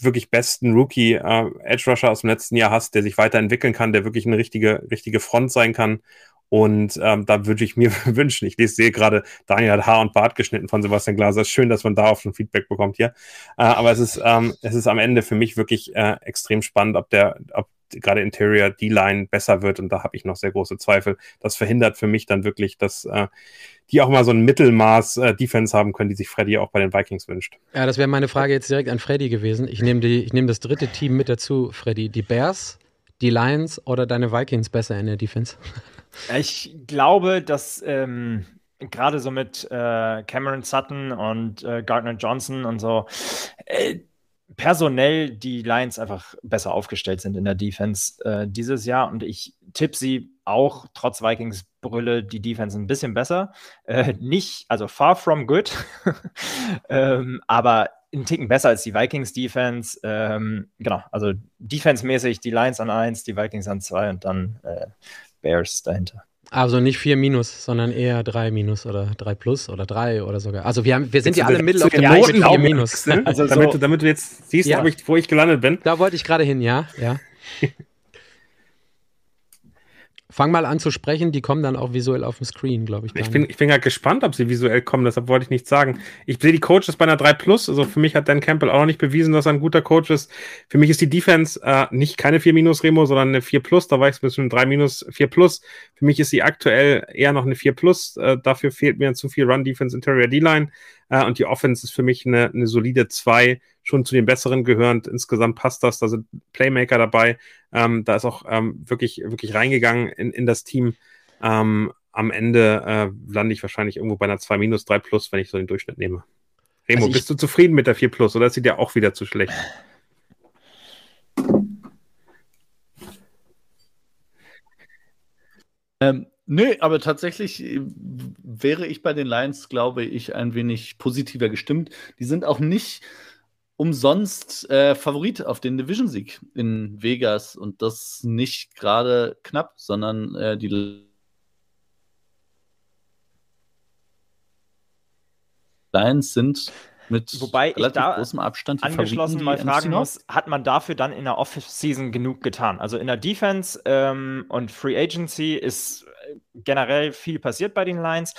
wirklich besten Rookie äh, Edge Rusher aus dem letzten Jahr hast, der sich weiterentwickeln kann, der wirklich eine richtige, richtige Front sein kann und ähm, da würde ich mir wünschen, ich lese, sehe gerade, Daniel hat Haar und Bart geschnitten von Sebastian Glaser. Schön, dass man darauf schon Feedback bekommt hier. Äh, aber es ist, ähm, es ist am Ende für mich wirklich äh, extrem spannend, ob der, ob gerade Interior D-Line besser wird. Und da habe ich noch sehr große Zweifel. Das verhindert für mich dann wirklich, dass äh, die auch mal so ein Mittelmaß äh, Defense haben können, die sich Freddy auch bei den Vikings wünscht. Ja, das wäre meine Frage jetzt direkt an Freddy gewesen. Ich nehme nehm das dritte Team mit dazu, Freddy. Die Bears, die Lions oder deine Vikings besser in der Defense? Ich glaube, dass ähm, gerade so mit äh, Cameron Sutton und äh, Gardner Johnson und so äh, personell die Lions einfach besser aufgestellt sind in der Defense äh, dieses Jahr und ich tippe sie auch trotz Vikings Brülle die Defense ein bisschen besser. Äh, nicht, also far from good, ähm, aber einen Ticken besser als die Vikings Defense. Ähm, genau, also defensemäßig die Lions an 1, die Vikings an 2 und dann äh, Bears dahinter. Also nicht 4 minus, sondern eher 3 minus oder 3 plus oder 3 oder sogar. Also wir, haben, wir sind ja alle mittel auf dem Boden mit 4 minus. Ne? Also damit, so, damit, du jetzt siehst, ja. ich, wo ich gelandet bin. Da wollte ich gerade hin, ja. ja. Fang mal an zu sprechen, die kommen dann auch visuell auf dem Screen, glaube ich. Ich bin, ich bin halt gespannt, ob sie visuell kommen, deshalb wollte ich nichts sagen. Ich sehe die Coaches bei einer 3 Plus, also für mich hat Dan Campbell auch noch nicht bewiesen, dass er ein guter Coach ist. Für mich ist die Defense äh, nicht keine 4 Minus Remo, sondern eine 4 Plus, da war ich zwischen 3 Minus, 4 Plus. Für mich ist sie aktuell eher noch eine 4 Plus, äh, dafür fehlt mir zu viel Run Defense, Interior D-Line äh, und die Offense ist für mich eine, eine solide 2 schon zu den besseren gehörend. Insgesamt passt das. Da sind Playmaker dabei. Ähm, da ist auch ähm, wirklich, wirklich reingegangen in, in das Team. Ähm, am Ende äh, lande ich wahrscheinlich irgendwo bei einer 2 minus 3 plus, wenn ich so den Durchschnitt nehme. Remo, also bist du zufrieden mit der 4 plus oder ist sie dir auch wieder zu schlecht? Ähm, nö, aber tatsächlich äh, wäre ich bei den Lions, glaube ich, ein wenig positiver gestimmt. Die sind auch nicht umsonst äh, Favorit auf den Division-Sieg in Vegas und das nicht gerade knapp, sondern äh, die Lions sind mit Wobei relativ großem Abstand angeschlossen mal fragen muss, hat man dafür dann in der Off-Season genug getan? Also in der Defense ähm, und Free Agency ist äh, generell viel passiert bei den Lions.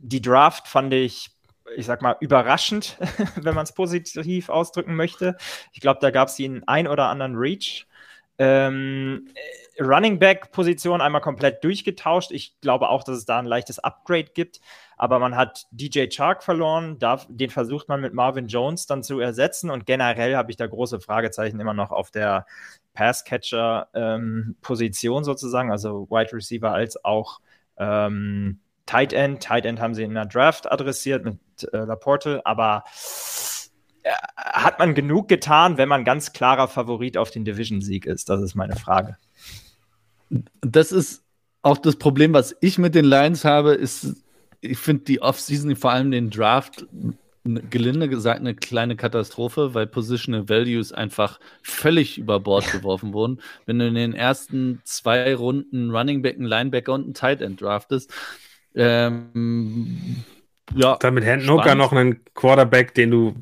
Die Draft fand ich ich sag mal, überraschend, wenn man es positiv ausdrücken möchte. Ich glaube, da gab es den ein oder anderen Reach. Ähm, Running Back Position einmal komplett durchgetauscht. Ich glaube auch, dass es da ein leichtes Upgrade gibt. Aber man hat DJ Chark verloren. Darf, den versucht man mit Marvin Jones dann zu ersetzen. Und generell habe ich da große Fragezeichen immer noch auf der Passcatcher ähm, sozusagen, also Wide Receiver als auch ähm, Tight End. Tight End haben sie in der Draft adressiert mit äh, Laporte, aber hat man genug getan, wenn man ganz klarer Favorit auf den Division-Sieg ist? Das ist meine Frage. Das ist auch das Problem, was ich mit den Lions habe, ist, ich finde die Offseason, vor allem den Draft, gelinde gesagt eine kleine Katastrophe, weil Positional Values einfach völlig über Bord geworfen wurden. Wenn du in den ersten zwei Runden Running Back, einen Linebacker und einen Tight End draftest, ähm, ja. Dann mit Hendon Hooker noch einen Quarterback, den du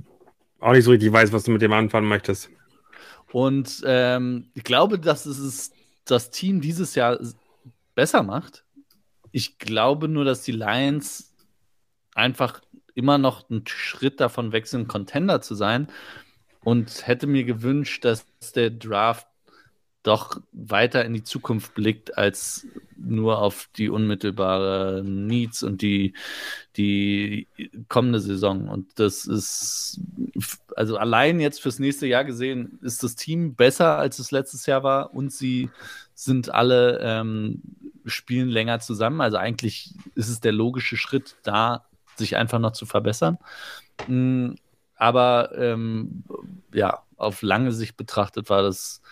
auch nicht so richtig weißt, was du mit dem anfangen möchtest. Und ähm, ich glaube, dass es das Team dieses Jahr besser macht. Ich glaube nur, dass die Lions einfach immer noch einen Schritt davon weg sind, Contender zu sein. Und hätte mir gewünscht, dass der Draft doch weiter in die Zukunft blickt, als nur auf die unmittelbare Needs und die, die kommende Saison. Und das ist, also allein jetzt fürs nächste Jahr gesehen, ist das Team besser, als es letztes Jahr war und sie sind alle ähm, spielen länger zusammen. Also eigentlich ist es der logische Schritt, da sich einfach noch zu verbessern. Mm, aber ähm, ja, auf lange Sicht betrachtet war das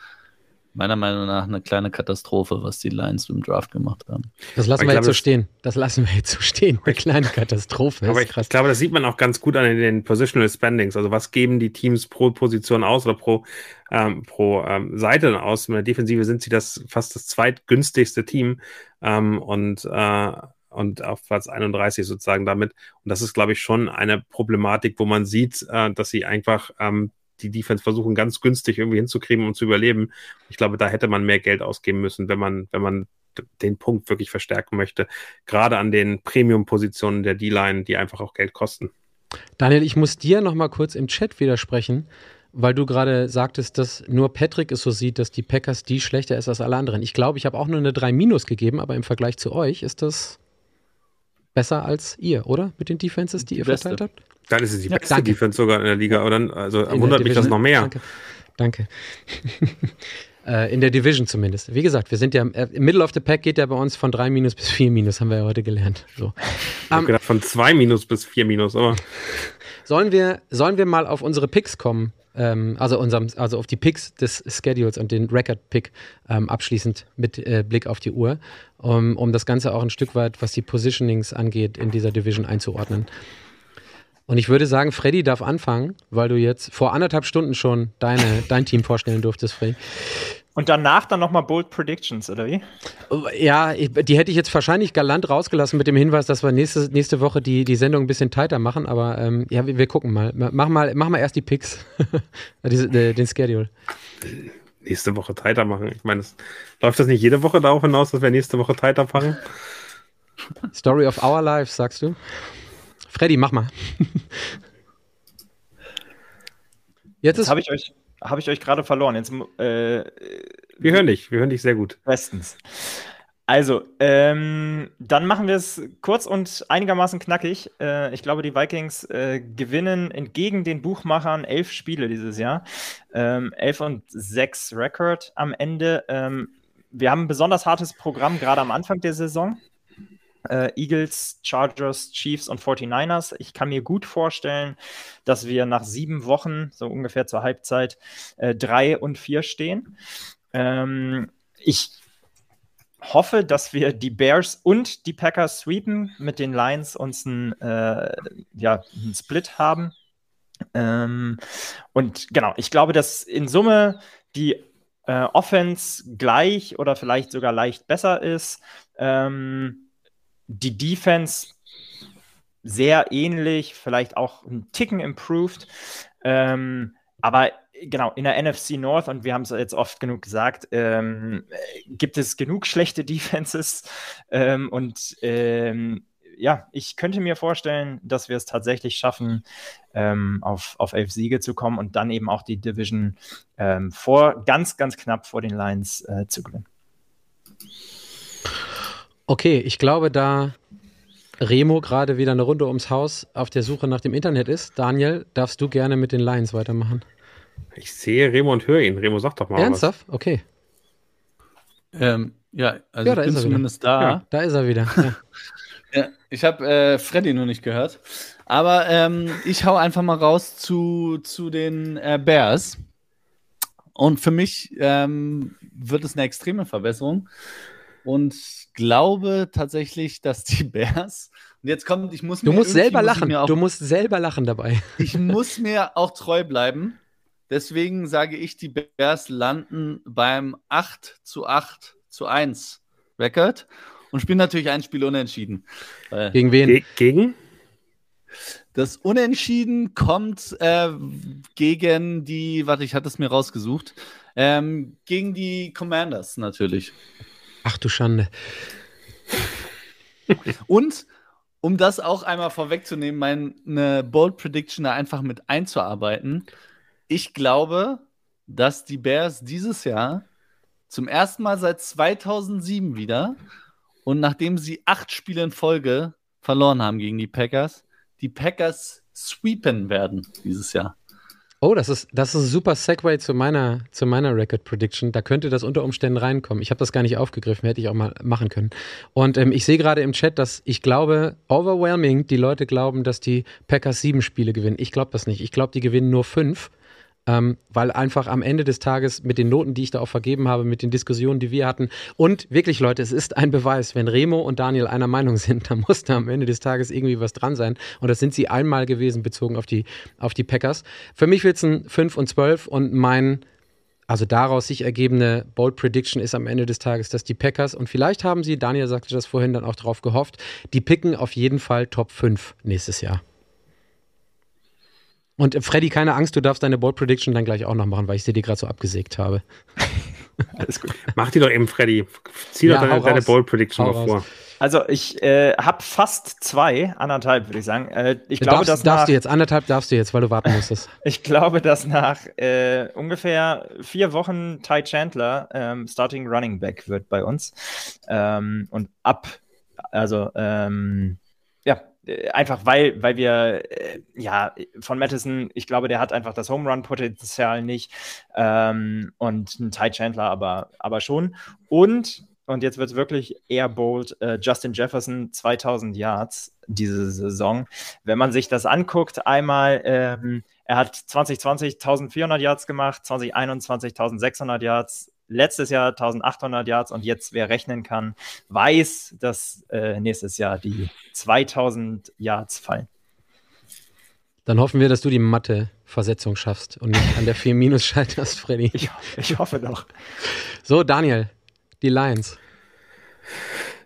meiner Meinung nach eine kleine Katastrophe, was die Lions im Draft gemacht haben. Das lassen wir jetzt so stehen. Das lassen wir jetzt so stehen. Eine kleine Katastrophe. Aber ich, ich, glaube, das sieht man auch ganz gut an den Positional Spendings. Also was geben die Teams pro Position aus oder pro, ähm, pro ähm, Seite aus? In der Defensive sind sie das fast das zweitgünstigste Team. Ähm, und äh, und auf Platz 31 sozusagen damit. Und das ist, glaube ich, schon eine Problematik, wo man sieht, äh, dass sie einfach ähm, die Defense versuchen, ganz günstig irgendwie hinzukriegen und zu überleben. Ich glaube, da hätte man mehr Geld ausgeben müssen, wenn man, wenn man den Punkt wirklich verstärken möchte. Gerade an den Premium-Positionen der D-Line, die einfach auch Geld kosten. Daniel, ich muss dir noch mal kurz im Chat widersprechen, weil du gerade sagtest, dass nur Patrick es so sieht, dass die Packers die schlechter ist als alle anderen. Ich glaube, ich habe auch nur eine 3 Minus gegeben, aber im Vergleich zu euch ist das besser als ihr, oder? Mit den Defenses, die, die ihr beste. verteilt habt? Dann ist es die ja, beste danke. Defense sogar in der Liga. Oder? Also in wundert mich das noch mehr. Danke. danke. Äh, in der Division zumindest. Wie gesagt, wir sind ja äh, im Middle of the Pack geht ja bei uns von 3 minus bis 4 minus, haben wir ja heute gelernt. So. Ich um, gedacht von 2 minus bis 4 minus, aber. Sollen wir, sollen wir mal auf unsere Picks kommen? ähm, also, unserem, also auf die Picks des Schedules und den Record-Pick ähm, abschließend mit äh, Blick auf die Uhr, um, um das Ganze auch ein Stück weit, was die Positionings angeht, in dieser Division einzuordnen. Und ich würde sagen, Freddy darf anfangen, weil du jetzt vor anderthalb Stunden schon deine, dein Team vorstellen durftest, Freddy. Und danach dann nochmal Bold Predictions, oder wie? Ja, die hätte ich jetzt wahrscheinlich galant rausgelassen mit dem Hinweis, dass wir nächste, nächste Woche die, die Sendung ein bisschen tighter machen, aber ähm, ja, wir, wir, gucken mal. Mach mal. Mach mal erst die Picks, den Schedule. Nächste Woche tighter machen. Ich meine, läuft das nicht jede Woche darauf hinaus, dass wir nächste Woche tighter machen? Story of our lives, sagst du? Freddy, mach mal. Jetzt, Jetzt habe ich euch habe ich euch gerade verloren. Jetzt, äh, wir hören dich, wir hören dich sehr gut. Bestens. Also, ähm, dann machen wir es kurz und einigermaßen knackig. Äh, ich glaube, die Vikings äh, gewinnen entgegen den Buchmachern elf Spiele dieses Jahr. Ähm, elf und sechs Rekord am Ende. Ähm, wir haben ein besonders hartes Programm, gerade am Anfang der Saison äh, Eagles, Chargers, Chiefs und 49ers. Ich kann mir gut vorstellen, dass wir nach sieben Wochen, so ungefähr zur Halbzeit, äh, drei und vier stehen. Ähm, ich hoffe, dass wir die Bears und die Packers sweepen, mit den Lions uns einen, äh, ja, einen Split haben. Ähm, und genau, ich glaube, dass in Summe die äh, Offense gleich oder vielleicht sogar leicht besser ist. Ähm, die Defense sehr ähnlich, vielleicht auch ein Ticken improved. Ähm, aber genau, in der NFC North, und wir haben es jetzt oft genug gesagt, ähm, gibt es genug schlechte Defenses. Ähm, und ähm, ja, ich könnte mir vorstellen, dass wir es tatsächlich schaffen, ähm, auf, auf elf Siege zu kommen und dann eben auch die Division ähm, vor, ganz, ganz knapp vor den Lions äh, zu gewinnen. Okay, ich glaube, da Remo gerade wieder eine Runde ums Haus auf der Suche nach dem Internet ist, Daniel, darfst du gerne mit den Lions weitermachen. Ich sehe Remo und höre ihn. Remo, sag doch mal Ernsthaft? Was. Okay. Ähm, ja, also ja, ich bin zumindest wieder. da. Ja, da ist er wieder. Ja. ja ich habe äh, Freddy nur nicht gehört. Aber ähm, ich hau einfach mal raus zu, zu den äh, Bears. Und für mich ähm, wird es eine extreme Verbesserung. Und glaube tatsächlich, dass die Bears. Und jetzt kommt, ich muss Du mir musst selber muss lachen. Auch, Du musst selber lachen dabei. ich muss mir auch treu bleiben. Deswegen sage ich, die Bears landen beim 8 zu 8 zu 1 Record und spielen natürlich ein Spiel unentschieden. Weil Gegen wen? Ge gegen? das Unentschieden kommt äh, gegen die, warte, ich hatte es mir rausgesucht, ähm, gegen die Commanders natürlich. Ach du Schande. Und um das auch einmal vorwegzunehmen, meine Bold Prediction da einfach mit einzuarbeiten, ich glaube, dass die Bears dieses Jahr zum ersten Mal seit 2007 wieder und nachdem sie acht Spiele in Folge verloren haben gegen die Packers, die Packers sweepen werden dieses Jahr. Oh, das ist, das ist ein super Segway zu meiner, zu meiner Record Prediction. Da könnte das unter Umständen reinkommen. Ich habe das gar nicht aufgegriffen, hätte ich auch mal machen können. Und ähm, ich sehe gerade im Chat, dass ich glaube, overwhelming, die Leute glauben, dass die Packers sieben Spiele gewinnen. Ich glaube das nicht. Ich glaube, die gewinnen nur fünf. Ähm, weil einfach am Ende des Tages mit den Noten, die ich da auch vergeben habe, mit den Diskussionen, die wir hatten, und wirklich, Leute, es ist ein Beweis, wenn Remo und Daniel einer Meinung sind, dann muss da am Ende des Tages irgendwie was dran sein. Und das sind sie einmal gewesen, bezogen auf die, auf die Packers. Für mich wird es ein 5 und 12 und mein also daraus sich ergebene Bold Prediction ist am Ende des Tages, dass die Packers, und vielleicht haben sie, Daniel sagte das vorhin dann auch drauf gehofft, die picken auf jeden Fall Top 5 nächstes Jahr. Und äh, Freddy, keine Angst, du darfst deine Bold Prediction dann gleich auch noch machen, weil ich sie dir gerade so abgesägt habe. Alles gut. Mach die doch eben, Freddy. Zieh Ja, doch deine, deine. Bold Prediction Hau mal raus. vor. Also ich äh, habe fast zwei, anderthalb würde ich sagen. Äh, ich, Du glaube, darfst, dass darfst nach, du jetzt, anderthalb darfst du jetzt, weil du warten musstest. ich glaube, dass nach äh, ungefähr vier Wochen Ty Chandler ähm, Starting Running Back wird bei uns. Ähm, und ab, also ähm, ja, einfach weil, weil wir, äh, ja, von Madison, ich glaube, der hat einfach das Home Run-Potenzial nicht. Ähm, und ein Ty Chandler aber, aber schon. Und und jetzt wird es wirklich eher bold. Äh, Justin Jefferson 2000 Yards diese Saison. Wenn man sich das anguckt, einmal, ähm, er hat 2020 1400 Yards gemacht, 2021 1600 Yards, letztes Jahr 1800 Yards und jetzt, wer rechnen kann, weiß, dass äh, nächstes Jahr die 2000 Yards fallen. Dann hoffen wir, dass du die Mathe-Versetzung schaffst und nicht an der 4 Minus scheiterst, Freddy. Ich, ich hoffe doch. So, Daniel, die Lions.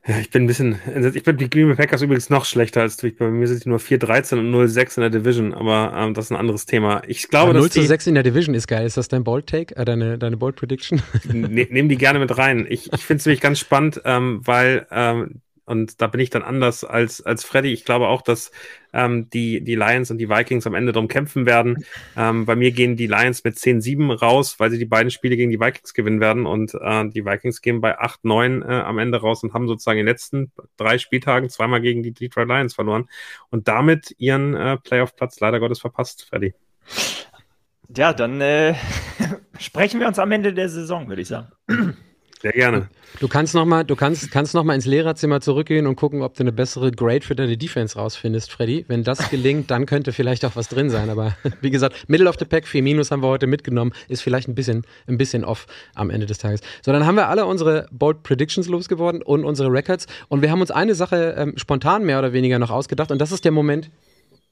Ja, ich bin ein bisschen, ich bin die Green Bay Packers übrigens noch schlechter als du. Ich- Bei mir sind die nur 4-13 und 0-6 in der Division, aber ähm, das ist ein anderes Thema. Ich glaube, Aber 0 dass zu die, 6 in der Division ist geil. Ist das dein Bold Take, äh, deine, deine Bold Prediction? ne, nehmen die gerne mit rein. Ich, ich finde es nämlich ganz spannend, ähm, weil, ähm, und da bin ich dann anders als, als Freddy. Ich glaube auch, dass ähm, die, die Lions und die Vikings am Ende drum kämpfen werden. Ähm, bei mir gehen die Lions mit 10-7 raus, weil sie die beiden Spiele gegen die Vikings gewinnen werden und äh, die Vikings gehen bei 8-9 äh, am Ende raus und haben sozusagen in den letzten drei Spieltagen zweimal gegen die Detroit Lions verloren und damit ihren äh, Playoff-Platz leider Gottes verpasst, Freddy. Ja, dann äh, sprechen wir uns am Ende der Saison, würde ich sagen. Sehr gerne. Du kannst noch mal, du kannst, kannst noch mal ins Lehrerzimmer zurückgehen und gucken, ob du eine bessere Grade für deine Defense rausfindest, Freddy. Wenn das gelingt, dann könnte vielleicht auch was drin sein. Aber wie gesagt, Middle of the Pack, 4 Minus haben wir heute mitgenommen, ist vielleicht ein bisschen, ein bisschen off am Ende des Tages. So, dann haben wir alle unsere Bold Predictions losgeworden und unsere Records. Und wir haben uns eine Sache ähm, spontan mehr oder weniger noch ausgedacht. Und das ist der Moment,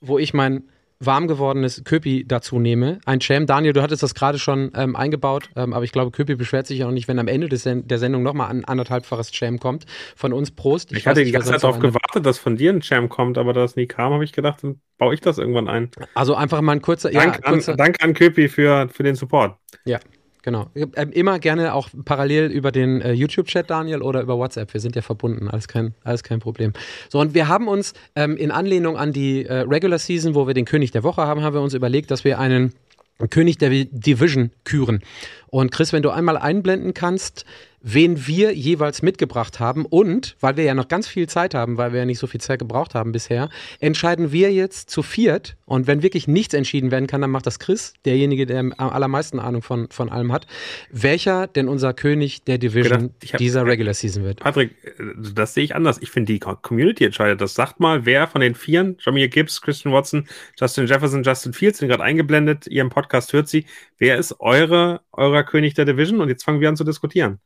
wo ich mein warm gewordenes Köpi dazu nehme. Ein Jam. Daniel, du hattest das gerade schon ähm, eingebaut, ähm, aber ich glaube, Köpi beschwert sich ja auch nicht, wenn am Ende des der Sendung nochmal ein anderthalbfaches Jam kommt. Von uns Prost. Ich, weiß hatte die nicht, ganze Zeit noch darauf gewartet, dass von dir ein Jam kommt, aber da das nie kam, habe ich gedacht, dann baue ich das irgendwann ein. Also einfach mal ein kurzer, ja, Dank, kurzer an, danke an Köpi für, für den Support. ja, genau. Ähm, immer gerne auch parallel über den äh, YouTube-Chat, Daniel, oder über WhatsApp. Wir sind ja verbunden, alles kein, alles kein Problem. So, und wir haben uns ähm, in Anlehnung an die äh, Regular Season, wo wir den König der Woche haben, haben wir uns überlegt, dass wir einen König der Division küren. Und Chris, wenn du einmal einblenden kannst, wen wir jeweils mitgebracht haben. Und, weil wir ja noch ganz viel Zeit haben, weil wir ja nicht so viel Zeit gebraucht haben bisher, entscheiden wir jetzt zu viert. Und wenn wirklich nichts entschieden werden kann, dann macht das Chris, derjenige, der am allermeisten Ahnung von, von allem hat, welcher denn unser König der Division Gedacht, hab, dieser Regular Season wird. Patrick, das sehe ich anders. Ich finde, die Community entscheidet das. Sagt mal, wer von den Vieren, Jamir Gibbs, Christian Watson, Justin Jefferson, Justin Fields, sind gerade eingeblendet, ihr im Podcast hört sie, wer ist eure, eurer König der Division? Und jetzt fangen wir an zu diskutieren.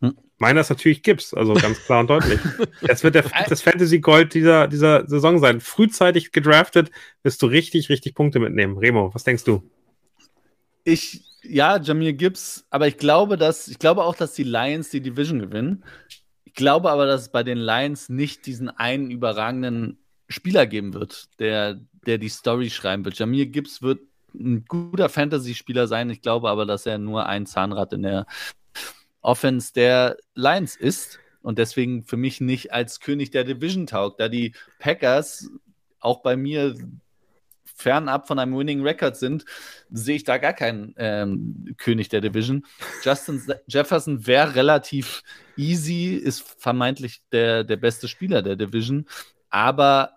Hm. Meiner ist natürlich Gibbs, also ganz klar und deutlich. Es wird der, das Fantasy Gold dieser, dieser Saison sein. Frühzeitig gedraftet, wirst du richtig, richtig Punkte mitnehmen. Remo, was denkst du? Ich, ja, Jamir Gibbs, aber ich glaube, dass, ich glaube auch, dass die Lions die Division gewinnen. Ich glaube aber, dass es bei den Lions nicht diesen einen überragenden Spieler geben wird, der, der die Story schreiben wird. Jamir Gibbs wird ein guter Fantasy-Spieler sein. Ich glaube aber, dass er nur ein Zahnrad in der Offense der Lions ist und deswegen für mich nicht als König der Division taugt, da die Packers auch bei mir fernab von einem Winning Record sind, sehe ich da gar keinen ähm, König der Division. Justin Jefferson wäre relativ easy, ist vermeintlich der, der beste Spieler der Division, aber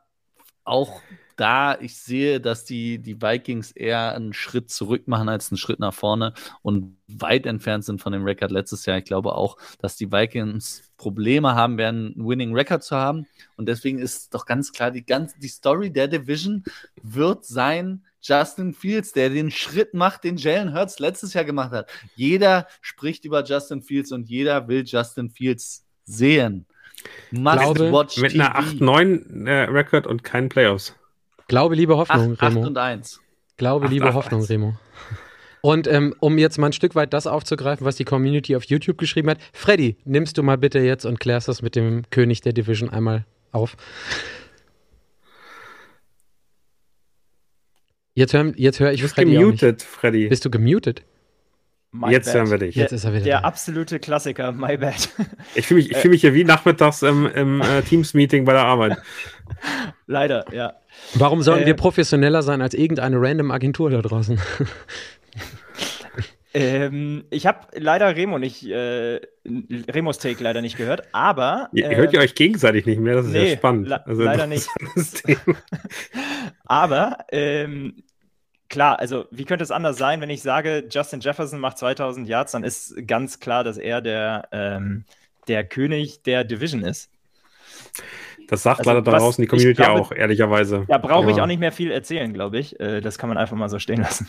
auch da ich sehe, dass die, die Vikings eher einen Schritt zurück machen als einen Schritt nach vorne und weit entfernt sind von dem Rekord letztes Jahr. Ich glaube auch, dass die Vikings Probleme haben werden, einen Winning Record zu haben. Und deswegen ist doch ganz klar, die, ganze, die Story der Division wird sein, Justin Fields, der den Schritt macht, den Jalen Hurts letztes Jahr gemacht hat. Jeder spricht über Justin Fields und jeder will Justin Fields sehen. Must glaube, watch mit TV. einer 8-9 äh, und keinen Playoffs. Glaube, liebe Hoffnung, 8, Remo. 8 und 1. Glaube, 8, liebe 8, Hoffnung, 1. Remo. Und ähm, um jetzt mal ein Stück weit das aufzugreifen, was die Community auf YouTube geschrieben hat, Freddy, nimmst du mal bitte jetzt und klärst das mit dem König der Division einmal auf. Jetzt höre jetzt hör ich du bist Freddy gemutet, Freddy. Bist du gemutet? My jetzt bad. hören wir dich. Jetzt ist er wieder Der da. absolute Klassiker, my bad. Ich fühle mich, fühl mich hier wie nachmittags im, im äh, Teams-Meeting bei der Arbeit. Leider, ja. Warum sollten äh, wir professioneller sein als irgendeine random Agentur da draußen? ähm, ich habe leider Remo nicht, äh, Remos Take leider nicht gehört, aber. Ihr, äh, hört ihr euch gegenseitig nicht mehr? Das ist nee, ja spannend. Also, leider nicht. aber ähm, klar, also wie könnte es anders sein, wenn ich sage, Justin Jefferson macht 2000 Yards, dann ist ganz klar, dass er der, ähm, der König der Division ist. Das sagt also, leider da draußen die Community glaube, auch, ehrlicherweise. Da brauche ich auch nicht mehr viel erzählen, glaube ich. Äh, das kann man einfach mal so stehen lassen.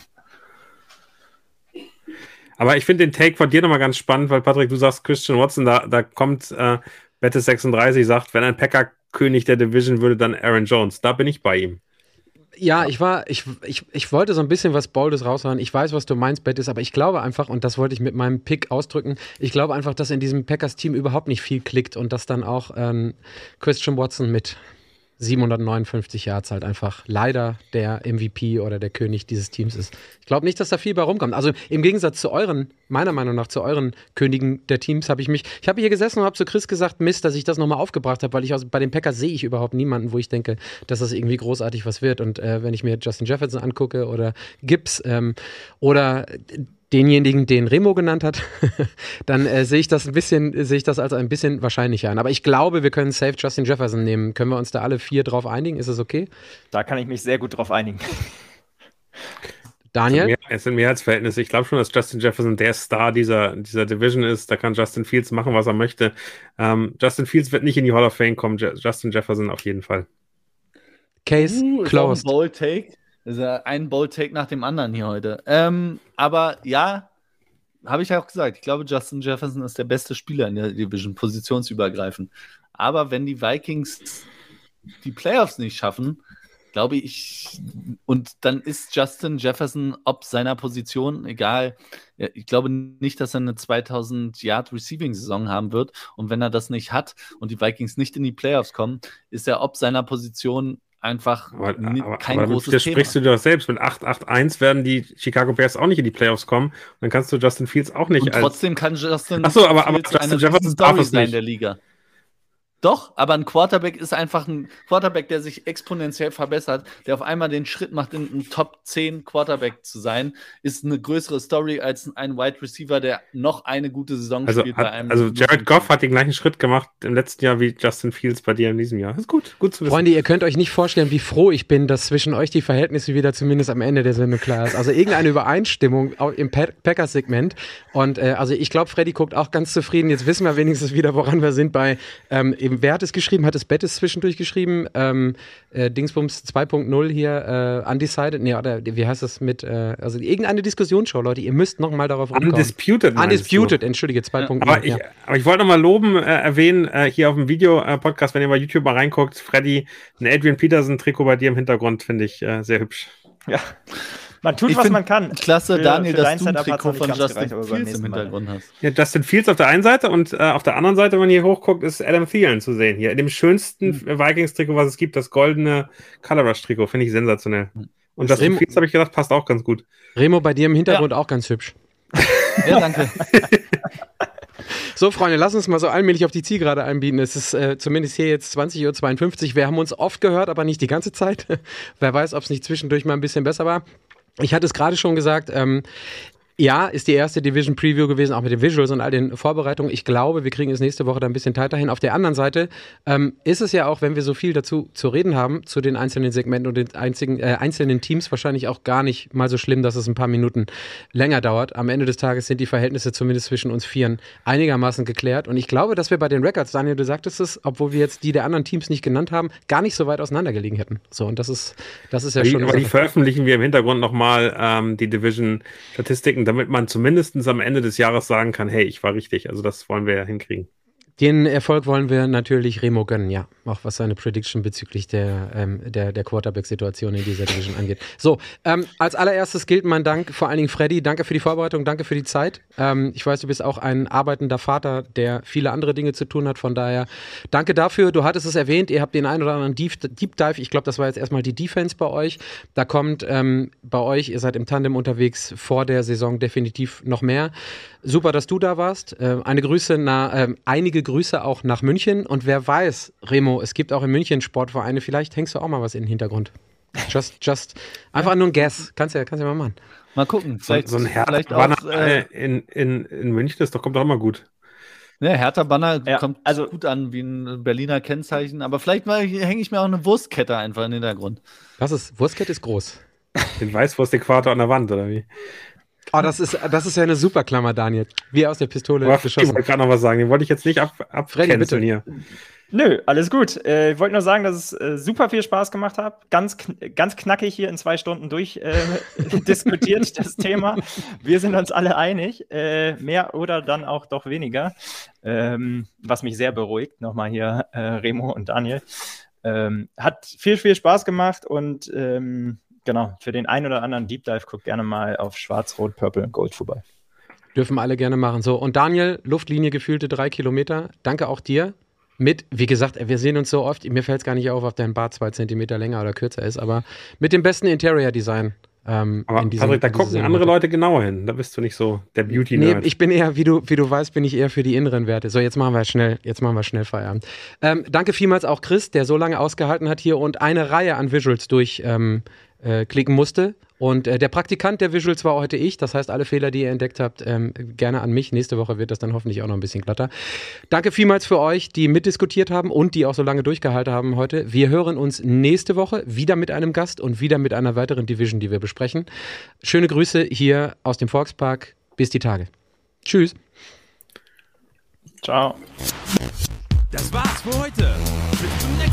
Aber ich finde den Take von dir nochmal ganz spannend, weil Patrick, du sagst Christian Watson, da, da kommt äh, Bette 36, sagt, wenn ein Packer König der Division würde, dann Aaron Jones. Da bin ich bei ihm. Ja, ich war, ich, ich, ich wollte so ein bisschen was Boldes raushauen. Ich weiß, was du meinst, Bett ist, aber ich glaube einfach, und das wollte ich mit meinem Pick ausdrücken, ich glaube einfach, dass in diesem Packers-Team überhaupt nicht viel klickt und dass dann auch ähm, Christian Watson mit 759 Yards halt einfach leider der MVP oder der König dieses Teams ist. Ich glaube nicht, dass da viel bei rumkommt. Also im Gegensatz zu euren, meiner Meinung nach, zu euren Königen der Teams habe ich mich, ich habe hier gesessen und habe zu Chris gesagt, Mist, dass ich das nochmal aufgebracht habe, weil ich aus, bei den Packers sehe ich überhaupt niemanden, wo ich denke, dass das irgendwie großartig was wird. Und äh, wenn ich mir Justin Jefferson angucke oder Gibbs ähm, oder denjenigen, den Remo genannt hat, dann äh, sehe ich das ein bisschen, sehe ich das als ein bisschen wahrscheinlicher an. Aber ich glaube, wir können safe Justin Jefferson nehmen. Können wir uns da alle vier drauf einigen? Ist es okay? Da kann ich mich sehr gut drauf einigen. Daniel? Es sind Mehrheitsverhältnisse. Ich glaube schon, dass Justin Jefferson der Star dieser, dieser Division ist. Da kann Justin Fields machen, was er möchte. Ähm, Justin Fields wird nicht in die Hall of Fame kommen. Justin Jefferson auf jeden Fall. Case closed. Take. Das ist ja ein Bold-Take nach dem anderen hier heute. Ähm, aber ja, habe ich ja auch gesagt, ich glaube, Justin Jefferson ist der beste Spieler in der Division, positionsübergreifend. Aber wenn die Vikings die Playoffs nicht schaffen, glaube ich, und dann ist Justin Jefferson ob seiner Position, egal, ich glaube nicht, dass er eine 2000 Yard Receiving Saison haben wird. Und wenn er das nicht hat und die Vikings nicht in die Playoffs kommen, ist er ob seiner Position einfach aber, aber, kein aber großes Thema. sprichst du dir doch selbst. Mit 8-8-1 werden die Chicago Bears auch nicht in die Playoffs kommen. dann kannst du Justin Fields auch nicht. Und trotzdem kann Justin Achso, aber, aber Justin Jefferson darf es nicht. in der Liga. Doch, aber ein Quarterback ist einfach ein Quarterback, der sich exponentiell verbessert, der auf einmal den Schritt macht, in einem Top 10 Quarterback zu sein, ist eine größere Story als ein Wide Receiver, der noch eine gute Saison also, spielt hat, bei einem. Also Jared Goff hat den gleichen Schritt gemacht im letzten Jahr wie Justin Fields bei dir in diesem Jahr. Das ist gut, gut zu wissen. Freunde, ihr könnt euch nicht vorstellen, wie froh ich bin, dass zwischen euch die Verhältnisse wieder zumindest am Ende der Sendung klar ist. Also irgendeine Übereinstimmung im Packers-Segment. Und äh, also ich glaube, Freddy guckt auch ganz zufrieden. Jetzt wissen wir wenigstens wieder, woran wir sind bei ähm, eben, wer hat es geschrieben? Hat es Bettes zwischendurch geschrieben? Ähm, äh, Dingsbums 2.0 hier, äh, Undecided? Nee, oder wie heißt das mit, äh, also irgendeine Diskussionsshow, Leute, ihr müsst nochmal darauf rumkommen. Undisputed. Undisputed, entschuldige, 2.0. Aber, ja. ich, aber ich wollte nochmal loben, äh, erwähnen, äh, hier auf dem Video-Podcast, wenn ihr bei YouTube mal reinguckt, Freddy, ein Adrian Peterson-Trikot bei dir im Hintergrund, finde ich äh, sehr hübsch. Ja. Man tut, ich was man kann. Klasse, für, Daniel, für dass du ein Trikot von Justin Fields im Hintergrund hast. Ja, Justin Fields auf der einen Seite und äh, auf der anderen Seite, wenn man hier hochguckt, ist Adam Thielen zu sehen hier. In dem schönsten hm. Vikings-Trikot, was es gibt, das goldene Color Rush-Trikot, finde ich sensationell. Hm. Und Justin Remo, Fields, habe ich gedacht, passt auch ganz gut. Remo, bei dir im Hintergrund ja. auch ganz hübsch. ja, danke. So, Freunde, lass uns mal so allmählich auf die Zielgerade einbieten. Es ist äh, zumindest hier jetzt 20.52 Uhr. Wir haben uns oft gehört, aber nicht die ganze Zeit. Wer weiß, ob es nicht zwischendurch mal ein bisschen besser war. Ich hatte es gerade schon gesagt, ähm, ja, ist die erste Division Preview gewesen, auch mit den Visuals und all den Vorbereitungen. Ich glaube, wir kriegen es nächste Woche da ein bisschen tighter hin. Auf der anderen Seite ähm, ist es ja auch, wenn wir so viel dazu zu reden haben, zu den einzelnen Segmenten und den einzigen, äh, einzelnen Teams, wahrscheinlich auch gar nicht mal so schlimm, dass es ein paar Minuten länger dauert. Am Ende des Tages sind die Verhältnisse zumindest zwischen uns Vieren einigermaßen geklärt. Und ich glaube, dass wir bei den Records, Daniel, du sagtest es, obwohl wir jetzt die der anderen Teams nicht genannt haben, gar nicht so weit auseinandergelegen hätten. So, und das ist, das ist ja aber schon. Die, aber die veröffentlichen wir im Hintergrund nochmal ähm, die Division-Statistiken damit man zumindest am Ende des Jahres sagen kann, hey, ich war richtig. Also das wollen wir ja hinkriegen. Den Erfolg wollen wir natürlich Remo gönnen, ja. Auch was seine Prediction bezüglich der, ähm, der, der Quarterback-Situation in dieser Division angeht. So, ähm, als allererstes gilt mein Dank vor allen Dingen Freddy. Danke für die Vorbereitung, danke für die Zeit. Ähm, ich weiß, du bist auch ein arbeitender Vater, der viele andere Dinge zu tun hat. Von daher danke dafür. Du hattest es erwähnt, ihr habt den einen oder anderen Deep, Deep Dive. Ich glaube, das war jetzt erstmal die Defense bei euch. Da kommt ähm, bei euch, ihr seid im Tandem unterwegs, vor der Saison definitiv noch mehr. Super, dass du da warst. Äh, eine Grüße, na, äh, einige Grüße auch nach München. Und wer weiß, Remo, es gibt auch in München Sportvereine. Vielleicht hängst du auch mal was in den Hintergrund. Just, just, einfach ja. nur ein Guess. Kannst ja, kannst ja mal machen. Mal gucken. Vielleicht, so, so ein Hertha-Banner äh, in, in, in München, das kommt doch immer gut. Ja, Hertha-Banner ja, kommt also, gut an wie ein Berliner Kennzeichen. Aber vielleicht hänge ich mir auch eine Wurstkette einfach in den Hintergrund. Das ist, Wurstkette ist groß. Den Weißwurst-Äquator an der Wand, oder wie? Oh, das ist, das ist ja eine super Klammer, Daniel. Wie aus der Pistole Aber geschossen. Ich wollte gerade noch was sagen. Den wollte ich jetzt nicht ab, abcanceln hier. Nö, alles gut. Äh, ich wollte nur sagen, dass es äh, super viel Spaß gemacht hat. Ganz, ganz knackig hier in zwei Stunden durch äh, diskutiert das Thema. Wir sind uns alle einig. Äh, mehr oder dann auch doch weniger. Ähm, was mich sehr beruhigt. Nochmal hier äh, Remo und Daniel. Ähm, hat viel, viel Spaß gemacht und ähm, genau, für den einen oder anderen Deep Dive guckt gerne mal auf Schwarz, Rot, Purple und Gold vorbei. Dürfen alle gerne machen. So, und Daniel, Luftlinie gefühlte drei Kilometer. Danke auch dir. Mit, wie gesagt, wir sehen uns so oft, mir fällt es gar nicht auf, ob dein Bart zwei Zentimeter länger oder kürzer ist, aber mit dem besten Interior-Design. Ähm, aber diesem, Patrick, da gucken andere Leute genauer hin. Da bist du nicht so der beauty -Nerd. Nee, ich bin eher, wie du, wie du weißt, bin ich eher für die inneren Werte. So, jetzt machen wir schnell, jetzt machen wir schnell Feierabend. Ähm, danke vielmals auch Chris, der so lange ausgehalten hat hier und eine Reihe an Visuals durch, ähm, äh, klicken musste. Und äh, der Praktikant der Visuals war heute ich. Das heißt, alle Fehler, die ihr entdeckt habt, ähm, gerne an mich. Nächste Woche wird das dann hoffentlich auch noch ein bisschen glatter. Danke vielmals für euch, die mitdiskutiert haben und die auch so lange durchgehalten haben heute. Wir hören uns nächste Woche wieder mit einem Gast und wieder mit einer weiteren Division, die wir besprechen. Schöne Grüße hier aus dem Volkspark. Bis die Tage. Tschüss. Ciao. Das war's für heute. Bis zum nächsten Mal.